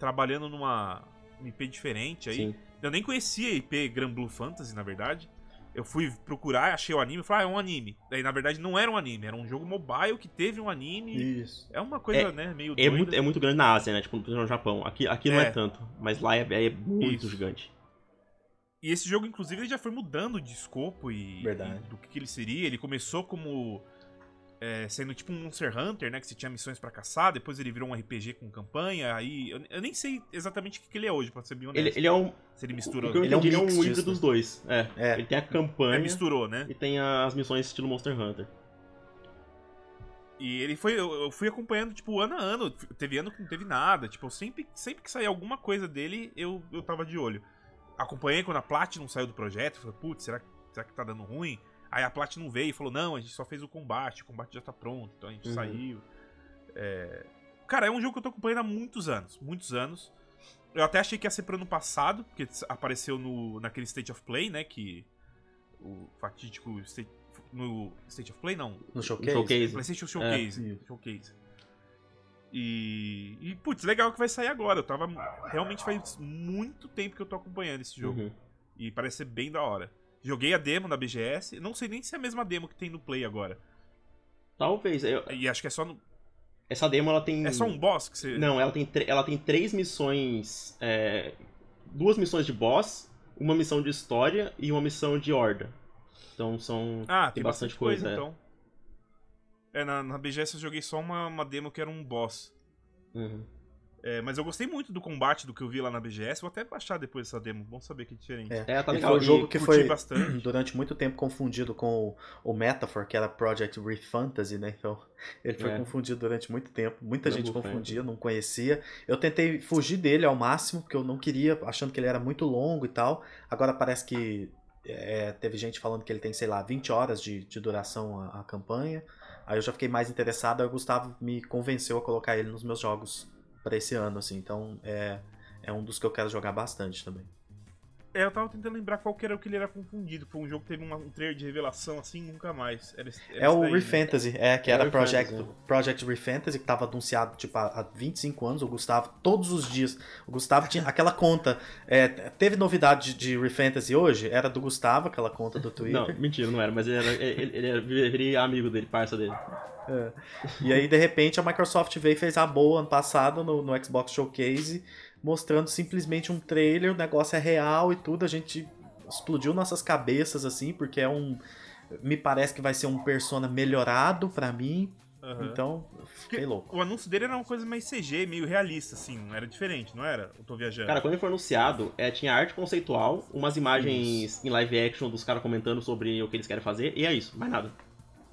trabalhando numa uma IP diferente aí. Sim. Eu nem conhecia a IP Gran Blue Fantasy, na verdade. Eu fui procurar, achei o anime, falei, ah, é um anime. Daí, na verdade, não era um anime, era um jogo mobile que teve um anime. Isso. É uma coisa, né, meio É doida. muito, é muito grande na Ásia, né? Tipo, no Japão. Aqui, aqui não é É. tanto. Mas lá é, é muito Isso. gigante. E esse jogo, inclusive, ele já foi mudando de escopo e, Verdade. e do que, que ele seria. Ele começou como é, sendo tipo um Monster Hunter, né? Que você tinha missões pra caçar. Depois ele virou um RPG com campanha. Aí eu, eu nem sei exatamente o que, que ele é hoje, pra ser bem honesto. Ele, ele é um. Se ele misturou. O Ele é um ele é um, híbrido dos dois. É. É. Ele tem a É, campanha misturou, né? e tem as missões estilo Monster Hunter. E ele foi. Eu, eu fui acompanhando, tipo, ano a ano. Teve ano que não teve nada. Tipo, eu sempre, sempre que saía alguma coisa dele, eu, eu tava de olho. Acompanhei quando a Platinum saiu do projeto. Falei, putz, será, será que tá dando ruim? Aí a Platinum veio e falou: não, a gente só fez o combate, o combate já tá pronto, então a gente Uhum. saiu. É... Cara, é um jogo que eu tô acompanhando há muitos anos. Muitos anos. Eu até achei que ia ser pro ano passado, porque apareceu no, naquele State of Play, né? Que. O fatídico State, no State of Play, não. No showcase? showcase. PlayStation Showcase. isso. Showcase. E, e, putz, legal que vai sair agora. Eu tava. Realmente faz muito tempo que eu tô acompanhando esse jogo. Uhum. E parece ser bem da hora. Joguei a demo da BGS. Não sei nem se é a mesma demo que tem no Play agora. Talvez. eu- E acho que é só. no- essa demo ela tem. É só um boss que você. Não, ela tem, tre- ela tem três missões. é, Duas missões de boss, uma missão de história e uma missão de horda. Então são. Ah, tem, bastante, coisa. é. então. É, na, na BGS eu joguei só uma, uma demo que era um boss. Uhum. É, mas eu gostei muito do combate do que eu vi lá na BGS. Vou até baixar depois essa demo. Bom saber que é diferente. É, É, tá legal. foi um jogo que foi bastante. durante muito tempo confundido com o, o Metaphor, que era Project Re Fantasy, né? Então, ele foi É. confundido durante muito tempo. Muita Double gente Fantasy. confundia, não conhecia. Eu tentei fugir dele ao máximo, porque eu não queria, achando que ele era muito longo e tal. Agora parece que é, teve gente falando que ele tem, sei lá, 20 horas de, de duração a, a campanha. Aí eu já fiquei mais interessado, aí o Gustavo me convenceu a colocar ele nos meus jogos pra esse ano, assim. Então, é, é um dos que eu quero jogar bastante também. É, eu tava tentando lembrar qual que era o que ele era confundido. Foi um jogo que teve uma- um trailer de revelação assim, nunca mais. Era, era É o daí, né? Refantasy, é, que É era o Project, Refantasy, Project Refantasy, que tava anunciado tipo, há, há 25 anos. O Gustavo, todos os dias. O Gustavo tinha aquela conta. é, teve novidade de, Refantasy hoje? Era do Gustavo, aquela conta do Twitter. Não, mentira, não era, mas ele era, ele, ele era, viria amigo dele, parça dele. É. E aí, de repente, a Microsoft veio e fez a boa ano passado no, no Xbox Showcase, mostrando simplesmente um trailer, o negócio é real e tudo. A gente explodiu nossas cabeças, assim, porque é um. Me parece que vai ser um persona melhorado pra mim. Aham. Então, fiquei louco. O anúncio dele era uma coisa mais CG, meio realista, assim. Não era diferente, não era? Eu tô viajando. Cara, quando ele foi anunciado, é, tinha arte conceitual, umas imagens em live action dos caras comentando sobre o que eles querem fazer, e é isso, mais nada.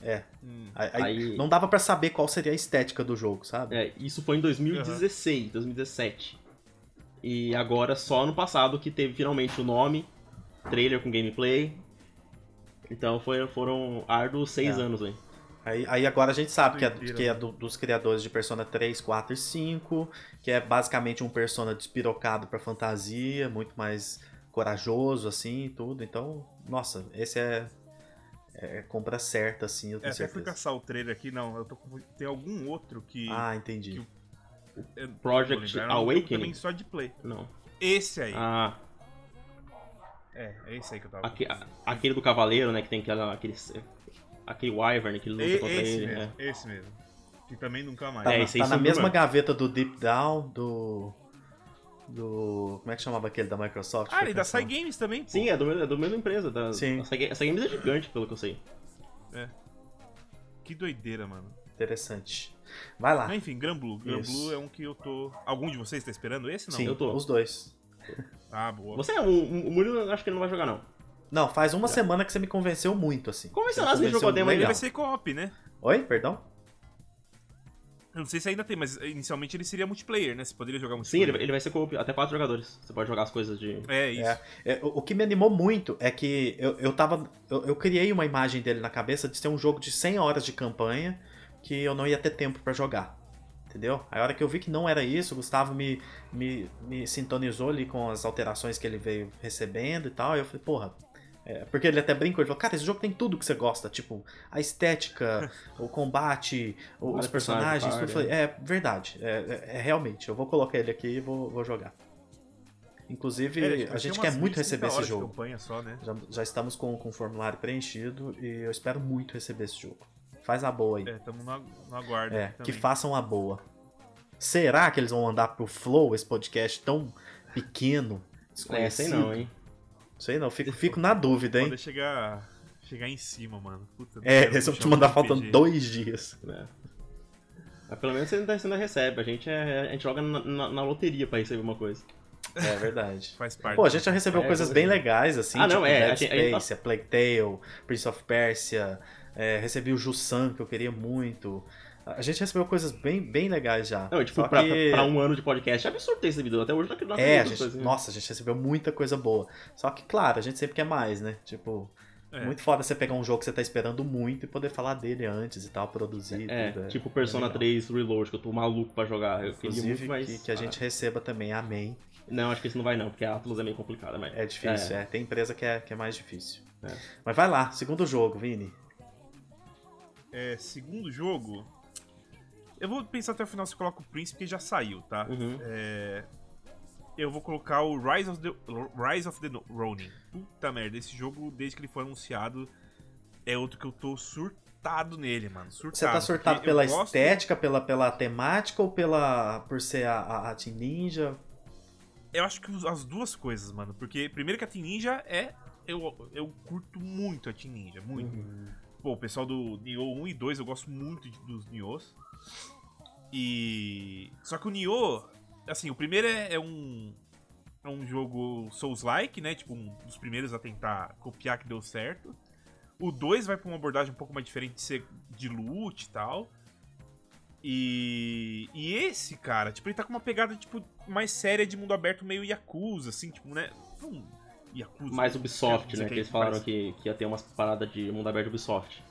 É. Hum. Aí, aí não dava pra saber qual seria a estética do jogo, sabe? É, isso foi em 2016, 2017. E agora, só no passado, que teve finalmente o nome, trailer com gameplay. Então foi, foram árduos seis É. anos, velho. Aí, aí agora a gente sabe que é, que é do- dos criadores de Persona 3, 4 e 5, que é basicamente um Persona despirocado pra fantasia, muito mais corajoso, assim, e tudo. Então, nossa, esse é, é compra certa, assim, eu É, tenho até fui certeza. caçar o trailer aqui, não. Eu tô com... Tem algum outro que. Ah, entendi. que- Project um jogo Awakening? Também só de play. Não. Esse aí. Ah, É, é esse aí que eu tava. aque- a- aquele do cavaleiro, né, que tem aquela, aquele, aquele wyvern que ele E- luta contra esse ele. mesmo, é. esse mesmo. Que também nunca mais. Tá, É, na, esse aí tá na sumiu mesma mesmo. gaveta do Deep Down, do. Do. Como é que chamava aquele da Microsoft? ah, e da pensar. Sai Games também, pô. Sim, é do, mesmo- é do mesma empresa. Da, Sim. Essa, essa game é gigante, pelo que eu sei. Que doideira, mano. Interessante. Vai lá. Mas enfim, Gran Blue. Gran Isso. Blue é um que eu tô. Algum de vocês tá esperando esse? Não. Sim, eu tô. os dois. Ah, boa. Você é um, o Murilo, eu acho que ele não vai jogar, não. Não, faz uma semana que você me convenceu muito, assim. Como é que Você você me convenceu jogou demo Ele vai ser co-op, né? Oi, perdão? Eu não sei se ainda tem, mas inicialmente ele seria multiplayer, né? Você poderia jogar Sim, multiplayer. ele, ele vai ser co até quatro jogadores. Você pode jogar as coisas de. É, isso. É, é, o o que me animou muito é que eu, eu tava. Eu, eu criei uma imagem dele na cabeça de ser um jogo de 100 horas de campanha que eu não ia ter tempo pra jogar. Entendeu? Aí a hora que eu vi que não era isso, o Gustavo me, me, me sintonizou ali com as alterações que ele veio recebendo e tal. E eu falei, porra. é, porque ele até brincou, ele falou, cara, esse jogo tem tudo que você gosta, tipo, a estética, o combate, o- os personagens, tudo. Eu falei, é verdade, é, é- é realmente, eu vou colocar ele aqui e vou, vou jogar. Inclusive, É, tipo, a tem gente quer muito 20, 30 receber esse jogo. só, né? Já, já estamos com, com o formulário preenchido e eu espero muito receber esse jogo. Faz a boa aí. É, tamo no, no aguardo. É, que façam a boa. Será que eles vão mandar pro Flow esse podcast tão pequeno, É, desconhecido? sei não, hein? Sei não, fico, fico na dúvida, hein? Pode chegar, chegar em cima, mano. Puta, É, eles vão te mandar faltando dois dias. É. Mas pelo menos você ainda, você ainda recebe. A gente, é, a gente joga na, na- na loteria pra receber uma coisa. É verdade. Faz parte. Pô, a gente já recebeu É, coisas eu- bem legais, assim, Ah, tipo não, é, Dead a gente- a gente tá- Space, a Plague Tale, Prince of Persia, é, recebi o Jussan, que eu queria muito. A gente recebeu coisas bem, bem legais já. Não, tipo, pra, que- pra um ano de podcast, é absurdo ter recebido. Até hoje não É, a gente, coisas, né? nossa, a gente recebeu muita coisa boa. Só que, claro, a gente sempre quer mais, né? Tipo, É. muito foda você pegar um jogo que você tá esperando muito e poder falar dele antes e tal, produzir É, tudo. tipo Persona legal. 3 Reload, que eu tô maluco pra jogar. Eu queria Inclusive, muito mais. que, que a gente receba também, amém. Ah, não, acho que esse não vai não, porque a Atlus é meio complicada, mas. É difícil, é. Tem empresa que é, que é mais difícil. É. Mas vai lá, segundo jogo, Vini. É, segundo jogo. Eu vou pensar até o final se eu coloco o Príncipe, que já saiu, tá? Uhum. É, eu vou colocar o Rise of the, Rise of the Ronin. Puta merda, esse jogo, desde que ele foi anunciado, é outro que eu tô surtado nele, mano. Surtado. Você tá surtado pela gosto- estética, pela, pela temática ou pela por ser a, a, a Team Ninja? Eu acho que as duas coisas, mano. Porque, primeiro, que a Team Ninja é eu, eu curto muito a Team Ninja, muito. Uhum. Pô, o pessoal do Nioh 1 e 2, eu gosto muito dos Niohs. E. Só que o Nioh, assim, o primeiro é, é um. É um jogo Souls-like, né? Tipo, um dos primeiros a tentar copiar que deu certo. O 2 vai pra uma abordagem um pouco mais diferente de ser de loot e tal. E. E esse, cara, tipo, ele tá com uma pegada, tipo, mais séria de mundo aberto, meio Yakuza, assim, tipo, né? Yakuza. Mais Ubisoft, Yakuza né? Que eles falaram que, que ia ter umas paradas de mundo aberto Ubisoft.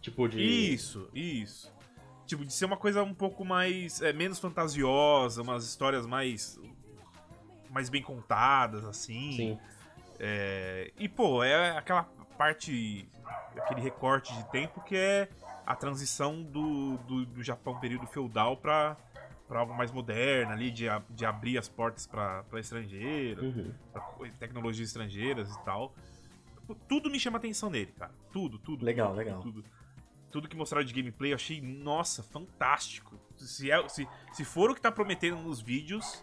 Tipo de. Isso, isso. Tipo, de ser uma coisa um pouco mais. é, menos fantasiosa, umas histórias mais. mais bem contadas, assim. Sim. É, e, pô, é aquela parte. aquele recorte de tempo que é a transição do, do, do Japão período feudal pra, pra algo mais moderno ali, de, a- de abrir as portas pra, pra estrangeiro Uhum. pra tecnologias estrangeiras e tal. Tudo me chama a atenção nele, cara. Tudo, tudo. Legal, tudo, legal. Tudo, tudo que mostraram de gameplay eu achei, nossa, fantástico. Se, é, se, se for o que tá prometendo nos vídeos,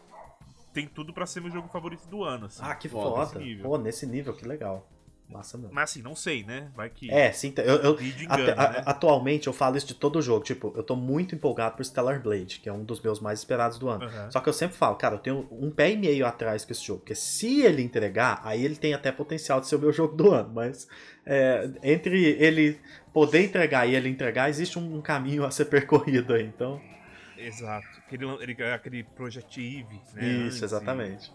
tem tudo pra ser meu jogo favorito do ano. Assim. Ah, que Foda, foda. nesse nível. Pô, nesse nível, que legal. Massa mesmo. Mas assim, não sei, né? Vai que. É, sim, eu, eu- ate- engana, a- né? atualmente eu falo isso de todo jogo. Tipo, eu tô muito empolgado por Stellar Blade, que é um dos meus mais esperados do ano. Aham. Só que eu sempre falo, cara, eu tenho um pé e meio atrás com esse jogo. Porque se ele entregar, aí ele tem até potencial de ser o meu jogo do ano. Mas é, entre ele poder entregar e ele entregar, existe um caminho a ser percorrido aí. Então, Exato. Aquele, ele, aquele Project Eve, né? isso, exatamente.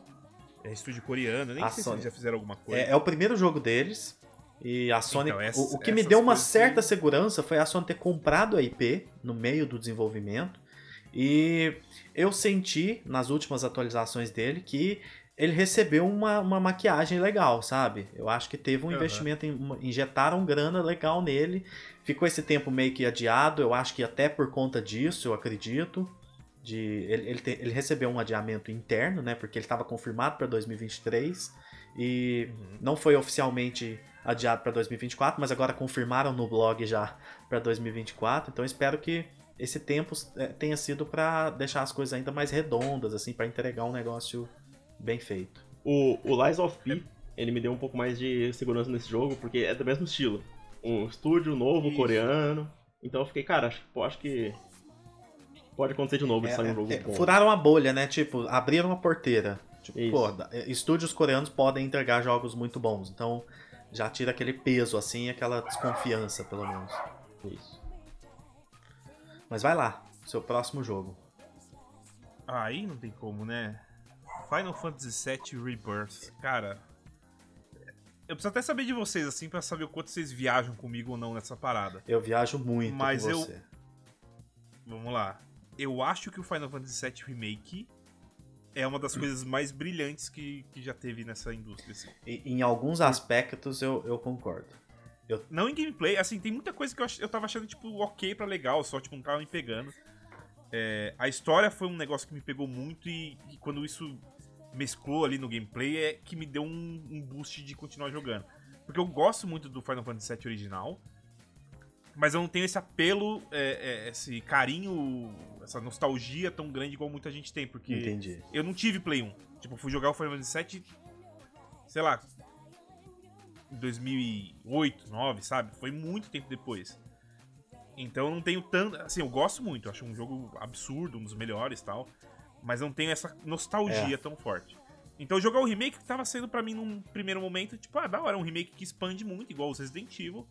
É estúdio coreano, nem A sei Sony. se eles já fizeram alguma coisa. É, é o primeiro jogo deles. E a Sony. Então, essa- o, o que me deu uma certa que- segurança foi a Sony ter comprado a IP no meio do desenvolvimento. E eu senti nas últimas atualizações dele que ele recebeu uma, uma maquiagem legal, sabe? Eu acho que teve um Aham. investimento, injetaram grana legal nele. Ficou esse tempo meio que adiado, eu acho que até por conta disso, eu acredito. De, ele, ele, te- ele recebeu um adiamento interno, né? Porque ele estava confirmado para 2023 e Uhum. não foi oficialmente adiado para 2024, mas agora confirmaram no blog já para 2024. Então espero que esse tempo é, tenha sido para deixar as coisas ainda mais redondas, assim, para entregar um negócio bem feito. O, o Lies of P, ele me deu um pouco mais de segurança nesse jogo, porque é do mesmo estilo. Um estúdio novo, Isso. coreano. Então eu fiquei, cara, acho, pô, acho que pode acontecer de novo de sair um jogo É, é, bom. furaram a bolha, né? Tipo, abriram a porteira. Tipo, Isso. pô, é, estúdios coreanos podem entregar jogos muito bons. Então já tira aquele peso, assim, aquela desconfiança, pelo menos. Isso. Mas vai lá, seu próximo jogo. Aí não tem como, né? Final Fantasy VII Rebirth. Cara, eu preciso até saber de vocês, assim, pra saber o quanto vocês viajam comigo ou não nessa parada. Eu viajo muito Mas com eu- você. Vamos lá. Eu acho que o Final Fantasy VII Remake é uma das coisas mais brilhantes que, que já teve nessa indústria. Assim. E- em alguns aspectos eu, eu concordo. Não em gameplay, assim, tem muita coisa que eu, ach- eu tava achando, tipo, ok pra legal, só, tipo, não tava me pegando. É, a história foi um negócio que me pegou muito e, e quando isso mesclou ali no gameplay é que me deu um, um boost de continuar jogando. Porque eu gosto muito do Final Fantasy VII original, mas eu não tenho esse apelo, é, é, esse carinho, essa nostalgia tão grande igual muita gente tem, porque Entendi. eu não tive Play 1. Tipo, eu fui jogar o Final Fantasy VII, sei lá, em 2008, 2009, sabe? Foi muito tempo depois. Então eu não tenho tanto. Assim, eu gosto muito, eu acho um jogo absurdo, um dos melhores e tal. Mas não tenho essa nostalgia É. tão forte. Então jogar o remake que tava sendo pra mim num primeiro momento, tipo, ah, da hora, um remake que expande muito, igual o Resident Evil.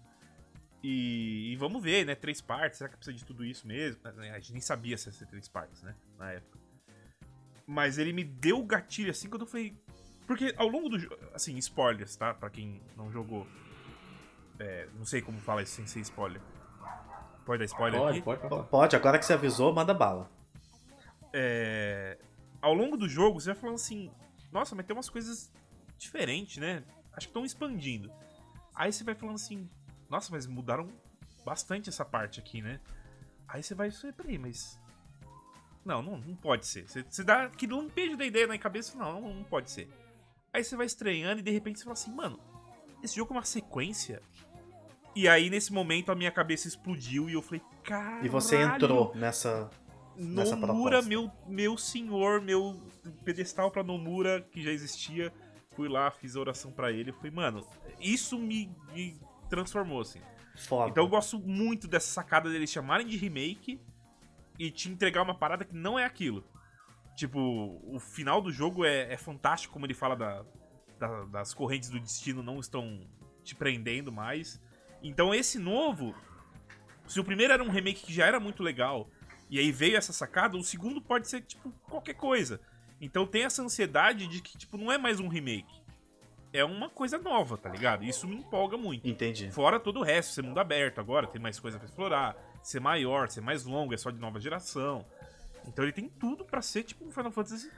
E, e vamos ver, né? Três partes, será que precisa de tudo isso mesmo? A gente nem sabia se ia ser três partes, né? Na época. Mas ele me deu o gatilho assim quando eu falei. Porque ao longo do jogo. Assim, spoilers, tá? Pra quem não jogou. É, não sei como fala isso sem ser spoiler. Pode dar spoiler Pode, aqui? pode, pode. pode. Pode, agora que você avisou, manda bala. É, ao longo do jogo, você vai falando assim: Nossa, mas tem umas coisas diferentes, né? Acho que estão expandindo. Aí você vai falando assim: Nossa, mas mudaram bastante essa parte aqui, né? Aí você vai, peraí, mas. Não, não, não pode ser. Você, você dá aquele lampejo da ideia na cabeça, não, não, não pode ser. Aí você vai estranhando e de repente você fala assim, mano, esse jogo é uma sequência? E aí nesse momento a minha cabeça explodiu e eu falei, caralho. E você entrou nessa. nessa Nomura, proposta. meu, meu senhor, meu pedestal pra Nomura que já existia. fui lá, fiz a oração para ele. Fui, mano, isso me, me transformou, assim. Foda. Então eu gosto muito dessa sacada deles chamarem de remake e te entregar uma parada que não é aquilo. Tipo, o final do jogo é, é fantástico, como ele fala da, da, das correntes do destino não estão te prendendo mais. Então esse novo, se o primeiro era um remake que já era muito legal, e aí veio essa sacada, o segundo pode ser, tipo, qualquer coisa. Então tem essa ansiedade de que, tipo, não é mais um remake. É uma coisa nova, tá ligado? Isso me empolga muito. Entendi. Fora todo o resto, ser mundo aberto agora, tem mais coisa pra explorar, ser maior, ser mais longo, é só de nova geração. Então ele tem tudo pra ser, tipo, um Final Fantasy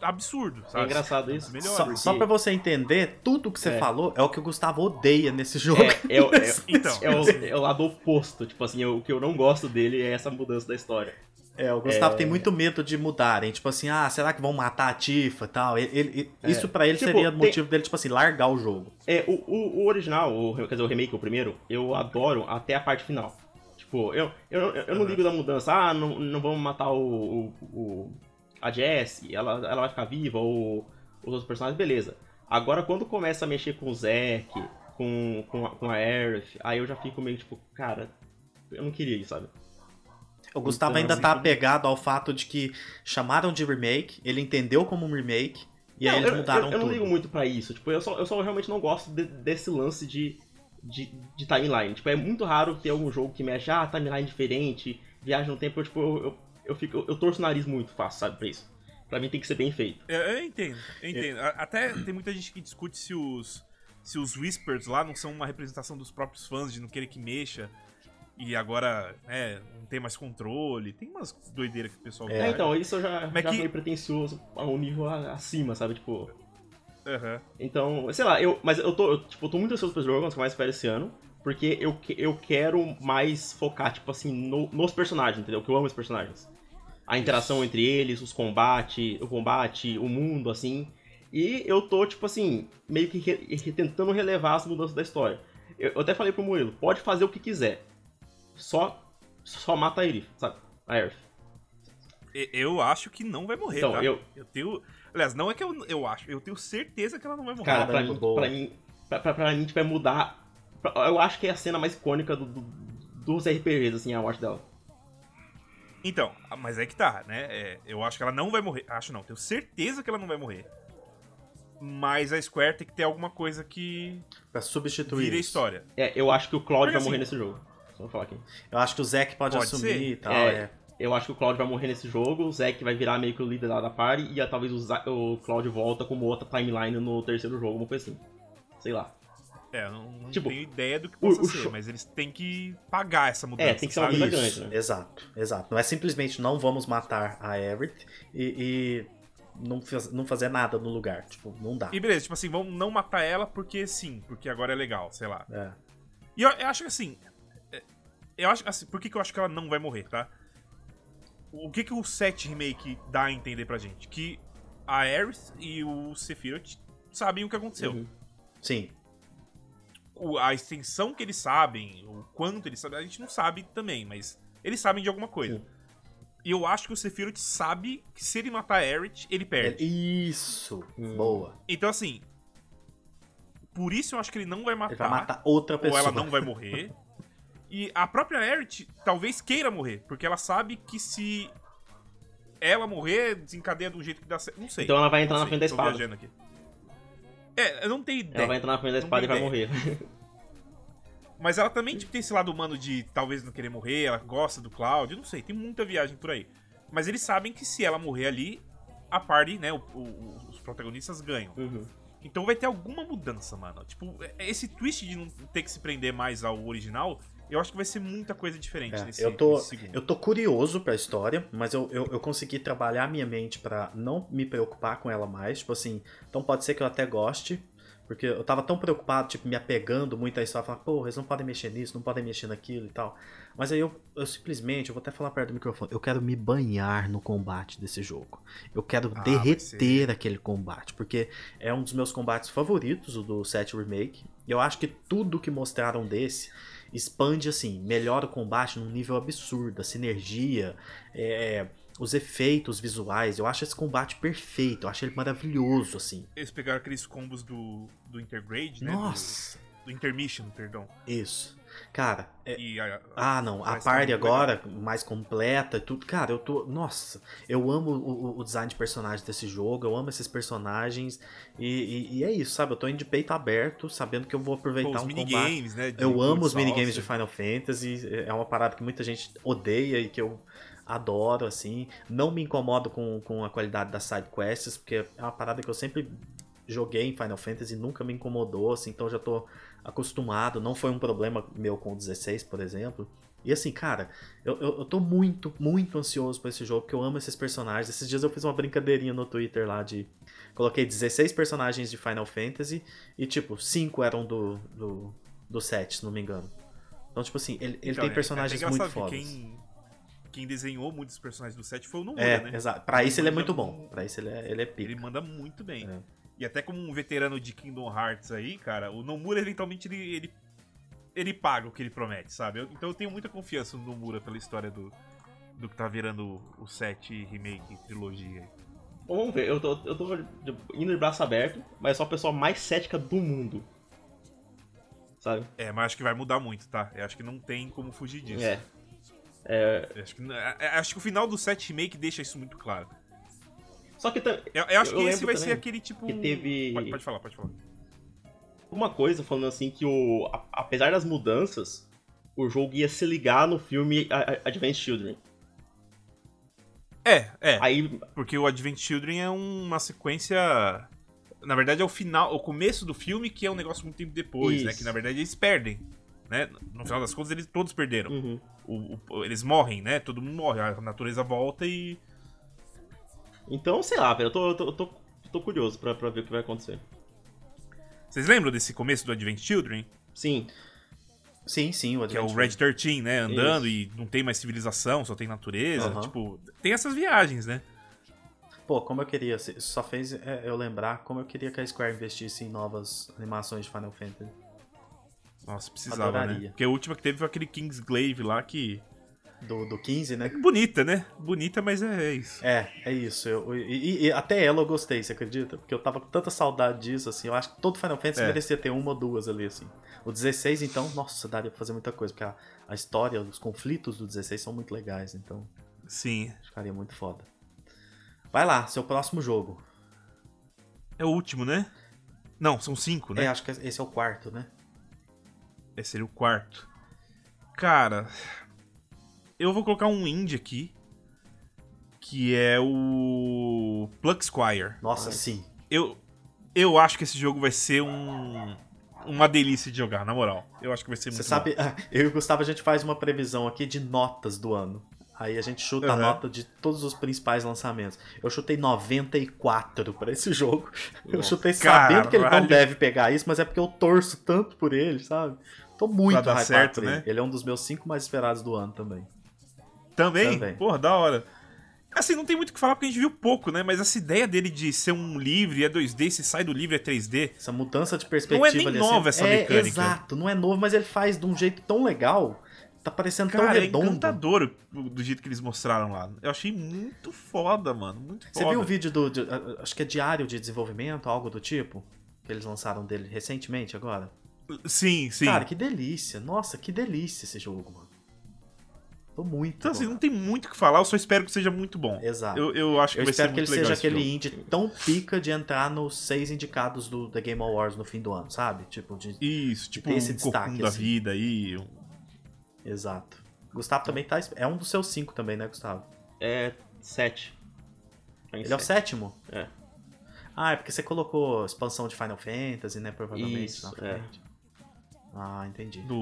absurdo, sabe? É engraçado isso. Melhor. Só, porque- só pra você entender, tudo que você É. falou é o que o Gustavo odeia nesse jogo. É, é, o- é, Então. é o, é o lado oposto. Tipo assim, o que eu não gosto dele é essa mudança da história. É, o Gustavo É. tem muito medo de mudarem. Tipo assim, ah, será que vão matar a Tifa e tal? Ele, ele- É. Isso pra ele Tipo, seria tem- motivo dele, tipo assim, largar o jogo. É, o, o, o original, o, quer dizer, o remake, o primeiro, eu adoro até a parte final. Tipo, eu, eu, eu não Uhum. ligo da mudança, ah, não, não vamos matar o, o, o- a Jessie, ela, ela vai ficar viva, ou os outros personagens, beleza. Agora, quando começa a mexer com o Zack, com, com, a, com a Aerith, aí eu já fico meio tipo, cara, eu não queria isso, sabe? O Gustavo Então, ainda tá apegado ao fato de que chamaram de remake, ele entendeu como um remake, e aí Não, eles eu, mudaram eu, eu tudo. não ligo muito pra isso. Tipo, eu só, eu só realmente não gosto de- desse lance de, de, de timeline. Tipo, é muito raro ter algum jogo que mexe, ah, timeline diferente, viagem no tempo. Eu, tipo, eu, eu, eu, fico, eu torço o nariz muito fácil, sabe, pra isso. Pra mim tem que ser bem feito. Eu, eu entendo, eu entendo. Até tem muita gente que discute se os, se os Whispers lá não são uma representação dos próprios fãs de não querer que mexa. E agora, né, não tem mais controle. Tem umas doideiras que o pessoal É, faz. então, isso eu já, Mas já que- meio pretencioso a um nível acima, sabe? Tipo. Aham. Então, sei lá, eu, mas eu tô, eu, tipo, eu tô muito ansioso pra jogo, é que eu mais espero esse ano. Porque eu, eu quero mais focar, tipo assim, no- nos personagens, entendeu? Que eu amo os personagens. A interação entre eles, os combates, o combate, o mundo, assim. E eu tô, tipo assim, meio que re- tentando relevar as mudanças da história. Eu, eu até falei pro Murilo, pode fazer o que quiser. Só, só mata a Aerith, sabe? A Aerith. Eu acho que não vai morrer, Então, tá? eu- tenho. Aliás, não é que eu, eu acho, eu tenho certeza que ela não vai morrer. Cara, pra mim, pra mim, pra, pra, pra mim, tipo, é mudar. Eu acho que é a cena mais icônica do, do- dos RPGs, assim, a morte dela. Então, mas é que tá, né? É, eu acho que ela não vai morrer. Acho não, tenho certeza que ela não vai morrer. Mas a Square tem que ter alguma coisa que Pra substituir vire a história. É, eu acho que o Cloud Porque vai assim- morrer nesse jogo. Vou falar aqui. Eu acho que o Zack pode, Pode assumir ser. e tal. É. É. Eu acho que o Cloud vai morrer nesse jogo, o Zack vai virar meio que o líder lá da party, e talvez o, o Cloud volta como outra timeline no terceiro jogo, uma coisa assim. Sei lá. É, eu não, não Tipo, tenho ideia do que o- possa o ser, show- mas eles têm que pagar essa mudança. É, tem que ser uma coisa Isso, grande, né? exato, exato. Não é simplesmente não vamos matar a Aerith e, e não, faz- não fazer nada no lugar. Tipo, não dá. E beleza, tipo assim, vamos não matar ela porque sim, porque agora é legal, sei lá. É. E eu, eu acho que assim. É, Eu acho assim, por que, que eu acho que ela não vai morrer, tá? O que, que o 7 Remake dá a entender pra gente? Que a Aerith e o Sephiroth sabem o que aconteceu. Uhum. Sim, O- a extensão que eles sabem, o quanto eles sabem, a gente não sabe também, mas eles sabem de alguma coisa. Sim. E eu acho que o Sephiroth sabe que se ele matar a Aerith, ele É- perde. isso, Hum. boa. Então assim. Por isso eu acho que ele não vai matar. Ele vai matar outra ou pessoa. ela não vai morrer. E a própria Aerith talvez queira morrer, porque ela sabe que se ela morrer, desencadeia do jeito que dá certo. Não sei. Então ela vai entrar na frente da tô espada. viajando aqui. É, eu não tenho ideia. Ela vai entrar na frente da espada e vai morrer. Mas ela também tipo, tem esse lado humano de talvez não querer morrer, ela gosta do Cloud, eu não sei, tem muita viagem por aí. Mas eles sabem que se ela morrer ali, a party, né, o- o- os protagonistas ganham. Uhum. Então vai ter alguma mudança, mano. Tipo, esse twist de não ter que se prender mais ao original, eu acho que vai ser muita coisa diferente É, nesse, eu, tô, nesse segundo. eu tô curioso pra história, mas eu, eu, eu consegui trabalhar minha mente pra não me preocupar com ela mais. Tipo assim, então pode ser que eu até goste, porque eu tava tão preocupado, tipo, me apegando muito à história, falando, porra, eles não podem mexer nisso, não podem mexer naquilo e tal. Mas aí eu, eu simplesmente, eu vou até falar perto do microfone, eu quero me banhar no combate desse jogo. Eu quero Ah, derreter aquele combate, porque é um dos meus combates favoritos, o do 7 Remake. E eu acho que tudo que mostraram desse expande assim, melhora o combate num nível absurdo, a sinergia, é, os efeitos visuais, eu acho esse combate perfeito, eu acho ele maravilhoso, assim. Eles pegaram aqueles combos do, do Intergrade, né? Nossa! Do, do Intermission, perdão. Isso. Cara, é... A- ah não, a party muito agora, mais completa e tudo, cara, eu tô, nossa, eu amo o, o- design de personagens desse jogo, eu amo esses personagens, e, e- e é isso, sabe, eu tô indo de peito aberto, sabendo que eu vou Pô, aproveitar os um combate. minigames, né? de Eu amo os minigames de. Final Fantasy, é uma parada que muita gente odeia e que eu adoro, assim. Não me incomodo com, com a qualidade das side quests, porque é uma parada que eu sempre joguei em Final Fantasy e nunca me incomodou, assim, então já tô acostumado. Não foi um problema meu com o 16, por exemplo. E assim, cara, eu, eu, eu tô muito, muito ansioso por esse jogo, porque eu amo esses personagens. Esses dias eu fiz uma brincadeirinha no Twitter lá de. Coloquei 16 personagens de Final Fantasy e, tipo, 5 eram do, do, do 7, se não me engano. Então, tipo assim, ele, ele Então, tem é- personagens é muito fodas. Quem, quem desenhou muitos personagens do set foi o Nomura, É, né? exato. Pra isso ele é muito bom. mu- Pra isso ele é, ele é pica. Ele manda muito bem. É. E até como um veterano de Kingdom Hearts aí, cara, o Nomura eventualmente ele, ele, ele paga o que ele promete, sabe? Eu- então eu tenho muita confiança no Nomura pela história do, do que tá virando o 7 remake trilogia. aí. Bom, vamos ver, eu tô, eu tô indo de braço aberto, mas sou a pessoa mais cética do mundo. Sabe? É, mas acho que vai mudar muito, tá? Eu acho que não tem como fugir disso. É. É, Acho que, é, acho que o final do 7 remake deixa isso muito claro. Só que Eu, eu acho Eu que esse vai também ser aquele tipo. que teve- Pode, pode falar, pode falar. uma coisa falando assim que o a- apesar das mudanças, o jogo ia se ligar no filme A- A- Advanced Children. É, é. Aí, Porque o Advent Children é uma sequência. Na verdade, é o final, o começo do filme, que é um negócio muito tempo depois, né? Isso. Que na verdade eles perdem. Né? No final das contas, eles todos perderam. uhum. O- o- eles morrem, né? Todo mundo morre. A natureza volta e. então, sei lá, velho, eu tô, eu tô, eu tô, tô curioso pra, pra ver o que vai acontecer. Vocês lembram desse começo do Advent Children? Sim, Sim, sim, o Que é o Advent Red 13, né? Andando e não tem mais civilização, só tem natureza. Aham. Tipo, tem essas viagens, né? Pô, como eu queria, só fez é, eu lembrar como eu queria que a Square investisse em novas animações de Final Fantasy. Nossa, precisava, né? Adoraria. Porque a última que teve foi aquele Kingsglaive lá que. Do, do 15, né? Bonita, né? Bonita, mas é isso. É, é isso. Eu, e, e- e até ela eu gostei, você acredita? Porque eu tava com tanta saudade disso, assim. Eu acho que todo Final Fantasy É. merecia ter uma ou duas ali, assim. O 16, então, nossa, daria pra fazer muita coisa, porque a, a história, os conflitos do 16 são muito legais, então Sim. ficaria muito foda. Vai lá, seu próximo jogo. É o último, né? Não, são cinco, né? É, acho que esse é o quarto, né? Esse seria o quarto. Cara, eu vou colocar um indie aqui. Que é o Plug Squire. Nossa, Ai. sim. Eu, eu acho que esse jogo vai ser um, uma delícia de jogar, na moral. Eu acho que vai ser Você muito sabe, eu e o Gustavo a gente faz uma previsão aqui de notas do ano. Aí a gente chuta a Uhum. nota de todos os principais lançamentos. Eu chutei 94 pra esse jogo. Eu chutei sabendo que ele não deve pegar isso, mas é porque eu torço tanto por ele, sabe? Tô muito hypado certo, ele. né? Ele é um dos meus cinco mais esperados do ano também. Também? Também. Porra, da hora. Assim, não tem muito o que falar porque a gente viu pouco, né? Mas essa ideia dele de ser um livre é 2D, se sai do livre é 3D. Essa mudança de perspectiva nem ali, nova essa é, mecânica. Exato, não é novo, mas ele faz de um jeito tão legal. Tá parecendo tão Cara, é redondo. encantador o- do jeito que eles mostraram lá. Eu achei muito foda, mano. Muito foda. Você viu o vídeo do. de- acho que é diário de desenvolvimento, algo do tipo? Que eles lançaram dele recentemente agora? Sim, sim. Cara, que delícia. Nossa, que delícia esse jogo, mano. Tô muito. Então, assim, não tem muito o que falar, eu só espero que seja muito bom. Exato. Eu, eu acho que Eu vai espero ser que ele muito legal seja aquele jogo. indie tão pica de entrar nos seis indicados do The Game Awards no fim do ano, sabe? Tipo, de. Isso, tipo ter esse um destaque, da assim. vida aí. um- Exato. Gustavo também tá. É um dos seus cinco também, né, Gustavo? é 7. Ele é o sétimo? É. Ah, é porque você colocou expansão de Final Fantasy, né? Provavelmente Isso, na é. Ah, entendi. Do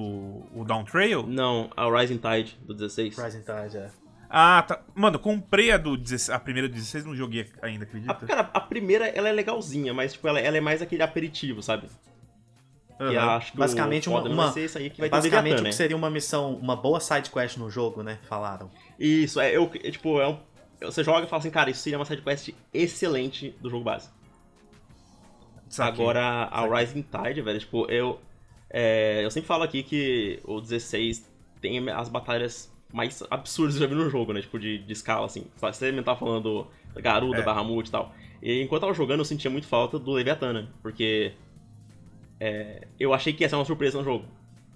o Down Trail? Não, a Rising Tide do 16. Rising Tide, é. Ah, tá. Mano, comprei a do 16, a primeira do 16, não joguei ainda, A, acredita? cara, a primeira ela é legalzinha, mas tipo, ela, ela é mais aquele aperitivo, sabe? Eu Aham. acho que Basicamente uma- uma- vai ser isso aí que vai ter Basicamente, o né? que seria uma missão, uma boa side quest no jogo, né? Falaram. Isso, é, eu, é, tipo, é um, você joga e fala assim, cara, isso seria uma sidequest excelente do jogo base. Saquei. Agora, a Saquei. Rising Tide, velho, tipo, eu. É, eu sempre falo aqui que o 16 tem as batalhas mais absurdos que eu já vi no jogo, né? Tipo, de, de escala, assim. Você mesmo tá falando da Garuda, É. Bahamut e tal. E enquanto eu tava jogando, eu sentia muito falta do Leviathan, né? Porque é, eu achei que ia ser uma surpresa no jogo.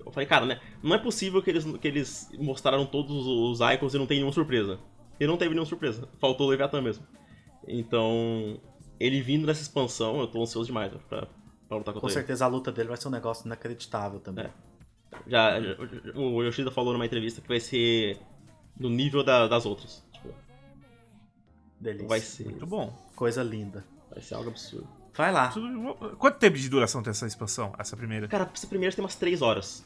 Eu falei, cara, né? Não é possível que eles, que eles mostraram todos os icons e não tem nenhuma surpresa. E não teve nenhuma surpresa. Faltou o Leviathan mesmo. Então, ele vindo nessa expansão, eu tô ansioso demais né, pra, pra lutar Com contra ele. certeza a luta dele vai ser um negócio inacreditável também. É. Já, já- o Yoshida falou numa entrevista que vai ser no nível da- das outras. Tipo, Delícia. vai ser, Muito bom. Coisa linda. vai ser algo absurdo. Vai lá. Quanto tempo de duração tem essa expansão? Essa primeira? Cara, essa primeira tem umas 3 horas.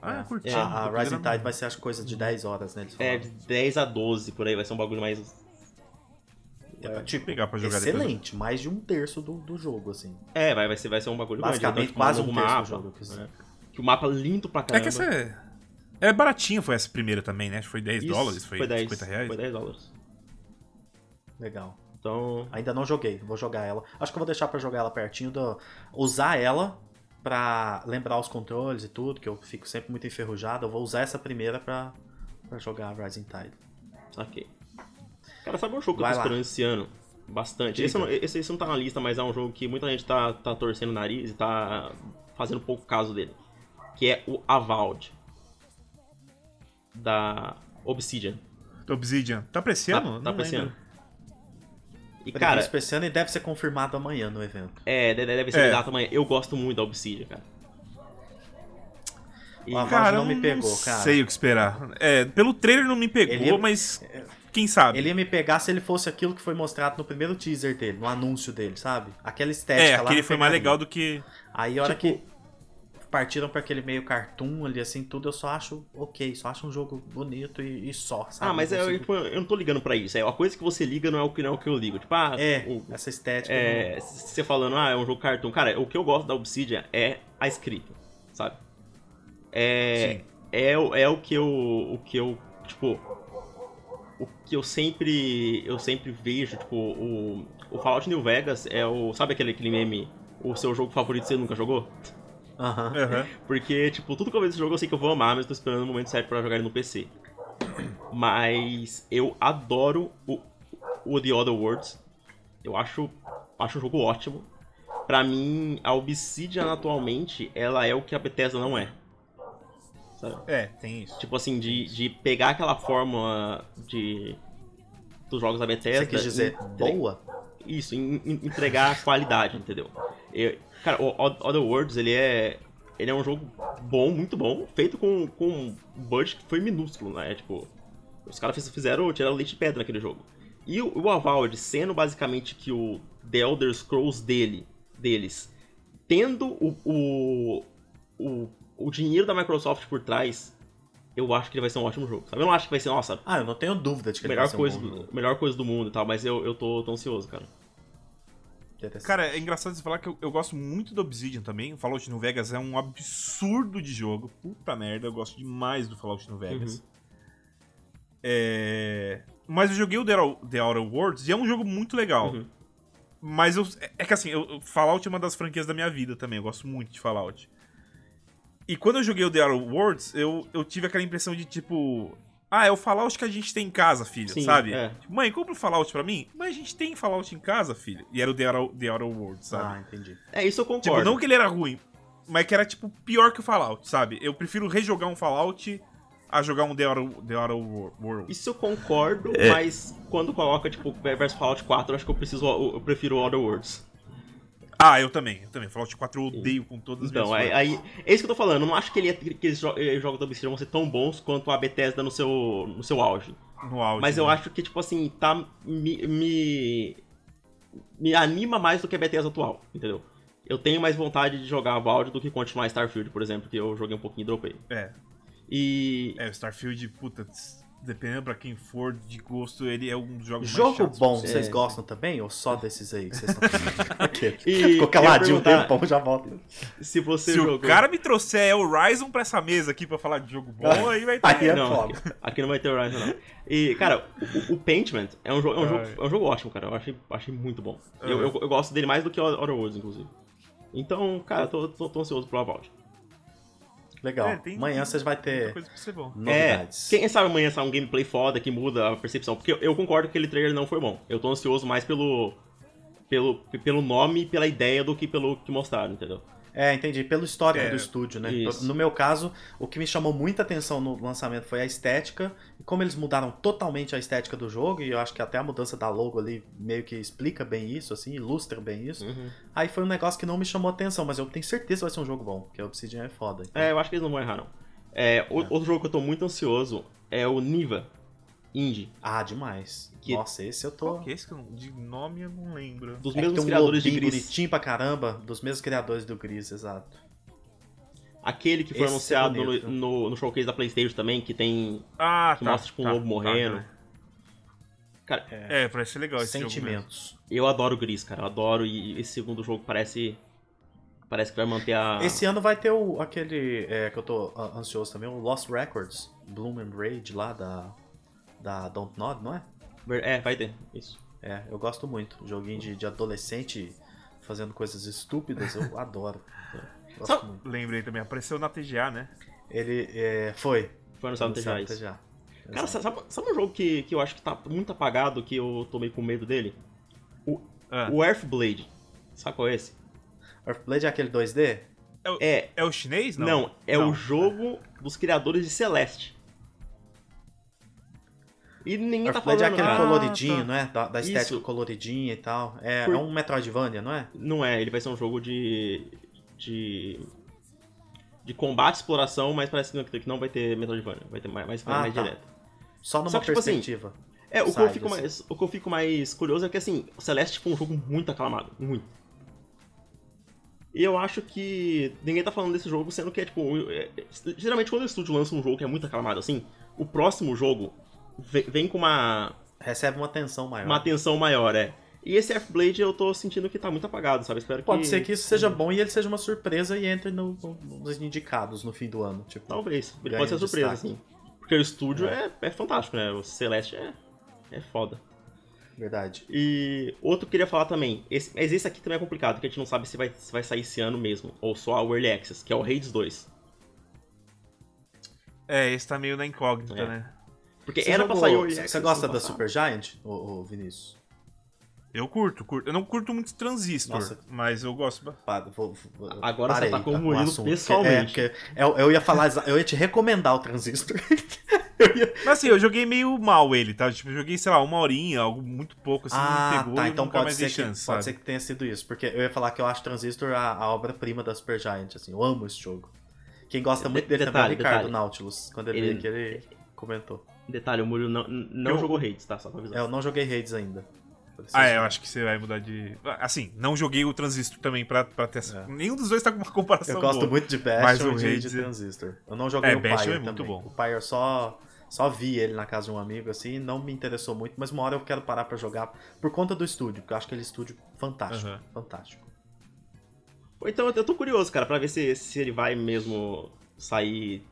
Ah, é curtinho. A, Rising Tide vai ser, acho, coisa de 10 horas, né? Eles É, de 10 a 12 por aí, vai ser um bagulho mais. É, tipo, pegar pra jogar depois. excelente. Mais de um terço do, do jogo, assim. É, vai, vai, ser, vai ser um bagulho Basicamente, grande. quase um um terço do mapa. jogo, eu quis dizer. né? Que o mapa é lindo pra É caramba. que essa é... É baratinho foi essa primeira também, né? Acho que Foi 10 Isso, dólares, foi, 10, 50 reais. Foi 10 dólares. Legal. Então. Ainda não joguei, vou jogar ela. Acho que eu vou deixar pra jogar ela pertinho do. Usar ela pra lembrar os controles e tudo, que eu fico sempre muito enferrujado. Eu vou usar essa primeira pra, pra jogar a Rising Tide. Ok. Cara, sabe um jogo que eu Vai tô lá. esperando esse ano? Bastante. Esse, não- esse, esse não tá na lista, mas é um jogo que muita gente tá, tá torcendo o nariz e tá fazendo pouco caso dele. Que é o Avowed. Da Obsidian. Obsidian. Tá pra esse Tá, ano? tá Não pra esse lembro. ano. E Previsto cara, esse ano e deve ser confirmado amanhã no evento. é, deve deve ser É. data amanhã. Eu gosto muito da Obsidian, cara. E, Cara, não eu me não pegou, cara. sei o que esperar. É, pelo trailer não me pegou, Ele ia- mas quem sabe? Ele ia me pegar se ele fosse aquilo que foi mostrado no primeiro teaser dele, no anúncio dele, sabe? Aquela estética É, lá. aquele me foi mais legal do que... Aí a hora Tipo- que partiram pra aquele meio cartoon ali, assim, tudo, eu só acho ok, só acho um jogo bonito e, e só, sabe? Ah, mas Não é, consigo- tipo, eu não tô ligando pra isso. É a coisa que você liga não é o que, não é o que eu ligo. Tipo, ah, É, o- essa estética. é, você falando, ah, é um jogo cartoon. Cara, o que eu gosto da Obsidian é a escrita, sabe? É, é, o- é o que eu, o que eu, tipo, o que eu sempre, eu sempre vejo, tipo, o, o Fallout New Vegas é o, sabe aquele, aquele meme, o seu jogo favorito você nunca jogou? Aham. Aham. Porque, tipo, tudo que eu vejo desse jogo eu sei que eu vou amar, mas tô esperando o momento certo pra jogar ele no PC. Mas eu adoro o, o The Other Worlds. Eu acho, acho um jogo ótimo. Pra mim, a Obsidian atualmente, ela é o que a Bethesda não é. Sabe? É, tem isso. Tipo assim, de, de pegar aquela fórmula de dos jogos da Bethesda. Você quis dizer e- boa? isso, em- em- entregar qualidade, entendeu? Eu- cara, o Other Worlds, ele é. Ele é um jogo bom, muito bom, feito com, com um budget que foi minúsculo, né? Tipo, os caras fiz- fizeram, tiraram leite de pedra naquele jogo. E o, o Avowed, sendo basicamente que o The Elder Scrolls dele, deles, tendo o, o, o, o dinheiro da Microsoft por trás, eu acho que ele vai ser um ótimo jogo, sabe? Eu não acho que vai ser, nossa, Ah, eu não tenho dúvida de que ele melhor vai ser um coisa, bom jogo. melhor coisa do mundo e tal, mas eu, eu tô, tô ansioso, cara. Cara, é engraçado você falar que eu, eu gosto muito do Obsidian também. O Fallout New Vegas é um absurdo de jogo. Puta merda, eu gosto demais do Fallout New Vegas. Uhum. É... Mas eu joguei o The Outer- The Outer Worlds e é um jogo muito legal. Uhum. Mas eu, é que assim, eu, eu- Fallout é uma das franquias da minha vida também. Eu gosto muito de Fallout. E quando eu joguei o The Outer Worlds, eu, eu tive aquela impressão de tipo. Ah, é o Fallout que a gente tem em casa, filha, Sim, sabe? é. Tipo, Mãe, compra o Fallout pra mim? Mas a gente tem Fallout em casa, filha. E era o The Outer, The Outer Worlds, sabe? Ah, entendi. É, isso eu concordo. Tipo, não que ele era ruim, mas que era, tipo, pior que o Fallout, sabe? Eu prefiro rejogar um Fallout a jogar um The Outer, The Outer Wor- World. Isso eu concordo, É. mas quando coloca, tipo, versus Fallout 4, eu acho que eu preciso, eu prefiro Other Worlds. Ah, eu também, eu também. Fallout 4 eu odeio com todas as Então, minhas aí, aí- é isso que eu tô falando. Eu não acho que, ele é- que jo- eh, jogos da Obsidian vão ser tão bons quanto a Bethesda no seu, no seu auge. No áudio. Mas eu né? acho que, tipo assim, tá. Me, me. me anima mais do que a Bethesda atual, entendeu? Eu tenho mais vontade de jogar Valve do que continuar Starfield, por exemplo, que eu joguei um pouquinho e dropei. É, E. é, o Starfield, puta, dependendo pra quem for de gosto, ele é um dos jogos mais Jogo chatos bom, vocês É, gostam também? Ou só desses aí que vocês estão. E Ficou caladinho um perguntar- tempão, já volta. Se você Se jogou. o cara me trouxer Horizon pra essa mesa aqui pra falar de jogo bom, aí vai ter. Aí é não, aqui, aqui não vai ter Horizon, não. E, cara, o, o Paintment é um, jogo, é, um jogo, é um jogo ótimo, cara. Eu achei, achei muito bom. Eu, Aham. eu, eu gosto dele mais do que o Outer Worlds, inclusive. Então, cara, tô, tô, tô ansioso pro Avald. Legal. É, tem- Amanhã tem você vai ter coisa pra ser bom. novidades. Quem sabe amanhã sai um gameplay foda que muda a percepção. Porque eu, eu concordo que aquele trailer não foi bom. Eu tô ansioso mais pelo. Pelo, pelo nome e pela ideia do que pelo que mostraram, entendeu? É, entendi. Pelo histórico É, do estúdio, né? isso. No meu caso, o que me chamou muita atenção no lançamento foi a estética. E como eles mudaram totalmente a estética do jogo, e eu acho que até a mudança da logo ali meio que explica bem isso, assim, ilustra bem isso. Uhum. Aí foi um negócio que não me chamou atenção, mas eu tenho certeza que vai ser um jogo bom, porque a Obsidian é foda. então. É, eu acho que eles não vão errar, não. É, o- Outro jogo que eu tô muito ansioso é o Niva Indie. Ah, demais. Que- Nossa, esse eu tô. Qual que é esse que eu não- de nome eu não lembro. Dos É que mesmos tem um criadores de Gris. bonitinho pra caramba, dos mesmos criadores do Gris, exato. Aquele que foi Esse é anunciado no, bonito. no, no showcase da Playstation também, que tem. Ah, Que tá. mostra, tipo, um tá, lobo tá, morrendo. tá. Cara, É, parece ser legal esse jogo mesmo. Sentimentos. eu adoro o Gris, cara. Eu adoro e esse segundo jogo parece. Parece que vai manter a. Esse ano vai ter o, aquele é, que eu tô ansioso também, o Lost Records, Bloom and Rage lá da, da Don't Nod, não é? É, vai ter. Isso. É, eu gosto muito. Joguinho de, de adolescente fazendo coisas estúpidas, eu adoro. Gosto Sabe- muito. Lembrei também, apareceu na TGA, né? Ele é, foi. Foi anunciado no anunciado TGA isso. TGA. Cara, sabe, sabe um jogo que, que eu acho que tá muito apagado, que eu tô meio com medo dele? Ah, O Earthblade. Sabe qual é esse? Earthblade é aquele 2D? É. é o chinês? Não, Não, é Não. o jogo dos criadores de Celeste. E ninguém tá Earthblade é falando. aquele cara. Ah, coloridinho, tá. não é? Da, da estética Isso. coloridinha e tal. É, Por- é um Metroidvania, não é? Não é, ele vai ser um jogo de. de. de combate e exploração, mas parece que não- vai ter Metroidvania. Vai ter mais, mais, Ah, mais tá. direto. Só numa Só que, tipo assim, perspectiva. É, o que, eu fico assim. mais, o que eu fico mais curioso é que, assim, o Celeste foi um jogo muito aclamado. Muito. E eu acho que ninguém tá falando desse jogo, sendo que é, tipo... é- é- geralmente, quando o estúdio lança um jogo que é muito aclamado, assim, o próximo jogo vem com uma, Recebe uma atenção maior. uma atenção maior, é. E esse F-Blade eu tô sentindo que tá muito apagado, sabe? Espero Pode que... ser que isso seja bom e ele seja uma surpresa e entre no- no- nos indicados no fim do ano. Tipo, Talvez. Ele pode ser surpresa, destaque. assim. Porque o estúdio é, é fantástico, né? O Celeste é, é foda. verdade. E outro que eu queria falar também, esse, mas esse aqui também é complicado, que a gente não sabe se vai, se vai sair esse ano mesmo, ou só a Early Access, que é o Raids 2. É, esse tá meio na incógnita, É. né? Porque Você era jogou- pra sair o Você gosta da. Super Giant, ô, ô, Vinícius? Eu curto, curto. Eu não curto muito Transistor, Nossa. mas eu gosto. vou- vou- Agora você parei, atacou tá, o com Murilo assunto, pessoalmente. É, porque eu, eu ia falar, eu ia te recomendar o Transistor. Ia- Mas assim, eu joguei meio mal ele, tá? Tipo, eu joguei, sei lá, uma horinha, algo muito pouco, assim, ah, me pegou tá, então pode mais ser, que, chance, pode ser que tenha sido isso, porque eu ia falar que eu acho Transistor a, a obra-prima da Super Giant, assim, eu amo esse jogo. Quem gosta muito dele também é o Detalhe, Ricardo detalhe. Nautilus, quando ele, Ele- ele comentou. Detalhe, o Murilo não, não Eu- jogou Raids, tá? Só pra avisar. É, eu não joguei Raids ainda. Ah, é, eu acho que você vai mudar de. Assim, não joguei o Transistor também pra, pra ter. É. Nenhum dos dois tá com uma comparação Eu gosto boa. muito de Mas Bastion o e de, é- Transistor. Eu não joguei É, o Pyre é muito também. bom. O Pyre eu só, só vi ele na casa de um amigo, assim, não me interessou muito, mas uma hora eu quero parar pra jogar por conta do estúdio, porque eu acho aquele estúdio fantástico, Aham. fantástico. Então eu tô curioso, cara, pra ver se, se ele vai mesmo sair.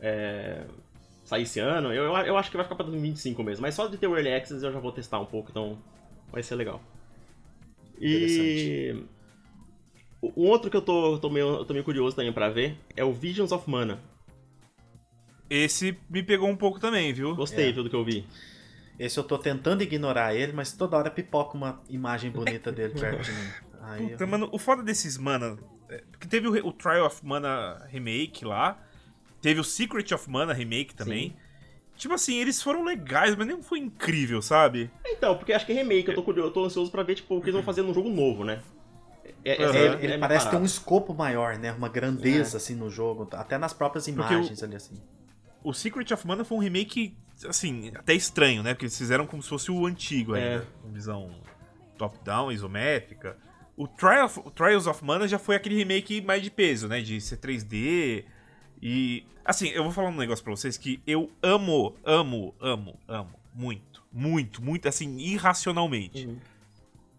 É, sair esse ano. Eu, eu, acho que vai ficar pra 2025 mesmo. Mas só de ter o Early Access eu já vou testar um pouco, então vai ser legal. E. O o outro que eu tô, tô, meio, eu tô meio curioso também pra ver é o Visions of Mana. Esse me pegou um pouco também, viu? Gostei, É. viu, do que eu vi. Esse eu tô tentando ignorar ele, mas toda hora pipoca uma imagem bonita dele perto de mim. Aí, Puta, eu- mano, o foda desses Mana. é, Porque teve o, o Trial of Mana Remake lá. Teve o Secret of Mana Remake também. Tipo assim, eles foram legais, mas nem foi incrível, sabe? Então, porque acho que é remake, eu tô, curioso, eu tô ansioso pra ver tipo, o que eles vão fazer num jogo novo, né? É, É, é- ele, é ele minha parece ter um escopo maior, né? Uma grandeza, assim, no jogo. Até nas próprias imagens ali, assim. O Secret of Mana foi um remake, assim, até estranho, né? Porque eles fizeram como se fosse o antigo É. ainda. Com visão top-down, isométrica. O, Trial of- o Trials of Mana já foi aquele remake mais de peso, né? De ser 3D. E. Assim, eu vou falar um negócio pra vocês que eu amo, amo, amo, amo. Muito, muito, muito, assim, irracionalmente. Uhum.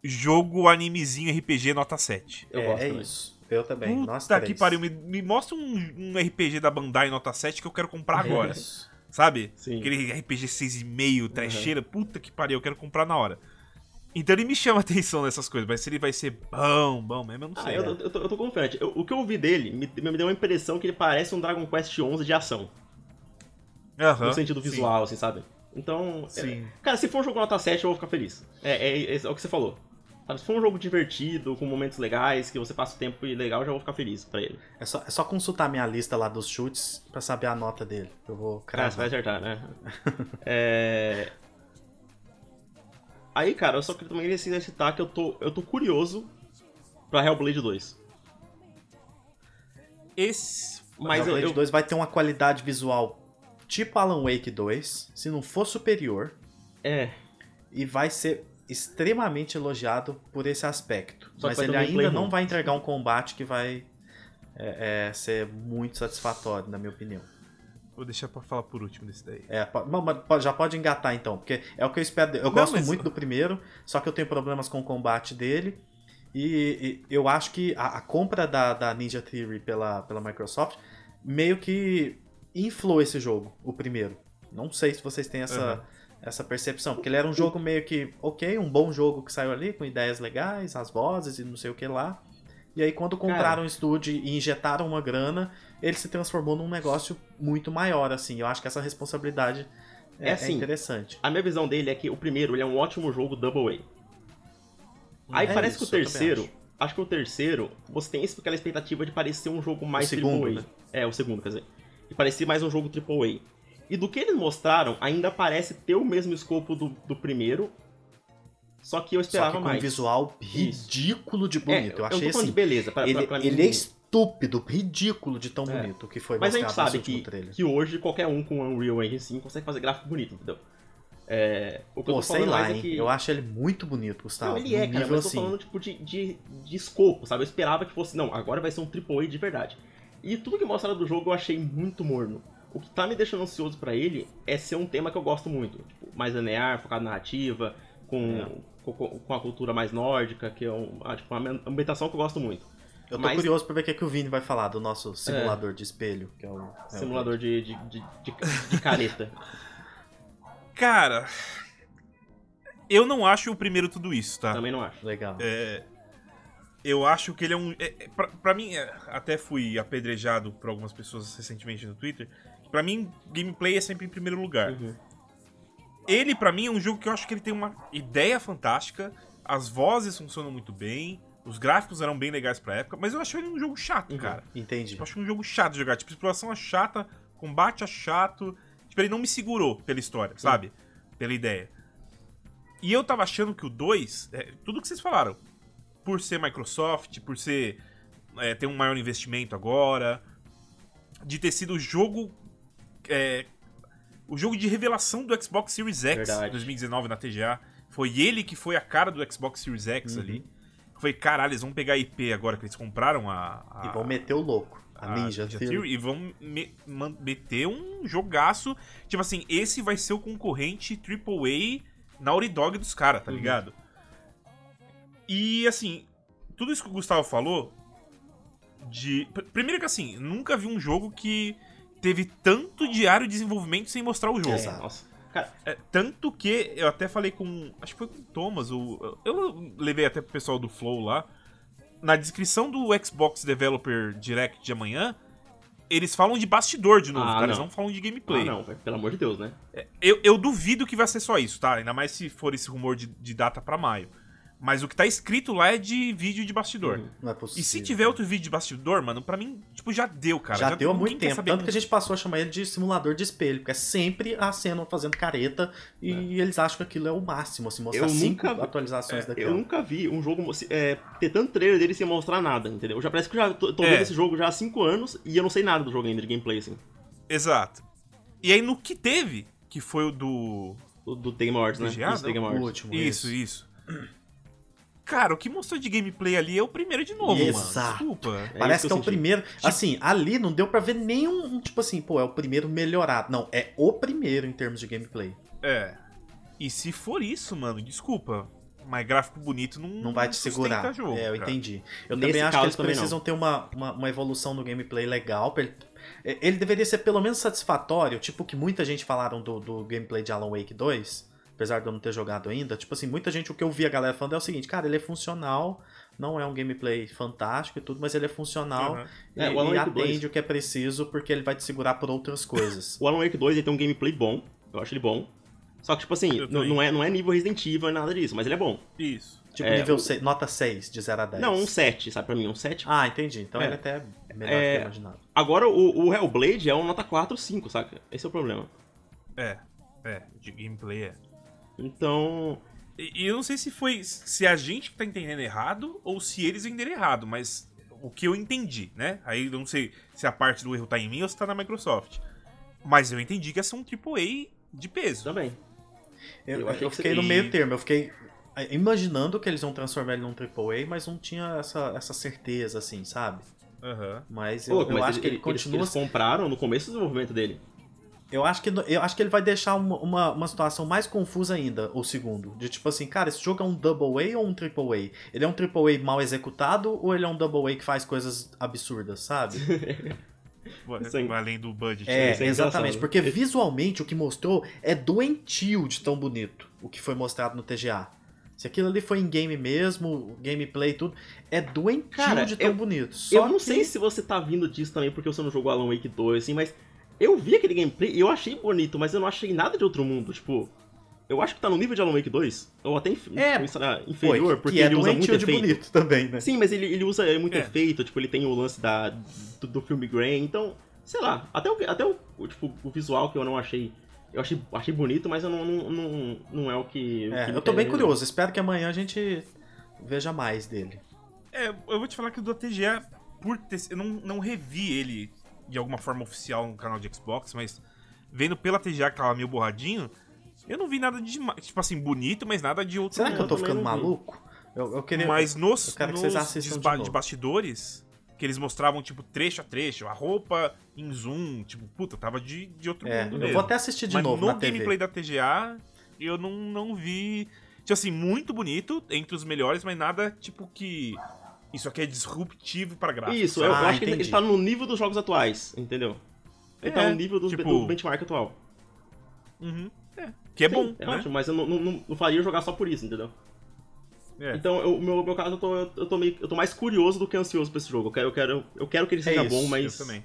Jogo animezinho RPG nota 7. Eu é, gosto é também. isso. Eu também. Puta três. que pariu, me, me mostra um, um RPG da Bandai nota 7 que eu quero comprar agora. Isso. Sabe? Sim. Aquele RPG 6,5, trecheira, puta que pariu, eu quero comprar na hora. Então ele me chama atenção nessas coisas, mas se ele vai ser bom, bom mesmo, eu não Ah, sei. eu, né? eu, tô, eu tô confiante. O que eu ouvi dele me, me deu uma impressão que ele parece um Dragon Quest XI de ação. Aham, no sentido sim, visual, assim, sabe? Então, é- Sim. cara, se for um jogo nota 7, eu vou ficar feliz. É, é, é, é o que você falou. Sabe, se for um jogo divertido, com momentos legais, que você passa o tempo e legal, eu já vou ficar feliz pra ele. É só, é só consultar minha lista lá dos chutes pra saber a nota dele. Eu vou Cara, você vai cravar. acertar, né? é... Aí, cara, eu só queria também assim, citar que eu tô, eu tô curioso pra Hellblade 2. Esse. Mas Mas eu, eu, 2 vai ter uma qualidade visual tipo Alan Wake 2, se não for superior, É, e vai ser extremamente elogiado por esse aspecto. Só Mas ele ainda não ruim. vai entregar um combate que vai é, é, ser muito satisfatório, na minha opinião. Vou deixar pra falar por último desse daí. É, mas- já pode engatar então, porque é o que eu espero. Eu Não, gosto mas- muito do primeiro, só que eu tenho problemas com o combate dele. E, e eu acho que a, a compra da, da Ninja Theory pela, pela Microsoft meio que inflou esse jogo, o primeiro. Não sei se vocês têm essa, Aham. essa percepção, porque ele era um jogo meio que, ok, um bom jogo que saiu ali, com ideias legais, as vozes e não sei o que lá. E aí, quando compraram o estúdio e injetaram uma grana, ele se transformou num negócio muito maior, assim. Eu acho que essa responsabilidade é, É é assim, interessante. a minha visão dele é que o primeiro ele é um ótimo jogo Double A. Aí É parece isso, que o terceiro, acho. que o terceiro, você tem aquela expectativa de parecer um jogo mais segundo, AAA. né? É, o segundo, quer dizer. De parecer mais um jogo AAA. E do que eles mostraram, ainda parece ter o mesmo escopo do, do primeiro, só que eu Só esperava que com mais. um visual ridículo de bonito. É, eu achei falando assim. de beleza, pra, ele, pra, pra ele é estúpido, ridículo de tão É. bonito que foi Mas a gente sabe que, trailer. que hoje qualquer um com Unreal Engine 5 consegue fazer gráfico bonito, entendeu? É, o que eu Pô, tô sei lá, mais hein? é que... Eu acho ele muito bonito, Gustavo. Não, ele é, cara, mas eu tô assim. falando, tipo, de, de, de escopo, sabe? Eu esperava que fosse, não, agora vai ser um AAA de verdade. E tudo que mostraram do jogo eu achei muito morno. O que tá me deixando ansioso pra ele é ser um tema que eu gosto muito. Tipo, mais linear, focado na narrativa, com, É. com, com a cultura mais nórdica, que é um, ah, tipo, uma ambientação que eu gosto muito. Eu tô Mas- curioso pra ver o que, é que o Vini vai falar do nosso simulador de espelho, que é o. é o- Simulador de, de, de, de, de careta. Cara. Eu não acho o primeiro tudo isso, tá? Também não acho. Legal. É, eu acho que ele é um. É, é, pra, pra mim, é, até fui apedrejado por algumas pessoas recentemente no Twitter. que Pra mim, gameplay é sempre em primeiro lugar. Uhum. Ele, pra mim, é um jogo que eu acho que ele tem uma ideia fantástica. As vozes funcionam muito bem. Os gráficos eram bem legais pra época. Mas eu acho ele um jogo chato, Uhum. cara. Entendi. Eu acho um jogo chato de jogar. Tipo, exploração é chata, combate é chato. Tipo, ele não me segurou pela história, sabe? Pela ideia. E eu tava achando que o 2, é, tudo que vocês falaram, por ser Microsoft, por ser. é, ter um maior investimento agora, de ter sido o jogo. é, o jogo de revelação do Xbox Series X Verdade. 2019 na TGA. Foi ele que foi a cara do Xbox Series X Uhum. ali. Foi, caralho, eles vão pegar a IP agora que eles compraram a. a E vão meter o louco. A, Ninja, Theory. e vão me- man- meter um jogaço. Tipo assim, esse vai ser o concorrente AAA Naughty Dog dos caras, tá Uhum. ligado? E assim, tudo isso que o Gustavo falou. De. pr- Primeiro que assim, nunca vi um jogo que teve tanto diário de desenvolvimento sem mostrar o jogo. Exato. Nossa. É, tanto que eu até falei com. Acho que foi com o Thomas. O, eu levei até pro pessoal do Flow lá. Na descrição do Xbox Developer Direct de amanhã, eles falam de bastidor de novo, Ah, cara. Eles não. não falam de gameplay. ah, não, pelo amor de Deus, né? Eu, eu duvido que vai ser só isso, tá? Ainda mais se for esse rumor de, de data pra maio. Mas o que tá escrito lá é de vídeo de bastidor. Uhum. Não é possível. E se tiver outro vídeo de bastidor, mano, pra mim, tipo, já deu, cara. já, deu há muito tempo. saber Tanto que a gente passou a chamar ele de simulador de espelho, porque é sempre a cena fazendo careta e eles acham que aquilo é o máximo, assim, mostrar Eu cinco nunca- atualizações É, daquela. eu nunca vi um jogo é, ter tanto trailer dele sem mostrar nada, entendeu? Já parece que eu já tô, tô É. vendo esse jogo já há 5 anos e eu não sei nada do jogo ainda, de gameplay, assim. Exato. E aí no que teve, que foi o do. Do, do The Game Awards, né? Isso, The não? Game O Awards. último. Isso, isso. Cara, o que mostrou de gameplay ali é o primeiro de novo, Exato. mano. Desculpa. É Parece isso que é o primeiro. Assim, ali não deu pra ver nenhum. um, Tipo assim, pô, é o primeiro melhorado. Não, é o primeiro em termos de gameplay. É. E se for isso, mano, desculpa. Mas gráfico bonito não, Não vai te segurar. Jogo, é, eu cara. entendi. Eu Nesse também acho que eles também precisam ter uma, uma, uma evolução no gameplay legal. pra ele- Ele deveria ser pelo menos satisfatório, tipo o que muita gente falaram do, do gameplay de Alan Wake 2. Apesar de eu não ter jogado ainda. Tipo assim, muita gente, o que eu vi a galera falando é o seguinte, cara, ele é funcional, não é um gameplay fantástico e tudo, mas ele é funcional Aham. e, É, o Alan e Wake 2. atende o que é preciso porque ele vai te segurar por outras coisas. O Alan Wake 2 ele tem um gameplay bom, eu acho ele bom. Só que, tipo assim, não, é, não é nível Resident Evil, nada disso, mas ele é bom. Isso. tipo, É, nível o- seis- nota 6, de 0 a 10. Não, um 7, sabe? Pra mim, um 7. Ah, entendi. Então É. ele até é melhor do É. que eu imaginava. Agora, o, o Hellblade é um nota 4, 5, saca? Esse é o problema. É. É, de gameplay é. Então, E, eu não sei se foi. Se a gente que tá entendendo errado ou se eles entenderam errado, mas o que eu entendi, né? Aí eu não sei se a parte do erro tá em mim ou se tá na Microsoft. Mas eu entendi que ia ser um AAA de peso. também. Eu, Eu eu que fiquei no meio termo, eu fiquei imaginando que eles iam transformar ele num AAA, mas não tinha essa, essa certeza, assim, sabe? Aham. Mas eu, Pô, eu mas acho que ele eles- continua. Eles compraram no começo do desenvolvimento dele. Eu acho que eu acho que ele vai deixar uma, uma, uma situação mais confusa ainda, o segundo. De tipo assim, cara, esse jogo é um Double A ou um Triple A? Ele é um Triple A mal executado ou ele é um Double A que faz coisas absurdas, sabe? Além do budget. É, é exatamente. Porque visualmente o que mostrou é doentio de tão bonito o que foi mostrado no TGA. Se aquilo ali foi em game mesmo, gameplay e tudo, é doentio Cara, de tão eu- bonito. Só eu não que- sei se você tá vindo disso também porque você não jogou Alan Wake 2, assim, mas eu vi aquele gameplay e eu achei bonito, mas eu não achei nada de outro mundo. Tipo, eu acho que tá no nível de Alan Wake 2, ou até inf É, Foi, inferior, que porque é ele usa muito efeito. bonito também, né? Sim, mas ele, ele usa muito É. efeito, tipo, ele tem o lance da, do, do filme Grain, então, sei lá, até, o, até o, o, tipo, o visual que eu não achei. Eu achei, achei bonito, mas eu não, não, não, não é o que. o É, que me eu tô bem curioso. Espero que amanhã a gente veja mais dele. É, eu vou te falar que o do TGA, por ter, eu não, não revi ele de alguma forma oficial no canal de Xbox, mas vendo pela TGA que tava meio borradinho, eu não vi nada de. Tipo assim, bonito, mas nada de outro Será que eu tô ficando maluco? Eu, eu queria. Mas nos, eu quero que nos vocês assistam desba- de de bastidores, que eles mostravam, tipo, trecho a trecho, a roupa em zoom, tipo, puta, tava de, de outro É, mundo eu mesmo. vou até assistir de Mas novo no na TV. gameplay da TGA, eu não, não vi. Tipo assim, muito bonito, entre os melhores, mas nada tipo que. Isso aqui é disruptivo pra gráfico. Isso, eu, eu Ah, acho que ele, entendi. ele tá no nível dos jogos atuais, entendeu? Ele tá É, no nível dos, tipo- do benchmark atual. Uhum. É. Que é Sim, bom. É né? ótimo, mas eu não, não, não- faria jogar só por isso, entendeu? É. Então, eu- o meu, meu caso, eu tô, eu, tô meio, eu tô mais curioso do que ansioso pra esse jogo. Eu quero, eu quero, eu quero que ele seja isso, bom, eu mas. também.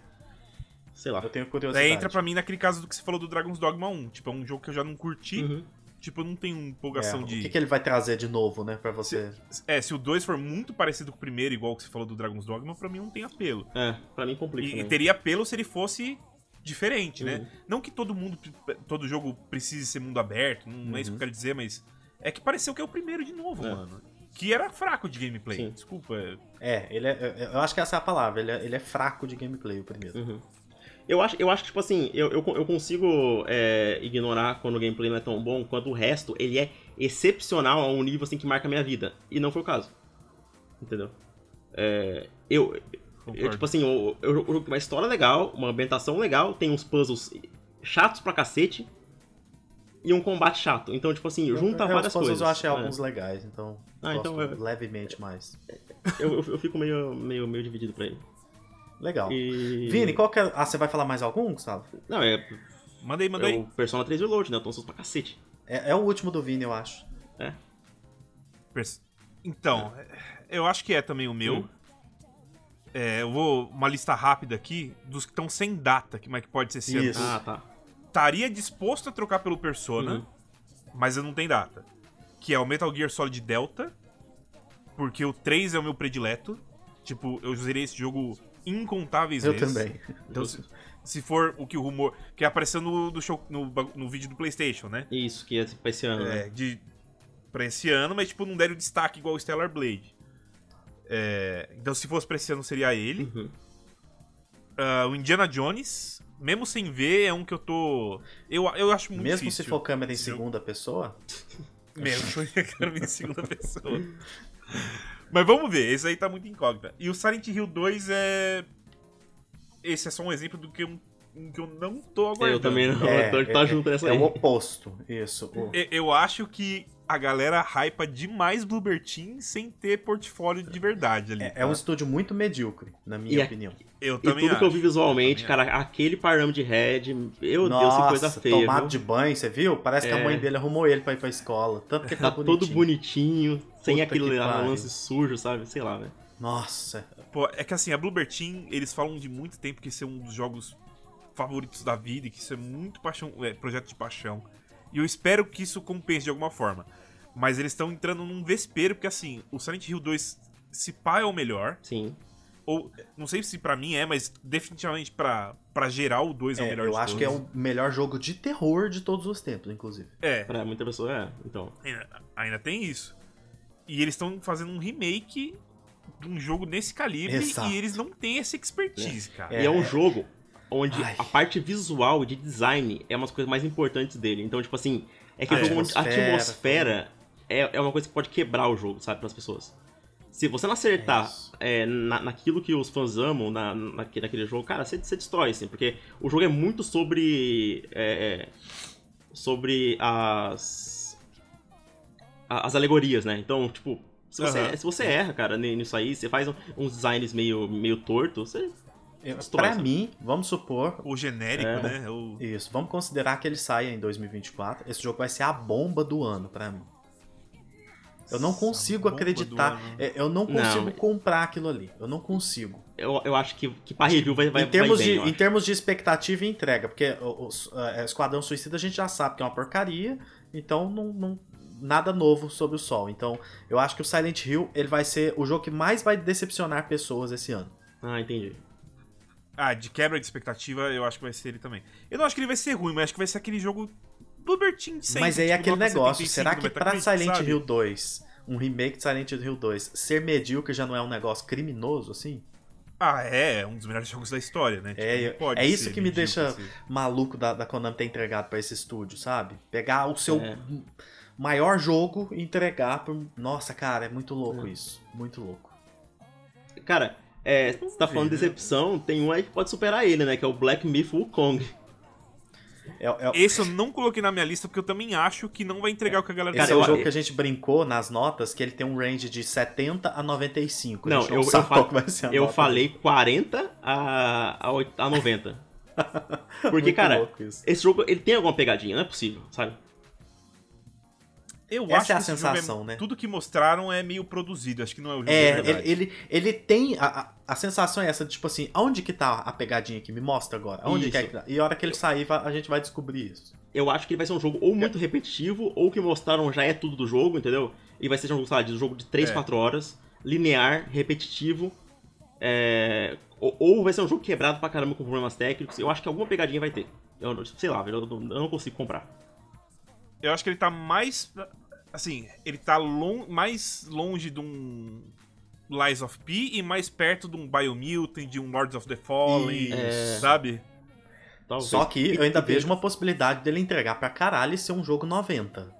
Sei lá. Eu tenho curiosidade. Daí entra pra mim naquele caso do que você falou do Dragon's Dogma 1. Tipo, é um jogo que eu já não curti. Uhum. Tipo, eu não tenho É, empolgação O de. que, que ele vai trazer de novo, né, pra você? É, se o 2 for muito parecido com o primeiro, igual que você falou do Dragon's Dogma, pra mim não tem apelo. É, pra mim complica. E, e teria apelo se ele fosse diferente, né? Uhum. Não que todo mundo, todo jogo precise ser mundo aberto, não é isso que eu quero dizer, mas é que pareceu que é o primeiro de novo, É. mano. Que era fraco de gameplay. Sim. Desculpa. é- É, ele é, eu acho que essa é a palavra. Ele é, ele é fraco de gameplay, o primeiro. Uhum. Eu acho, eu acho que, tipo assim, eu, eu, eu consigo é, ignorar quando o gameplay não é tão bom, quanto o resto, ele é excepcional a um nível assim que marca a minha vida. E não foi o caso. Entendeu? É, eu, eu, tipo assim, eu, eu, eu- uma história legal, uma ambientação legal, tem uns puzzles chatos pra cacete e um combate chato. Então, tipo assim, junta é, várias os puzzles coisas. eu achei É. alguns legais, então. Ah, gosto então eu- levemente mais. Eu, eu, eu fico meio, meio, meio dividido pra ele. Legal. E... Vini, qual que é. Ah, você vai falar mais algum, Gustavo? Não, é, Manda aí, manda é aí. o Persona 3 Reload, né? Eu tô ansioso pra cacete. É, é o último do Vini, eu acho. Pers- Então, eu acho que é também o meu. Hum. É, eu vou uma lista rápida aqui dos que estão sem data, que mas que pode ser ano. Isso. Ah, tá. Estaria disposto a trocar pelo Persona, Uhum. mas eu não tenho data. Que é o Metal Gear Solid Delta, porque o 3 é o meu predileto. Tipo, eu zerei esse jogo incontáveis Eu vezes. também. Então, se, se for o que o rumor. Que apareceu no, do show, no, no vídeo do PlayStation, né? Isso, que é pra esse ano, É, né? de, pra esse ano, mas tipo, não deram destaque igual o Stellar Blade. É, então, se fosse pra esse ano, seria ele. Uhum. Ah, o Indiana Jones, mesmo sem ver, é um que eu tô. Eu, eu acho muito Mesmo difícil. se for câmera em segunda pessoa. Mesmo, eu quero ver em segunda pessoa. Mas vamos ver, esse aí tá muito incógnita. E o Silent Hill 2 é. Esse é só um exemplo do que um que eu não tô aguardando. Eu também não, É, então a gente tá é, junto nessa É aí. o oposto, isso. O- Eu- Eu acho que a galera hypa demais Bluebird Team sem ter portfólio de verdade ali. É, tá? é um estúdio muito medíocre, na minha E a- opinião. Eu E também tudo que eu acho. vi visualmente, Também cara, aquele parâmetro de head, meu Nossa, Deus, que coisa feia. tomado viu? de banho, você viu? Parece que a É. mãe dele arrumou ele pra ir pra escola. Tanto que ele tá, Tá todo bonitinho. bonitinho, sem Puta aquele lance sujo, sabe? Sei lá, né? Nossa. Pô, é que assim, a Bluebird Team, eles falam de muito tempo que esse é um dos jogos favoritos da vida e que isso é muito paixão, é, projeto de paixão. E eu espero que isso compense de alguma forma. Mas eles estão entrando num vespeiro, porque assim, o Silent Hill 2, se pá, é o melhor. Sim. Ou, não sei se pra mim é, mas definitivamente pra, pra geral o 2 é, o É, melhor eu de acho que é todos. o melhor jogo de terror de todos os tempos, inclusive. É, Pra muita pessoa é. Então. ainda, ainda tem isso. E eles estão fazendo um remake de um jogo nesse calibre Exato. e eles não têm essa expertise, cara. E é um jogo onde Ai. a parte visual de design é uma das coisas mais importantes dele. Então, tipo assim, é que A o jogo onde a atmosfera, atmosfera é, é uma coisa que pode quebrar o jogo, sabe, pras pessoas. Se você não acertar É é, na, naquilo que os fãs amam, na, naque- naquele jogo, cara, você, você destrói, assim, porque o jogo é muito sobre. é, é, sobre as. as alegorias, né? Então, tipo, se você, Aham. se você erra, cara, ni- nisso aí, você faz uns designs meio, meio torto, você. Pra sabe? mim, vamos supor. O genérico, É. né? O... Isso, vamos considerar que ele saia em 2024. Esse jogo vai ser a bomba do ano pra mim. Eu não consigo acreditar. é, Eu não Não, consigo mas- comprar aquilo ali. Eu não consigo. Eu, eu acho que, que pra review vai, vai, em, termos vai bem, de, em termos de expectativa e entrega, porque o, o- é, Esquadrão Suicida a gente já sabe que é uma porcaria, então não, não- nada novo sobre o sol. Então eu acho que o Silent Hill ele vai ser o jogo que mais vai decepcionar pessoas esse ano. Ah, entendi. Ah, de quebra de expectativa, eu acho que vai ser ele também. Eu não acho que ele vai ser ruim, mas acho que vai ser aquele jogo do Bertin sempre. Mas aí é tipo, aquele negócio, 75 será que pra Silent sabe? Hill 2, um remake de Silent Hill 2, ser medíocre já não é um negócio criminoso assim? Ah, é, é um dos melhores jogos da história, né? É, não eu- pode é isso ser que me deixa- assim. Maluco da, da Konami ter entregado pra esse estúdio, sabe? Pegar o seu É. maior jogo e entregar por. Nossa, cara, é muito louco É. isso. Muito louco. Cara, é, você tá falando de né? decepção, tem um aí que pode superar ele, né? Que é o Black Myth Wukong. É, é- Esse eu não coloquei na minha lista porque eu também acho que não vai entregar o que a galera esse Cara, é o eu- jogo que a gente brincou nas notas, que ele tem um range de 70 a 95. A Não, eu- eu a Eu nota falei 40 a, a, oit- a 90. Porque, Muito cara, esse jogo ele tem alguma pegadinha, não é possível, sabe? Eu Essa acho é a que esse sensação, é- né? Tudo que mostraram é meio produzido, acho que não é o jogo É, ele, ele, ele tem. A, a, a sensação é essa, tipo assim, aonde que tá a pegadinha aqui? Me mostra agora. Aonde que é que tá? E a hora que ele sair, a gente vai descobrir isso. Eu acho que ele vai ser um jogo ou muito repetitivo, ou que mostraram já é tudo do jogo, entendeu? E vai ser um jogo, sei lá, de um jogo de 3, É. 4 horas, linear, repetitivo. é, Ou, ou vai ser um jogo quebrado pra caramba com problemas técnicos. Eu acho que alguma pegadinha vai ter. Eu, não- sei lá, eu, não- eu não consigo comprar. Eu acho que ele tá mais. Assim, ele tá lon- mais longe de um Lies of P e mais perto de um Biomutant, de um Lords of the Fallen, Isso. sabe? Talvez. Só que eu ainda vejo uma possibilidade dele entregar pra caralho e ser um jogo 90.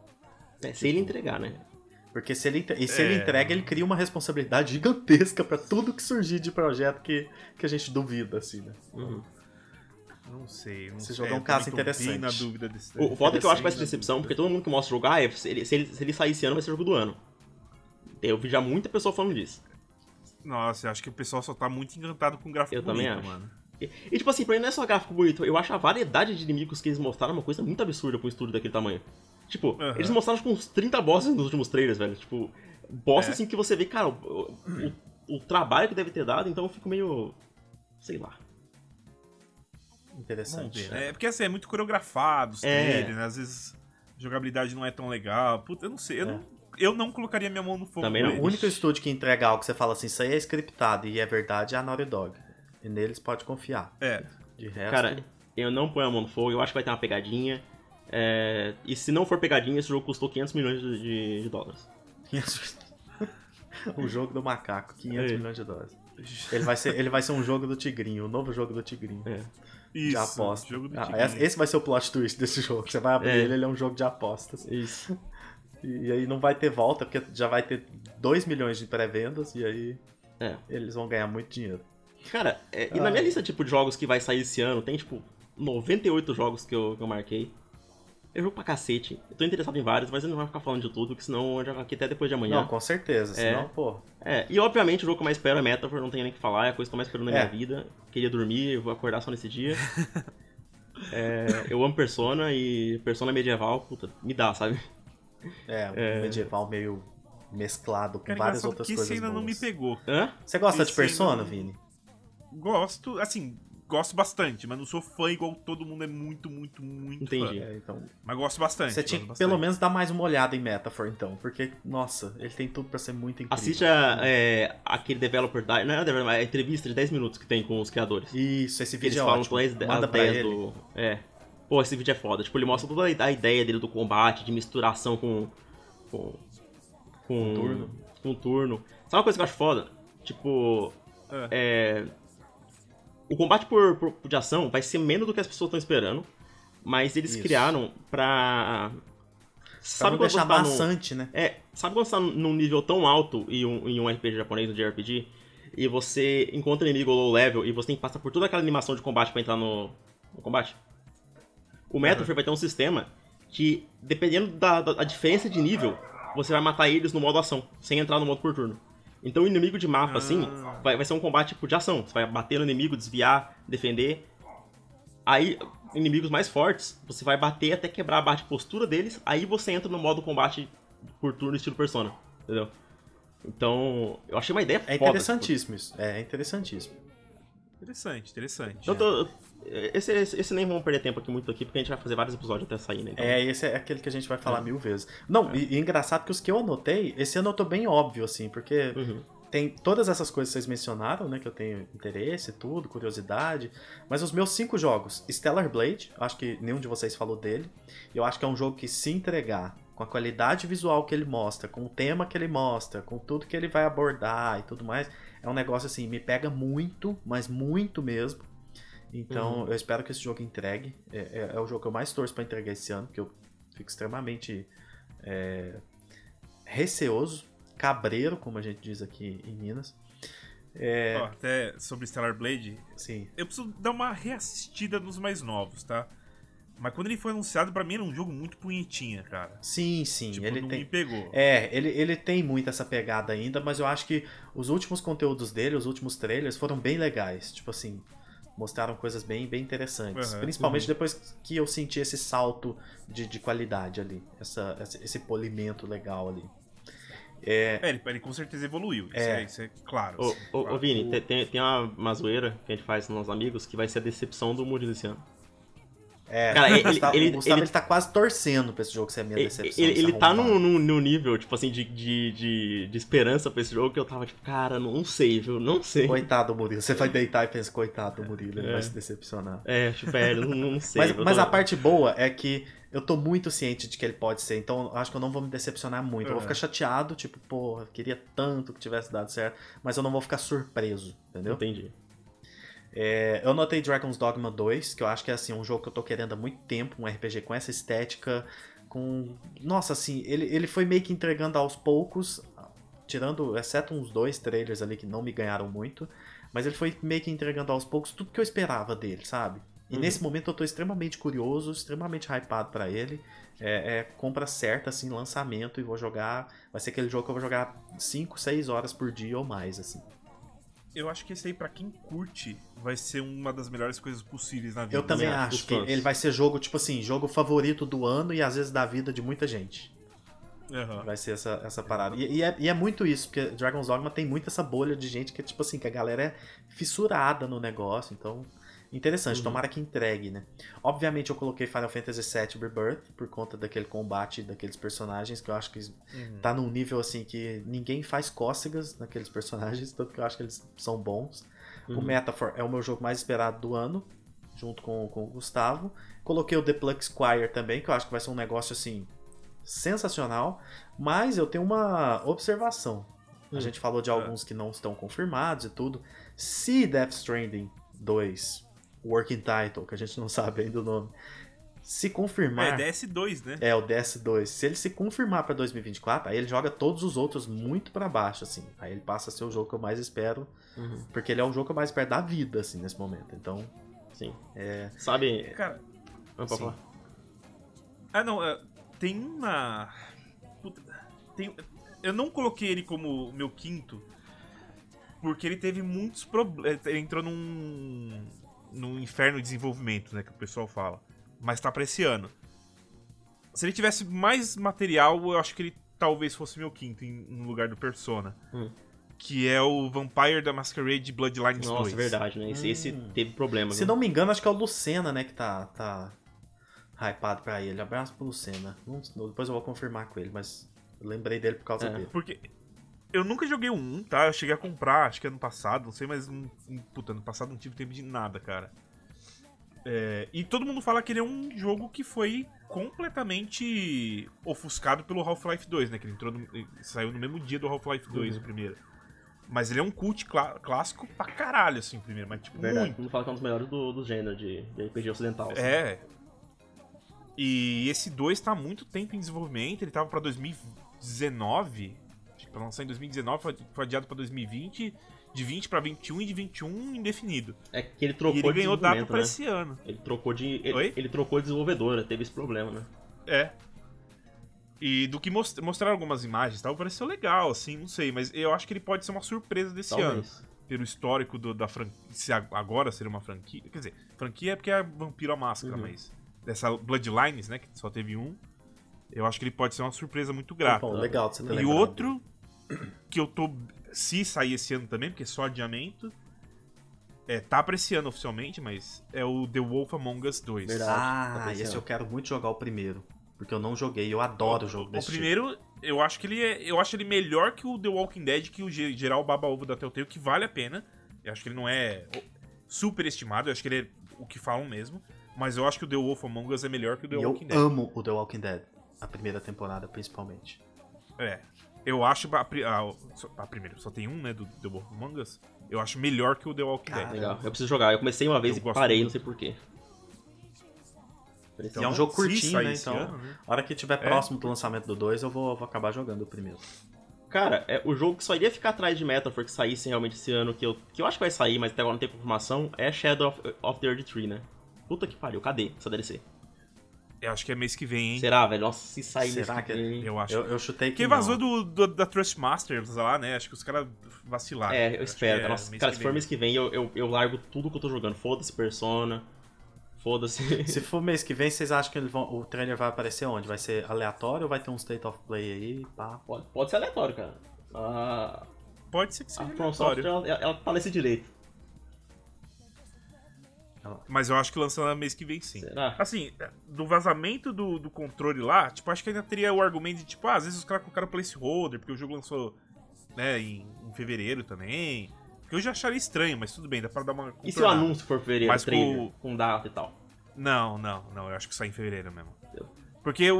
é, se ele entregar, né? Porque se ele, e se É. ele entrega, ele cria uma responsabilidade gigantesca pra tudo que surgir de projeto que, que a gente duvida, assim, né? Uhum. Não sei. Não Esse sei. jogo é um caso também interessante. na dúvida desse. O, o foda é que eu acho que vai ser decepção, né? porque todo mundo que mostra o jogo, ah, é- se ele, se, ele, se ele sair esse ano, vai ser o jogo do ano. Eu vi já muita pessoa falando disso. Nossa, eu acho que o pessoal só tá muito encantado com o gráfico Eu também bonito, acho. mano. E, e, tipo assim, pra mim não é só gráfico bonito, eu acho a variedade de inimigos que eles mostraram uma coisa muito absurda pra um estúdio daquele tamanho. Tipo, Aham. eles mostraram tipo, uns 30 bosses nos últimos trailers, velho. Tipo, boss É. assim que você vê, cara, o, o- o trabalho que deve ter dado, então eu fico meio. sei lá. Interessante. ver. É porque assim, é muito coreografado os É. trailers, né? Às vezes a jogabilidade não é tão legal. Puta, eu não sei. Eu, É. não, eu não colocaria minha mão no fogo. Também. O único estúdio que entrega algo que você fala assim, isso aí é scriptado e é verdade, é a Naughty Dog. E neles pode confiar. É. De resto. Cara, eu não ponho a mão no fogo, eu acho que vai ter uma pegadinha. é, E se não for pegadinha, esse jogo custou 500 milhões de, de- de dólares. o jogo do macaco, 500 É. milhões de dólares. Ele vai, ser, ele vai ser um jogo do Tigrinho, o novo jogo do Tigrinho. É. Isso. de aposta. Jogo do Ah, Tigrinho. esse vai ser o plot twist desse jogo. Você vai abrir É. ele, ele é um jogo de apostas. Isso. E, e aí não vai ter volta, porque já vai ter 2 milhões de pré-vendas e aí É. eles vão ganhar muito dinheiro. Cara, é, e Ah. na minha lista tipo, de jogos que vai sair esse ano, tem tipo 98 jogos que eu, que eu marquei. Eu jogo pra cacete. Eu tô interessado em vários, mas eu não vou ficar falando de tudo, porque senão eu jogo aqui até depois de amanhã. Não, com certeza. É. Senão, pô. É, e obviamente o jogo que eu mais espero é Metaphor, não tenho nem o que falar, é a coisa que eu mais espero na É. minha vida. Queria dormir, vou acordar só nesse dia. É, eu amo Persona e Persona medieval, puta, me dá, sabe? É, É. medieval meio mesclado com Cara, várias outras que coisas esse ainda não me boas. pegou. Hã? Você gosta de Esse Persona, não- Vini? Gosto, assim, gosto bastante, mas não sou fã igual todo mundo é muito, muito, muito Entendi. fã. É, então, Mas gosto bastante. você tinha que pelo menos dar mais uma olhada em Metaphor, então. Porque, nossa, ele tem tudo pra ser muito incrível. Assiste a, é, aquele Developer Diary, não é Developer, é a entrevista de 10 minutos que tem com os criadores. Isso, esse Que eles vídeo é falam ótimo. as, Manda as pra ideias ele. do. É. Pô, esse vídeo é foda. Tipo, ele mostra toda a ideia dele do combate, de misturação com. com. com. turno. com turno. Sabe uma coisa que eu acho foda? Tipo. É. É. O combate por, por, de ação vai ser menos do que as pessoas estão esperando. Mas eles Isso. criaram pra. Pra Sabe não quando deixar você tá num- né? é, sabe quando você tá num nível tão alto em um, em um RPG japonês, um JRPG, e você encontra inimigo low level e você tem que passar por toda aquela animação de combate pra entrar no, no combate? O Metaphor vai ter um sistema que, dependendo da, da, da diferença de nível, você vai matar eles no modo ação, sem entrar no modo por turno. Então o inimigo de mapa, assim, Ah. vai, vai ser um combate tipo, de ação. Você vai bater no inimigo, desviar, defender. Aí, inimigos mais fortes, você vai bater até quebrar a barra de postura deles, aí você entra no modo combate por turno estilo Persona, entendeu? Então, eu achei uma ideia É foda. interessantíssimo isso. É interessantíssimo. Interessante, interessante. Tipo, eu tô- esse, esse, esse nem vamos perder tempo aqui muito aqui, porque a gente vai fazer vários episódios até sair, né? Então, É, esse é aquele que a gente vai falar mil vezes. Não, e, e engraçado que os que eu anotei, esse ano eu tô bem óbvio, assim, porque Uhum. tem todas essas coisas que vocês mencionaram, né? Que eu tenho interesse, tudo, curiosidade. Mas os meus cinco jogos, Stellar Blade, acho que nenhum de vocês falou dele. Eu acho que é um jogo que se entregar com a qualidade visual que ele mostra, com o tema que ele mostra, com tudo que ele vai abordar e tudo mais, é um negócio assim, me pega muito, mas muito mesmo. Então eu espero que esse jogo entregue. É, é- é o jogo que eu mais torço pra entregar esse ano, porque eu fico extremamente é, receoso, cabreiro, como a gente diz aqui em Minas. É, Ó, até sobre Stellar Blade, sim. eu preciso dar uma reassistida nos mais novos, tá? Mas quando ele foi anunciado, pra mim era um jogo muito punhetinha, cara. Sim, sim. Tipo, ele não tem. me pegou. É, ele, ele tem muito essa pegada ainda, mas eu acho que os últimos conteúdos dele, os últimos trailers, foram bem legais. Tipo assim, mostraram coisas bem, bem interessantes. Uhum. Principalmente depois que eu senti esse salto de, de qualidade ali. Essa, essa- esse polimento legal ali. É, É, ele, ele com certeza evoluiu. Isso É. é, isso é claro. Ô, assim, ô, ô, claro. Vini, tem- tem, tem uma, uma zoeira que a gente faz com nossos amigos que vai ser a decepção do Murilo esse ano. É, Cara, o ele- Gustavo, ele- Gustavo, ele- ele tá quase torcendo pra esse jogo ser a minha decepção. ele, ele tá num, num, nível, tipo assim, de, de, de, de esperança pra esse jogo que eu tava tipo, cara, não sei, viu? Não sei. Coitado do Murilo. Você vai deitar e pensa, coitado do Murilo, ele É. vai se decepcionar. É, tipo, velho, não, não sei. Mas, mas tô- a parte boa é que eu tô muito ciente de que ele pode ser, então acho que eu não vou me decepcionar muito. Eu vou Uhum. ficar chateado, tipo, porra, queria tanto que tivesse dado certo, mas eu não vou ficar surpreso, entendeu? Entendi. É, eu notei Dragon's Dogma 2, que eu acho que é assim, um jogo que eu tô querendo há muito tempo, um RPG com essa estética, com. Nossa, assim, ele, ele foi meio que entregando aos poucos, tirando, exceto uns dois trailers ali que não me ganharam muito, mas ele foi meio que entregando aos poucos tudo que eu esperava dele, sabe? E Uhum. nesse momento eu tô extremamente curioso, extremamente hypado pra ele. É, é compra certa, assim, lançamento, e vou jogar. Vai ser aquele jogo que eu vou jogar 5, 6 horas por dia ou mais, assim. Eu acho que esse aí, pra quem curte, vai ser uma das melhores coisas possíveis na vida. Eu também Sim, acho que fãs. ele vai ser jogo, tipo assim, jogo favorito do ano e às vezes da vida de muita gente. Aham. Vai ser essa, essa parada. E, e é, e é muito isso, porque Dragon's Dogma tem muito essa bolha de gente que é tipo assim, que a galera é fissurada no negócio, então. Interessante, Uhum. tomara que entregue, né? Obviamente eu coloquei Final Fantasy VII Rebirth por conta daquele combate daqueles personagens que eu acho que Uhum. tá num nível assim que ninguém faz cócegas naqueles personagens, tanto que eu acho que eles são bons. O Uhum. Metaphor é o meu jogo mais esperado do ano, junto com, com o Gustavo. Coloquei o The Plug Squire também, que eu acho que vai ser um negócio assim sensacional. Mas eu tenho uma observação. A Hum. gente falou de alguns que não estão confirmados e tudo. Se Death Stranding 2, Working Title, que a gente não sabe ainda o nome, se confirmar. É DS2, né? É, o DS2. Se ele se confirmar pra 2024, aí ele joga todos os outros muito pra baixo, assim. Aí ele passa a ser o jogo que eu mais espero, Uhum. porque ele é o jogo que eu mais espero da vida, assim, nesse momento. Então, Sim. É, Sabe. Cara, Ah, pode Sim. Ah, não, é, tem uma. Puta, tem- eu não coloquei ele como meu quinto, porque ele teve muitos problemas. Ele entrou num. Num inferno de desenvolvimento, né? Que o pessoal fala. Mas tá pra esse ano. Se ele tivesse mais material, eu acho que ele talvez fosse meu quinto, em, no lugar do Persona. Hum. Que é o Vampire da Masquerade Bloodlines 2. Nossa, verdade, né? Esse, esse Hum. teve problema. se viu? não me engano, acho que é o Lucena, né, que tá, tá hypado pra ele. Abraço pro Lucena. Não- depois eu vou confirmar com ele, mas lembrei dele por causa É. dele. Porque eu nunca joguei o 1, tá? Eu cheguei a comprar, acho que ano passado, não sei, mas. hum, hum, Puta, ano passado não tive tempo de nada, cara. É, e todo mundo fala que ele é um jogo que foi completamente ofuscado pelo Half-Life 2, né? Que ele entrou no- ele saiu no mesmo dia do Half-Life 2, Uhum. o primeiro. Mas ele é um cult clá- clássico pra caralho, assim, o primeiro. Mas, tipo, Verdade. muito. Todo mundo fala que é um dos melhores do, do gênero de, de RPG ocidental. assim. É. E esse 2 tá há muito tempo em desenvolvimento, ele tava pra 2019, pra lançar em 2019, foi adiado pra 2020, de 20 pra 21 e de 21 indefinido. É que ele E trocou ele de ganhou data né? esse ano. Ele trocou de. Ele, Oi? ele trocou de desenvolvedora, teve esse problema, né? É. E do que most- mostraram algumas imagens e tal, pareceu legal, assim, não sei, mas eu acho que ele pode ser uma surpresa desse ano. Talvez. Pelo histórico do- da franquia. Agora seria uma franquia. Quer dizer, franquia é porque é Vampiro a Máscara, Uhum. mas. Dessa Bloodlines, né? Que só teve um. Eu acho que ele pode ser uma surpresa muito grata. Bom, legal você ter E lembrado. outro que eu tô. Se sair esse ano também, porque é só adiamento. É, tá pra esse ano oficialmente, mas é o The Wolf Among Us 2. Verdade. tá Ah, pensando. esse eu quero muito jogar o primeiro. Porque eu não joguei, eu adoro o jogo O desse tipo. primeiro, eu acho que ele é. Eu acho ele melhor que o The Walking Dead, que o ge- geral baba ovo da Telltale, que vale a pena. Eu acho que ele não é super estimado, eu acho que ele é o que falam mesmo. Mas eu acho que o The Wolf Among Us é melhor que o The E eu Walking Dead. amo o The Walking Dead. A primeira temporada, principalmente. É. Eu acho a, a, a primeira, só tem um, né, do The Wolf Among Us. Eu acho melhor que o The Walking Dead. Legal. Eu preciso jogar. Eu comecei uma vez Eu e parei, muito. não sei porquê. e é um jogo se curtinho, né? Então, ano, né? a hora que tiver próximo do lançamento do 2, eu vou, vou acabar jogando o primeiro. Cara, é, o jogo que só iria ficar atrás de Metaphor que saísse realmente esse ano, que eu, que eu acho que vai sair, mas até agora não tem confirmação, é Shadow of, of the Earth Tree, né? Puta que pariu, cadê essa DLC? Eu acho que é mês que vem, hein? Será, velho? Nossa, se sair Será mês que- vem- Eu acho. Eu, eu chutei que Porque vazou do, do- da Trustmasters lá, né? Acho que os caras vacilaram. É, eu Acho espero. que é Nossa, cara, que se for vem. mês que vem, eu, eu, eu largo tudo que eu tô jogando. Foda-se Persona. Foda-se. Se for mês que vem, vocês acham que eles vão, o trailer vai aparecer onde? Vai ser aleatório ou vai ter um State of Play aí? Pá. pode, pode ser aleatório, cara. A, Pode ser que a seja From Software, aleatório. ela, ela tá nesse direito. Mas eu acho que lançando mês que vem sim. Será? Assim, do vazamento do, do controle lá, tipo, acho que ainda teria o argumento de, tipo, ah, às vezes os caras colocaram placeholder, porque o jogo lançou, né, em, em fevereiro também. Que eu já acharia estranho, mas tudo bem, dá pra dar uma. E se o contornada. anúncio for fevereiro, Mas trailer, com- com data e tal? Não, não, não, eu acho que sai em fevereiro mesmo. Porque o,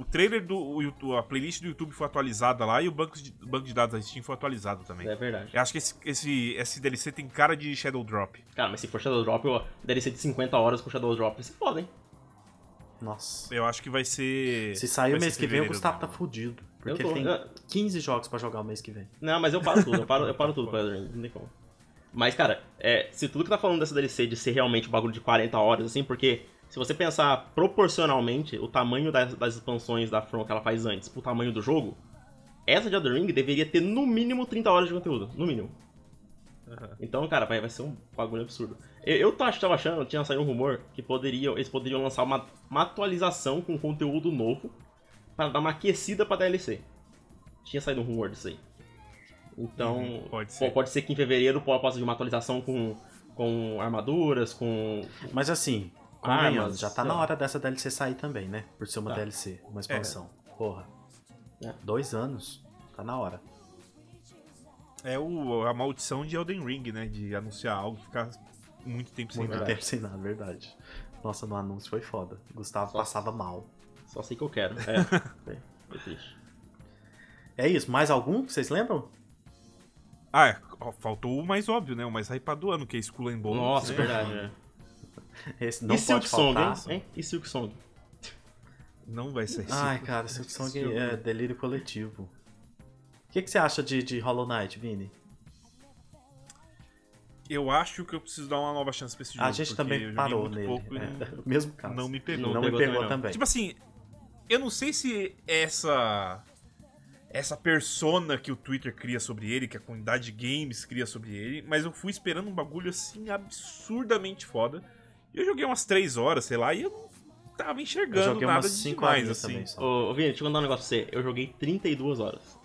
o trailer do. o YouTube- a playlist do YouTube foi atualizada lá e o banco de, o banco de dados da Steam foi atualizado também. É verdade. Eu acho que esse, esse, esse DLC tem cara de Shadow Drop. Cara, mas se for Shadow Drop, eu DLC de 50 horas com Shadow Drop, você pode, hein? Nossa. Eu acho que vai ser. Se sair o mês que vem, o Gustavo tá fudido. Eu Porque tô- ele tem eu- 15 jogos pra jogar o mês que vem. Não, mas eu paro tudo, eu paro, eu paro tudo com Elden Ring, não tem como. Mas, cara, é, se tudo que tá falando dessa DLC de ser realmente um bagulho de 40 horas, assim, porque se você pensar proporcionalmente o tamanho das, das expansões da From que ela faz antes pro tamanho do jogo, essa de Elden Ring deveria ter no mínimo 30 horas de conteúdo, no mínimo. Aham. Então, cara, vai, vai ser um bagulho absurdo. Eu, eu tava achando, tinha saído um rumor que poderiam, eles poderiam lançar uma, uma atualização com conteúdo novo para dar uma aquecida pra DLC. Tinha saído um rumor disso aí. Então, Uhum, pode po- ser. pode ser que em fevereiro po- possa vir uma atualização com, com armaduras, com. Mas assim, Ah, convenhamos, mas- já tá sei na hora dessa DLC sair também, né? Por ser uma Tá. DLC, uma expansão. Porra. É. Dois anos. Tá na hora. É o, a maldição de Elden Ring, né? De anunciar algo e ficar muito tempo sem Muito nada. tempo sem nada, verdade. Nossa, no anúncio foi foda. Gustavo Só- passava mal. Só sei que eu quero. É, foi, triste. É isso, mais algum que vocês lembram? Ah, é, faltou o mais óbvio, né? O mais hypado do ano, que é Skull and Bones. Nossa, né? verdade, né? Esse não e pode Silk Song, faltar. hein? hein? E Silk Song? Não vai ser Ai, cara, Silk Song Silk- é delírio coletivo. O que, que você acha de, de Hollow Knight, Vini? Eu acho que eu preciso dar uma nova chance pra esse jogo. A gente também parou nele. pouco é, não, mesmo caso. não me pegou. Não, Não me pegou pegou também, também. Tipo assim, eu não sei se essa essa persona que o Twitter cria sobre ele, que a comunidade de games cria sobre ele, mas eu fui esperando um bagulho assim absurdamente foda. E eu joguei umas 3 horas, sei lá, e eu não tava eu enxergando joguei nada umas de 5 demais horas assim. também. Só. Ô, ô, Vini, deixa eu contar um negócio pra você. Eu joguei 32 horas.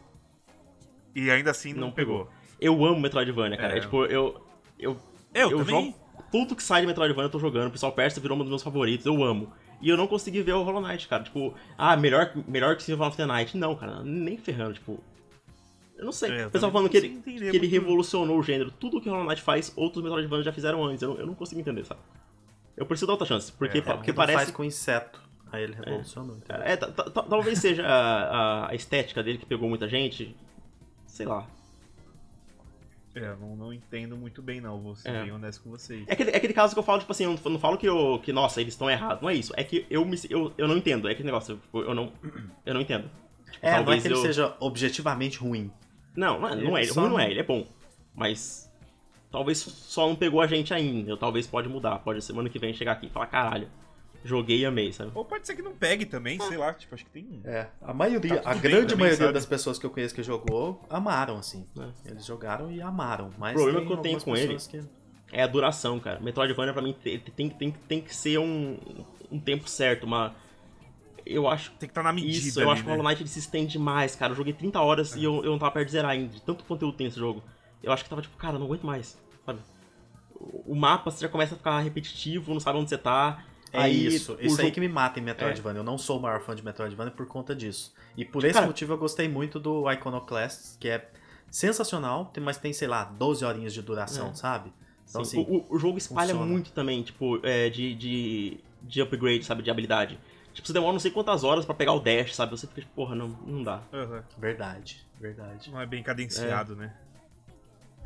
E ainda assim não, Não pegou. pegou. Eu amo Metroidvania, cara. É. É, tipo, eu. Eu, eu, eu também. jogo. Tudo que sai de Metroidvania eu tô jogando. O pessoal Persa virou um dos meus favoritos. Eu amo. E eu não consegui ver o Hollow Knight, cara. Tipo, ah, melhor, melhor que Symphony of the Night. Não, cara, nem ferrando. Tipo, eu não sei. É, eu o pessoal falando que ele, que ele revolucionou o gênero. Tudo que o Hollow Knight faz, outros Metroidvania já fizeram antes. Eu não, eu não consigo entender, sabe? Eu preciso dar outra chance. Porque, É, pa- É, porque parece. faz com inseto. Aí ele revolucionou. É, ta- talvez seja a, a estética dele que pegou muita gente. Sei lá. É, eu não, não entendo muito bem não, vou ser É. bem honesto com vocês. É aquele, é aquele caso que eu falo, tipo assim, eu não, não falo que, eu, que, nossa, eles estão errados. Não é isso. É que eu, me, eu, eu não entendo. É aquele negócio, tipo, eu não, eu não entendo. Tipo, É, não é talvez que ele eu- seja objetivamente ruim. Não, não é, não é. Ele só Ruim não é, ele é bom. Mas talvez só não pegou a gente ainda. Ou talvez pode mudar. Pode semana que vem chegar aqui e falar, caralho, joguei e amei, sabe? Ou pode ser que não pegue também, sei lá, tipo, acho que tem... É, a maioria, Tá a grande também, maioria sabe? das pessoas que eu conheço que jogou amaram, assim. É. Eles jogaram e amaram. Mas O problema que eu tenho com ele- que- É a duração, cara. Metroidvania pra mim tem, tem, tem, tem que ser um, um tempo certo, uma. Eu acho Tem que estar na medida Isso, eu ali, acho que o né? Hollow Knight ele se estende demais, cara. Eu joguei 30 horas e eu, eu não tava perto de zerar ainda, de tanto conteúdo tem esse jogo. Eu acho que tava tipo, cara, não aguento mais, sabe? O mapa você já começa a ficar repetitivo, não sabe onde você tá. É aí, isso, isso aí jogo- que me mata em Metroidvania. Eu não sou o maior fã de Metroidvania por conta disso. E por esse Cara- motivo eu gostei muito do Iconoclast, que é sensacional, tem- mas tem, sei lá, 12 horinhas de duração, É. sabe? Então, Sim, assim, o, o- jogo espalha funciona. muito também, tipo, é, de, de, de upgrade, sabe? De habilidade. Tipo, você demora não sei quantas horas pra pegar o dash, sabe? Você fica tipo, porra, não, não dá. Aham. verdade, verdade. Não é bem cadenciado, né?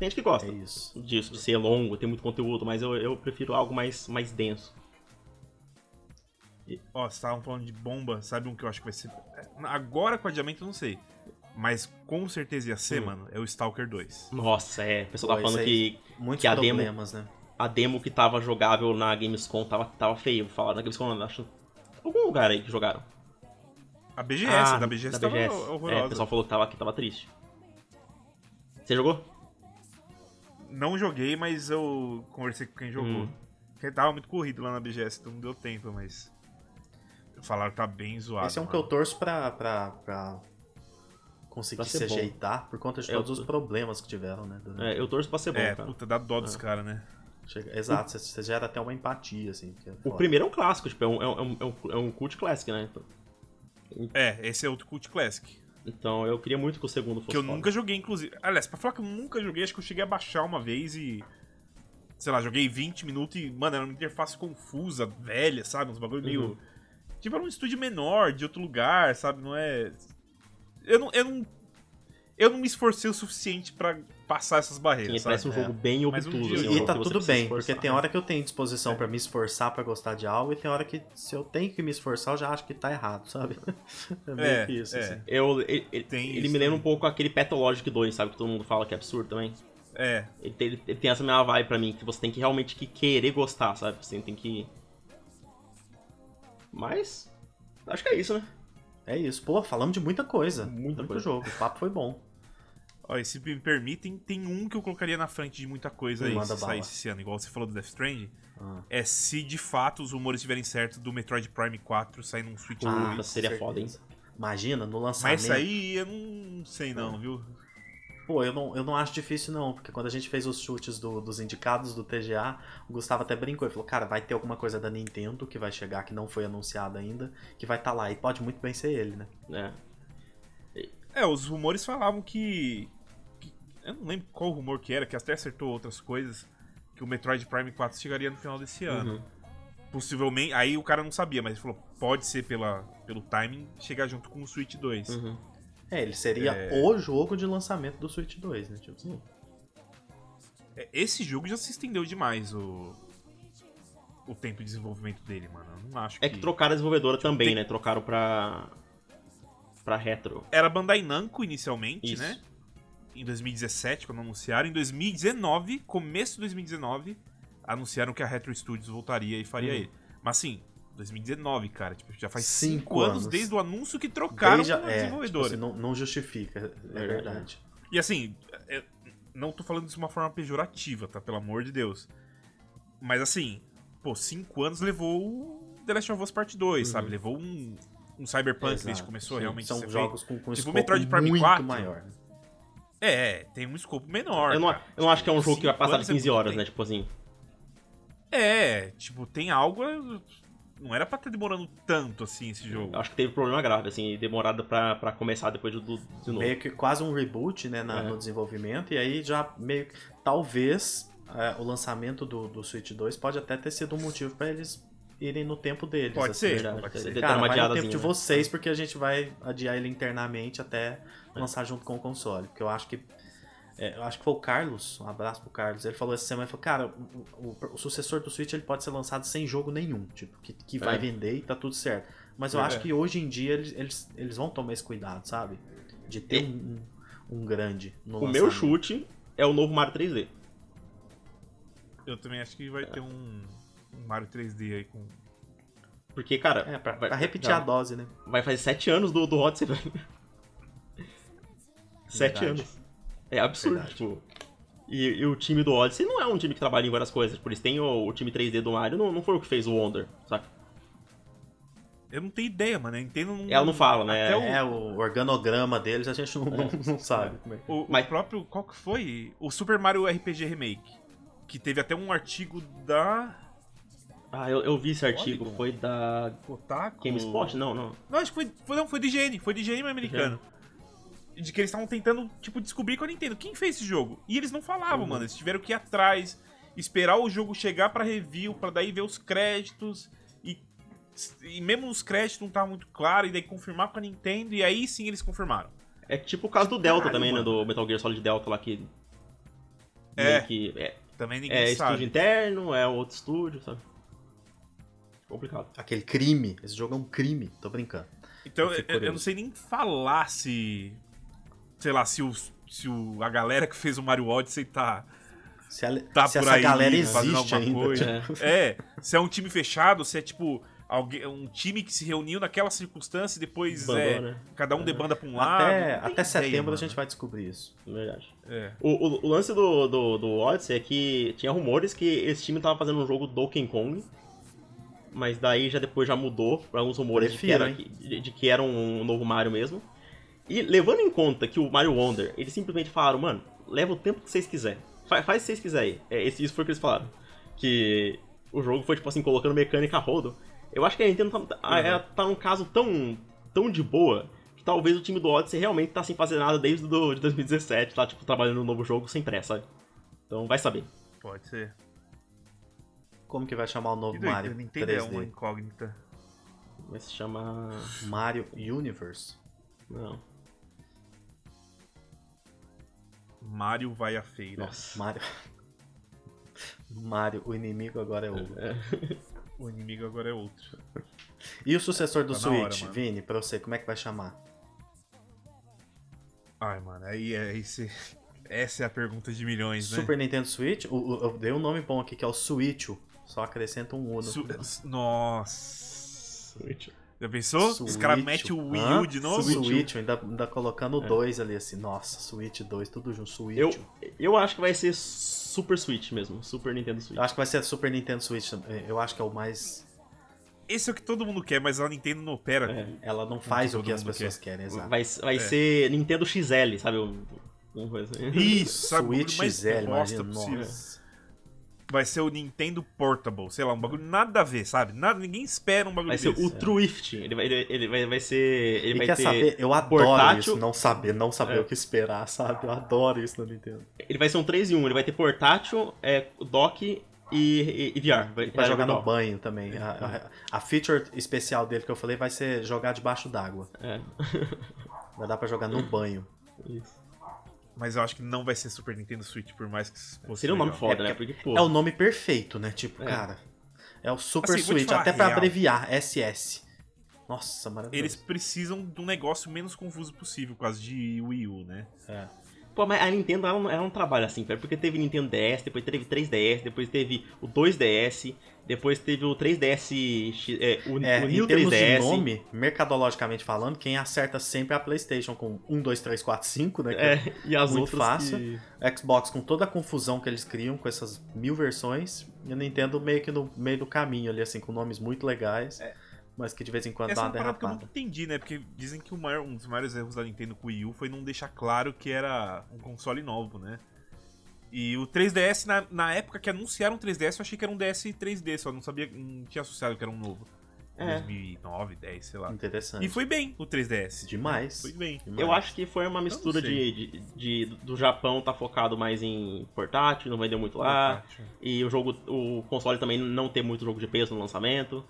Tem gente que gosta É isso. disso, de ser longo, ter muito conteúdo, mas eu, eu prefiro algo mais, mais denso. Ó, vocês estavam falando de bomba, sabe um que eu acho que vai ser. Agora com adiamento eu não sei. Mas com certeza ia ser, Hum. mano, é o Stalker 2. Nossa, é. O pessoal Pô, tá falando que Muitos Que a demo- né? a demo que tava jogável na Gamescom tava, tava feio. Falaram na Gamescom, não, acho. Algum lugar aí que jogaram. A BGS, da BGS tava É, horrorosa. o pessoal falou que tava, que tava triste. Você jogou? Não joguei, mas eu conversei com quem jogou. Hum. Porque tava muito corrido lá na BGS, então não deu tempo, mas. Falaram que tá bem zoado. Esse é um que mano. eu torço pra, pra, pra conseguir Pra se bom. ajeitar por conta de Eu- todos os problemas que tiveram, né? durante- É, eu torço pra ser bom, É, cara. puta, dá dó dos caras, né? Chega- Exato, você, você gera até uma empatia, assim. que é O primeiro é um clássico, tipo, é um, é um, é um, é um cult classic, né? Então, É, esse é outro Cult Classic. Então eu queria muito que o segundo fosse Que eu foda. nunca joguei, inclusive. Aliás, pra falar que eu nunca joguei, acho que eu cheguei a baixar uma vez e. Sei lá, joguei 20 minutos e, mano, era uma interface confusa, velha, sabe? Uns bagulho meio. Uhum. Tipo, era um estúdio menor, de outro lugar, sabe? Não é. Eu não. Eu não, eu não me esforcei o suficiente pra passar essas Sim, barreiras. sabe? parece um É. jogo bem Mas um obtuso. assim, um E jogo tá tudo bem, porque tem hora que eu tenho disposição pra me esforçar pra gostar de algo e tem hora que se eu tenho que me esforçar eu já acho que tá errado, sabe? É meio É, que isso, é. assim. Eu, ele ele- Tem ele isso me lembra um pouco aquele Pathologic 2, sabe? Que todo mundo fala que é absurdo também. É. Ele tem, ele tem essa mesma vibe pra mim, que você tem que realmente que querer gostar, sabe? Você tem que. Mas. Acho que é isso, né? É isso. Pô, falamos de muita coisa. Muita muito coisa. jogo. O papo foi bom. Ó, e se me permitem, tem um que eu colocaria na frente de muita coisa aí, se saísse esse ano, igual você falou do Death Stranding. Ah. É se de fato os rumores estiverem certos do Metroid Prime 4 sair num Switch Ah, 2. seria certeza. foda, hein? Imagina, no Mas lançamento. isso aí eu não sei não, viu? Pô, eu não, eu não acho difícil não, porque quando a gente fez os chutes do- dos indicados do TGA, o Gustavo até brincou e falou, cara, vai ter alguma coisa da Nintendo que vai chegar, que não foi anunciada ainda, que vai estar tá lá, e pode muito bem ser ele, né? É. É, os rumores falavam que, que- Eu não lembro qual rumor que era, que até acertou outras coisas. Que o Metroid Prime 4 chegaria no final desse ano. Uhum. Possivelmente. Aí o cara não sabia, mas ele falou: pode ser pela, pelo timing chegar junto com o Switch 2. Uhum. É, ele seria É. o jogo de lançamento do Switch 2, né? Tipo, assim. É, Esse jogo já se estendeu demais o. O tempo de desenvolvimento dele, mano. Eu não acho É que trocaram a desenvolvedora também, tem- né? Trocaram pra. Pra retro. Era Bandai Namco inicialmente, Isso. né? em 2017, quando anunciaram. Em 2019, começo de 2019, anunciaram que a Retro Studios voltaria e faria Uhum. ele. Mas assim, 2019, cara, tipo, já faz Cinco 5 anos, anos. desde o anúncio que trocaram Desde a- é, desenvolvedora. tipo assim, não, não justifica, é Verdade. verdade. E assim, é- não tô falando isso de uma forma pejorativa, tá? Pelo amor de Deus. Mas assim, pô, 5 anos levou o The Last of Us Part 2, Uhum. sabe? Levou um, um Cyberpunk desde Exato. que começou Sim, realmente a São ser jogos com, com Tipo, escopo Metroid Prime muito 4. maior. feito. É, tem um escopo menor. Eu não, eu não acho que é um jogo que vai passar de é 15 muito horas, né? Tipo assim. É, tipo, tem algo. Não era pra estar demorando tanto assim esse jogo. Eu acho que teve problema grave, assim, demorado pra, pra começar depois do, do de novo. Meio que quase um reboot né, na- É. no desenvolvimento, e aí já meio que. Talvez é, o lançamento do, do Switch 2 pode até ter sido um motivo pra eles irem no tempo deles. Pode assim, ser, Verdade, pode ser. Cara, vai no tempo de né? vocês, porque a gente vai adiar ele internamente até lançar junto com o console. Porque eu acho que. é, eu acho que foi o Carlos, um abraço pro Carlos. Ele falou essa semana, ele falou, cara, o, o- o sucessor do Switch ele pode ser lançado sem jogo nenhum, tipo, que, que vai É. vender e tá tudo certo. Mas eu É. acho que hoje em dia eles, eles, eles vão tomar esse cuidado, sabe? De ter É. um, um, grande no O meu lançamento. chute é o novo Mario 3D. Eu também acho que vai ter um, um Mario 3D aí com. Porque, cara, É, pra, vai, pra repetir já a dose, né? vai fazer 7 anos do, do Odyssey, velho. 7 Verdade. anos. É absurdo, Verdade. tipo. E, e o time do Odyssey não é um time que trabalha em várias coisas. Por isso tem o, o time 3D do Mario, não, não foi o que fez o Wonder, saca? Eu não tenho ideia, mano. A Nintendo não. Ela não fala, né? Até o, É, o organograma deles a gente não, não, não sabe. como é que- o, o Mas- próprio. Qual que foi? O Super Mario RPG Remake. Que teve até um artigo da. Ah, eu, eu vi esse artigo, foi da Kotaku. GameSpot? Não, não. Não, acho que foi, foi, não, foi do IGN, foi do IGN americano. De que eles estavam tentando, tipo, descobrir com a Nintendo quem fez esse jogo. E eles não falavam, Uhum. mano. Eles tiveram que ir atrás, esperar o jogo chegar pra review, pra daí ver os créditos. E, e mesmo os créditos não tava muito claro, e daí confirmar com a Nintendo, e aí sim eles confirmaram. É tipo o caso do Delta Caralho, também, né? mano. Do Metal Gear Solid Delta lá que. É. que é, Também ninguém é estúdio sabe. interno, é outro estúdio, sabe? Complicado. Aquele crime. Esse jogo é um crime. Tô brincando. Então, Eu eu, eu não sei nem falar se. Sei lá, se, os, se o, a galera que fez o Mario Odyssey tá. Se, a- tá se por essa aí galera existe ainda. coisa. tipo, É, se é um time fechado, se é tipo alguém, um time que se reuniu naquela circunstância e depois Bandou, é, né? cada um debanda pra um lado. Até, até setembro mano. a gente vai descobrir isso. Verdade. É. O, o- o lance do, do, do Odyssey é que tinha rumores que esse time tava fazendo um jogo Donkey Kong. Mas daí já depois já mudou pra alguns rumores de que, era, de, de que era um novo Mario mesmo. E levando em conta que o Mario Wonder, eles simplesmente falaram, mano, leva o tempo que vocês quiserem. Fa- faz o que vocês quiserem. É, esse, isso foi o que eles falaram. Que o jogo foi, tipo assim, colocando mecânica a rodo. Eu acho que a Nintendo tá, tá, é, tá num caso tão, tão de boa que talvez o time do Odyssey realmente tá sem fazer nada desde do, de 2017, tá, tipo, trabalhando no novo jogo sem pressa, sabe? Então vai saber. Pode ser. Como que vai chamar o novo doido, Mario Nintendo é 3D? uma incógnita. Vai se chamar. Mario Universe. Não. Mario vai à feira. Nossa. Mario. Mario, o inimigo agora é outro. O inimigo agora é outro. E o sucessor do Tá hora, Switch, mano. Vini, pra você, como é que vai chamar? Ai, mano, aí é esse. Essa é a pergunta de milhões, né? Super Nintendo Switch? O, o- eu dei um nome bom aqui que é o Switch. Só acrescenta um U no Su- final. Nossa. Switch. Já pensou? Os caras Switch. metem o Wii? U de novo? Switch, ainda, ainda colocando o 2 ali assim. Nossa, Switch 2, tudo junto. Switch. Eu, eu acho que vai ser Super Switch mesmo. Super Nintendo Switch. Eu acho que vai ser Super Nintendo Switch. Eu acho que é o mais. Esse é o que todo mundo quer, mas a Nintendo não opera. É. Ela não faz o que as pessoas querem, exato. Vai, vai É. ser Nintendo XL, sabe? Um- assim. Isso, sabe? o Switch mais XL, imagina. Nossa. Vai ser o Nintendo Portable, sei lá, um bagulho nada a ver, sabe? Nada, ninguém espera um bagulho Vai ser desse. o Twift. Ele vai, ele, ele vai, vai ser. Ele E vai quer ter. saber? Eu adoro portátil- isso, não saber, não saber É. o que esperar, sabe? Eu adoro isso no Nintendo. Ele vai ser um 3 em 1. Ele vai ter portátil, é, dock e, e, e VR. Vai, Pra jogar no banho também. A, a- a feature especial dele que eu falei vai ser jogar debaixo d'água. É. Vai dar pra jogar no banho. Isso. Mas eu acho que não vai ser Super Nintendo Switch, por mais que fosse Seria um nome legal. foda, É né? Porque, pô. É o nome perfeito, né? Tipo, É. cara. É o Super Assim, Switch, até pra real. abreviar, SS. Nossa, maravilhoso. Eles precisam de um negócio menos confuso possível, causa de Wii U, né? É. Pô, mas a Nintendo ela, não- ela não trabalha assim. Porque teve Nintendo DS, depois teve 3DS, depois teve o 2DS, depois teve o 3DS, X- é, o, É, o New termos 3DS. de nome, mercadologicamente falando, quem acerta sempre é a PlayStation com 1, 2, 3, 4, 5, né? que é É, e as Muito outras fácil. que... Xbox com toda a confusão que eles criam com essas mil versões, e a Nintendo meio que no meio do caminho ali, assim, com nomes muito legais, mas que de vez em quando Essa é dá uma parada que eu derrapada. nunca entendi, né? Porque dizem que o maior- um dos maiores erros da Nintendo com o Wii U foi não deixar claro que era um console novo, né? E o 3DS, na, na época que anunciaram o 3DS, eu achei que era um DS 3D, só não sabia, não tinha associado que era um novo. É. 2009, 10, sei lá. Interessante. E foi bem o 3DS. Demais. Foi bem. Demais. Eu acho que foi uma mistura de, de, de- do Japão tá focado mais em portátil, não vendeu muito lá. E o jogo, o console também não ter muito jogo de peso no lançamento.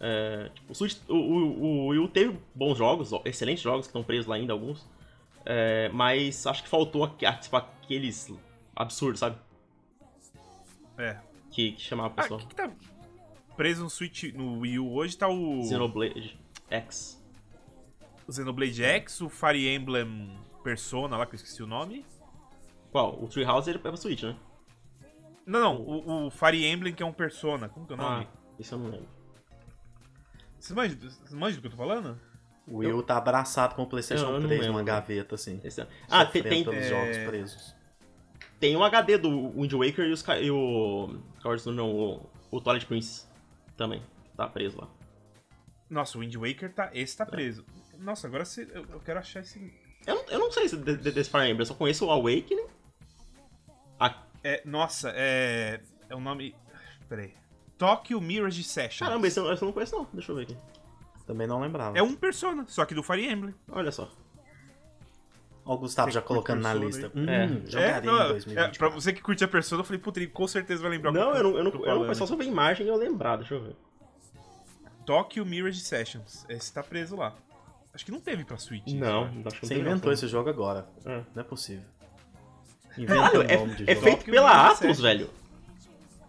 É, tipo, o, Switch, o, o, o Wii teve bons jogos, excelentes jogos que estão presos lá ainda, alguns. É, mas acho que faltou tipo, aqueles absurdos, sabe? É. Que, que chamava a Ah, pessoa. o que, que tá preso no Switch, no Wii U hoje tá o Xenoblade X. o Xenoblade X, o Fire Emblem Persona lá, que eu esqueci o nome. Qual? O Treehouse é pra Switch, né? Não, não, o, o Fire Emblem que é um Persona. Como que é o nome? Ah, isso eu não lembro. Vocês manjam, vocês manjam do que eu tô falando? O Will tá abraçado com o PlayStation Eu não 3 lembro. numa gaveta, assim. Esse é- Ah, tem, tem, pelos é, jogos presos. Tem um HD do Wind Waker e, os, e o. Sword não, o, o Twilight Prince também. Tá preso lá. Nossa, o Wind Waker tá. Esse tá preso. Nossa, agora você, eu, eu quero achar esse. Eu, não- eu não sei se de- de- desse Fire Emblem, eu só conheço o Awakening. A, É, nossa, é. É o nome. Peraí. Tokyo Mirage Session. caramba, esse eu, esse eu não conheço não. Deixa eu ver aqui. Também não lembrava. É um Persona, só que do Fire Emblem. Olha só. Ó, o Gustavo já colocando na lista. Hum, É. jogarei não, em é, 2024. pra você que curte a Persona, eu falei, puta, ele com certeza vai lembrar o Não, eu não, eu não, eu só sobre a imagem e eu lembrar, deixa eu ver. Tokyo Mirage Sessions. Esse tá preso lá. Acho que não teve pra Switch. Não, né? acho que não Você inventou não. esse jogo agora. É. Não é possível. Caralho, Inventa o nome de é, é jogo. feito Tokyo pela Session. velho.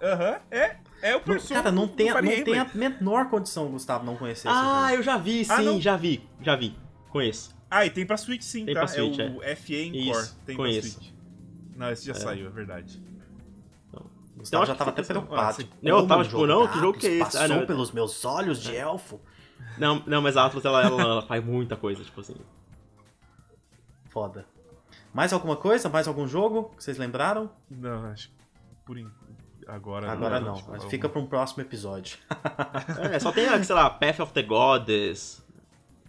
Aham, é. É o Não, Persona. cara, não tem, não tem Emblem. a menor condição, Gustavo, não conhecer Ah, esse eu já vi, sim, Ah, já vi, já vi. Conheço. Ah, e tem pra Switch sim, Tem tá? pra Switch, é o FA Encore. Isso, tem conheço. pra Switch. Não, esse já saiu, é verdade. jogo. Gustavo Eu já tava até fica- preocupado. Ah, tipo, Não, eu tava tipo, não, que jogo que é esse? Ah, Passou não. pelos meus olhos de elfo. Não, não, mas a Atlus, ela, ela, ela faz muita coisa, tipo assim. Foda. Mais alguma coisa? Mais algum jogo que vocês lembraram? Não, acho que por en- agora Agora não, tipo, mas vamos- fica pra um próximo episódio. É, só tem, sei lá, Path of the Goddess.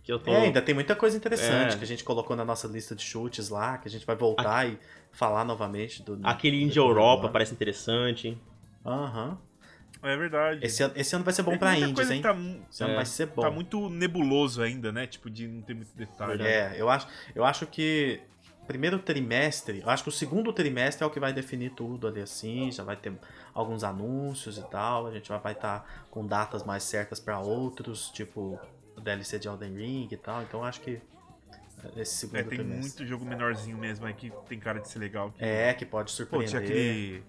Que eu tô. É, ainda tem muita coisa interessante É. que a gente colocou na nossa lista de chutes lá, que a gente vai voltar e falar novamente do. Aquele do Europa ano. parece interessante. Aham. É verdade. Esse, ano, esse ano vai ser bom Tem pra coisa hein? Tá, Esse ano É. vai ser bom. tá muito nebuloso ainda, né? Tipo, de não ter muito detalhe. É, eu acho, eu acho que primeiro trimestre, eu acho que o segundo trimestre é o que vai definir tudo ali assim, já vai ter alguns anúncios e tal, a gente vai estar com datas mais certas pra outros, tipo DLC de Elden Ring e tal, então acho que esse segundo É, tem trimestre. muito jogo menorzinho mesmo aí que tem cara de ser legal. Que... É, que pode Pô, surpreender. tinha aquele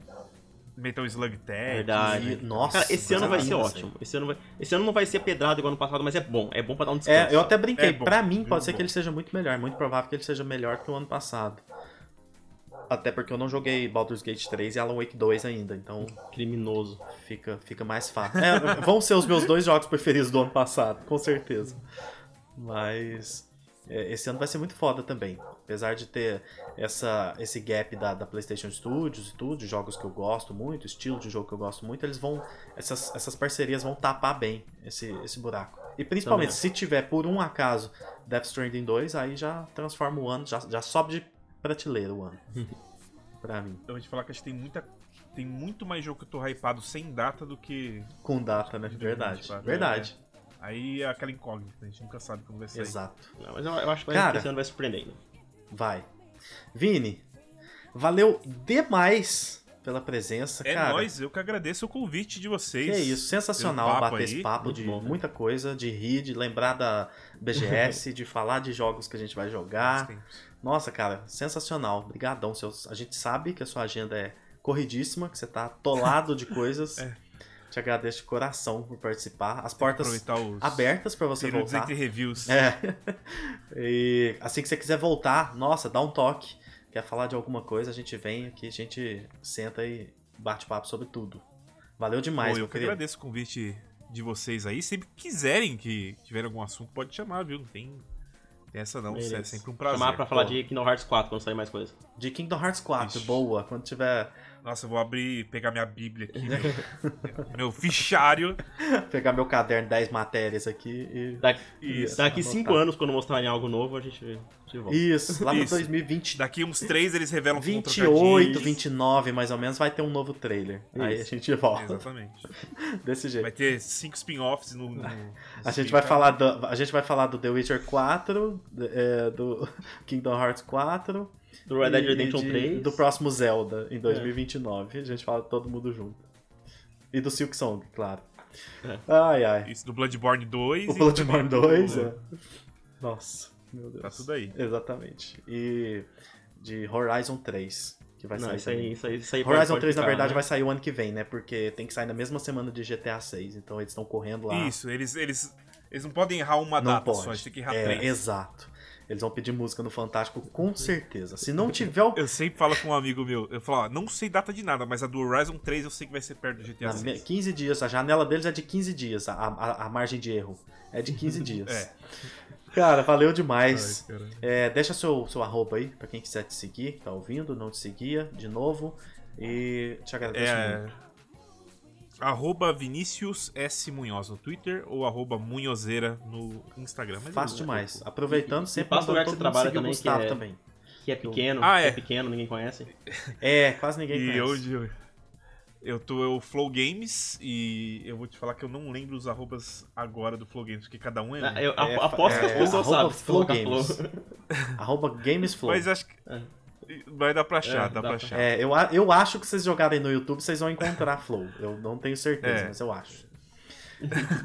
Metal Slug Tag. Verdade. E- nossa, Cara, esse ano vai ser ótimo. Esse ano, vai... esse ano não vai ser pedrado igual ano passado, mas é bom. É bom pra dar um descanso. É, eu até brinquei. É bom, pra mim, pode ser Bom. que ele seja muito melhor. É muito provável que ele seja melhor que o ano passado. Até porque eu não joguei Baldur's Gate 3 e Alan Wake 2 ainda, então Criminoso. fica, fica mais fácil. É, vão ser os meus dois jogos preferidos do ano passado, com certeza. Mas é, esse ano vai ser muito foda também. Apesar de ter essa, esse gap da, da PlayStation Studios e tudo, de jogos que eu gosto muito, estilo de jogo que eu gosto muito, eles vão. Essas, essas parcerias vão tapar bem esse, esse buraco. E principalmente, Também. se tiver por um acaso Death Stranding 2, aí já transforma o ano, já, já sobe de prateleira o ano. pra mim. Eu vou te falar que acho que tem muita. Tem muito mais jogo que eu tô hypado sem data do que. Com data, né? de Verdade. 2024. Verdade. Aí é aquela incógnita, a gente nunca sabe como vai sair. Exato. Não, mas eu, eu acho que vai- Cara. esse ano vai surpreender ainda. Vai. Vini, valeu demais pela presença, É cara. nóis, eu que agradeço o convite de vocês. Que isso, sensacional bater aí. esse papo Muito de bom, cara. muita coisa, de rir, de lembrar da BGS, de falar de jogos que a gente vai jogar. Nossa, cara, sensacional. Obrigadão. A gente sabe que a sua agenda é corridíssima, que você tá atolado de coisas. É. Te agradeço de coração por participar. As portas abertas pra você voltar. entre reviews. É. E assim que você quiser voltar, nossa, dá um toque. Quer falar de alguma coisa, a gente vem aqui, a gente senta e bate papo sobre tudo. Valeu demais, Pô, eu que agradeço o convite de vocês aí. Sempre que quiserem que tiver algum assunto, pode chamar, viu? Não tem, tem essa não. Beleza. É sempre um prazer. Chamar pra falar Pô, de Kingdom Hearts 4 quando sair mais coisa. De Kingdom Hearts 4, Ixi. boa. Quando tiver. Nossa, eu vou abrir, pegar minha bíblia aqui, meu, meu fichário. Pegar meu caderno 10 matérias aqui e. Daqui, Isso, daqui anotar. 5 anos, quando mostrarem algo novo, a gente, a gente volta. Isso, lá Isso. 2020. Daqui uns três eles revelam que vão trocar 28, de- 29 mais ou menos, vai ter um novo trailer. Aí a Isso. gente volta. Exatamente. Desse jeito. Vai ter cinco spin-offs no, no- A gente vai falar do, a gente vai falar do The Witcher 4, é, do Kingdom Hearts 4 Do Red Dead Redemption de- 3. do próximo Zelda em 2029. A gente fala todo mundo junto. E do Silk Song, claro. É. Ai ai. Isso do Bloodborne 2. O Bloodborne também do- 2, é. Nossa, meu Deus. Tá tudo aí. Exatamente. E de Horizon 3, que vai Não, sair isso aí, isso aí, isso aí Horizon pode 3, na ficar, verdade, né? vai sair o ano que vem, né? Porque tem que sair na mesma semana de GTA 6. Então eles estão correndo lá. Isso, eles, eles, eles não podem errar uma Não data pode. só, eles têm que errar é, três. exato. Eles vão pedir música no Fantástico, com certeza. Se não tiver o. Eu sempre falo com um amigo meu, eu falo, ó, não sei data de nada, mas a do Horizon 3 eu sei que vai ser perto do GTA Na, 6. me- 15 dias, a janela deles é de 15 dias, a, a, a margem de erro. É de 15 dias. É. Cara, valeu demais. Ai. É, deixa seu, seu arroba aí, pra quem quiser te seguir, tá ouvindo, não te seguia, de novo. E te agradeço É, muito. Arroba Vinícius S. Munhoz no Twitter ou arroba Munhozeira no Instagram. Mas Fácil eu- demais. Aproveitando, E- sempre passa o lugar que você trabalha também, Gustavo que é- também. Que é pequeno, Ah, que é. é pequeno, ninguém conhece. É, quase ninguém E conhece. hoje eu tô eu Flow Games e eu vou te falar que eu não lembro os arrobas agora do Flow Games, porque cada um é. um. Ah, Eu É, ap- aposto que é, as pessoas arroba sabem. Flow Games. Flow. Arroba GamesFlow. Mas acho que. É. Vai dar pra achar, É, dá, dá pra pra- achar. É, eu, eu acho que vocês jogarem no YouTube, vocês vão encontrar Flow. Eu não tenho certeza, É. mas eu acho.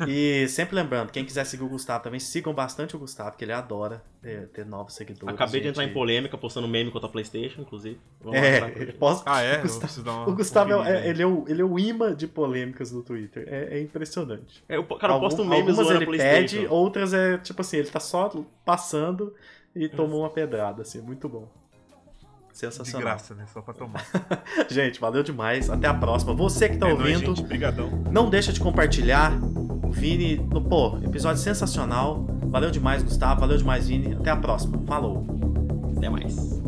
e sempre lembrando, quem quiser seguir o Gustavo também, sigam bastante o Gustavo, que ele adora ter, ter novos seguidores. Acabei de gente. entrar em polêmica, postando meme contra a Playstation, inclusive. Vamos É, posso... Ah, é? O Gustavo, uma o Gustavo é, é- ele, é o, ele é o imã de polêmicas no Twitter. É, é impressionante. É, eu, cara, eu posto Algum- memes Algumas zoando a ele Playstation. pede, outras é tipo assim, ele tá só passando e tomou uma pedrada, assim, muito bom. De Sensacional. graça, né? Só pra tomar. Gente, valeu demais. Até a próxima. Você que tá é nóis, ouvindo, gente. Brigadão. não deixa de compartilhar. O Vini, no, pô, episódio sensacional. Valeu demais, Gustavo. Valeu demais, Vini. Até a próxima. Falou. Até mais.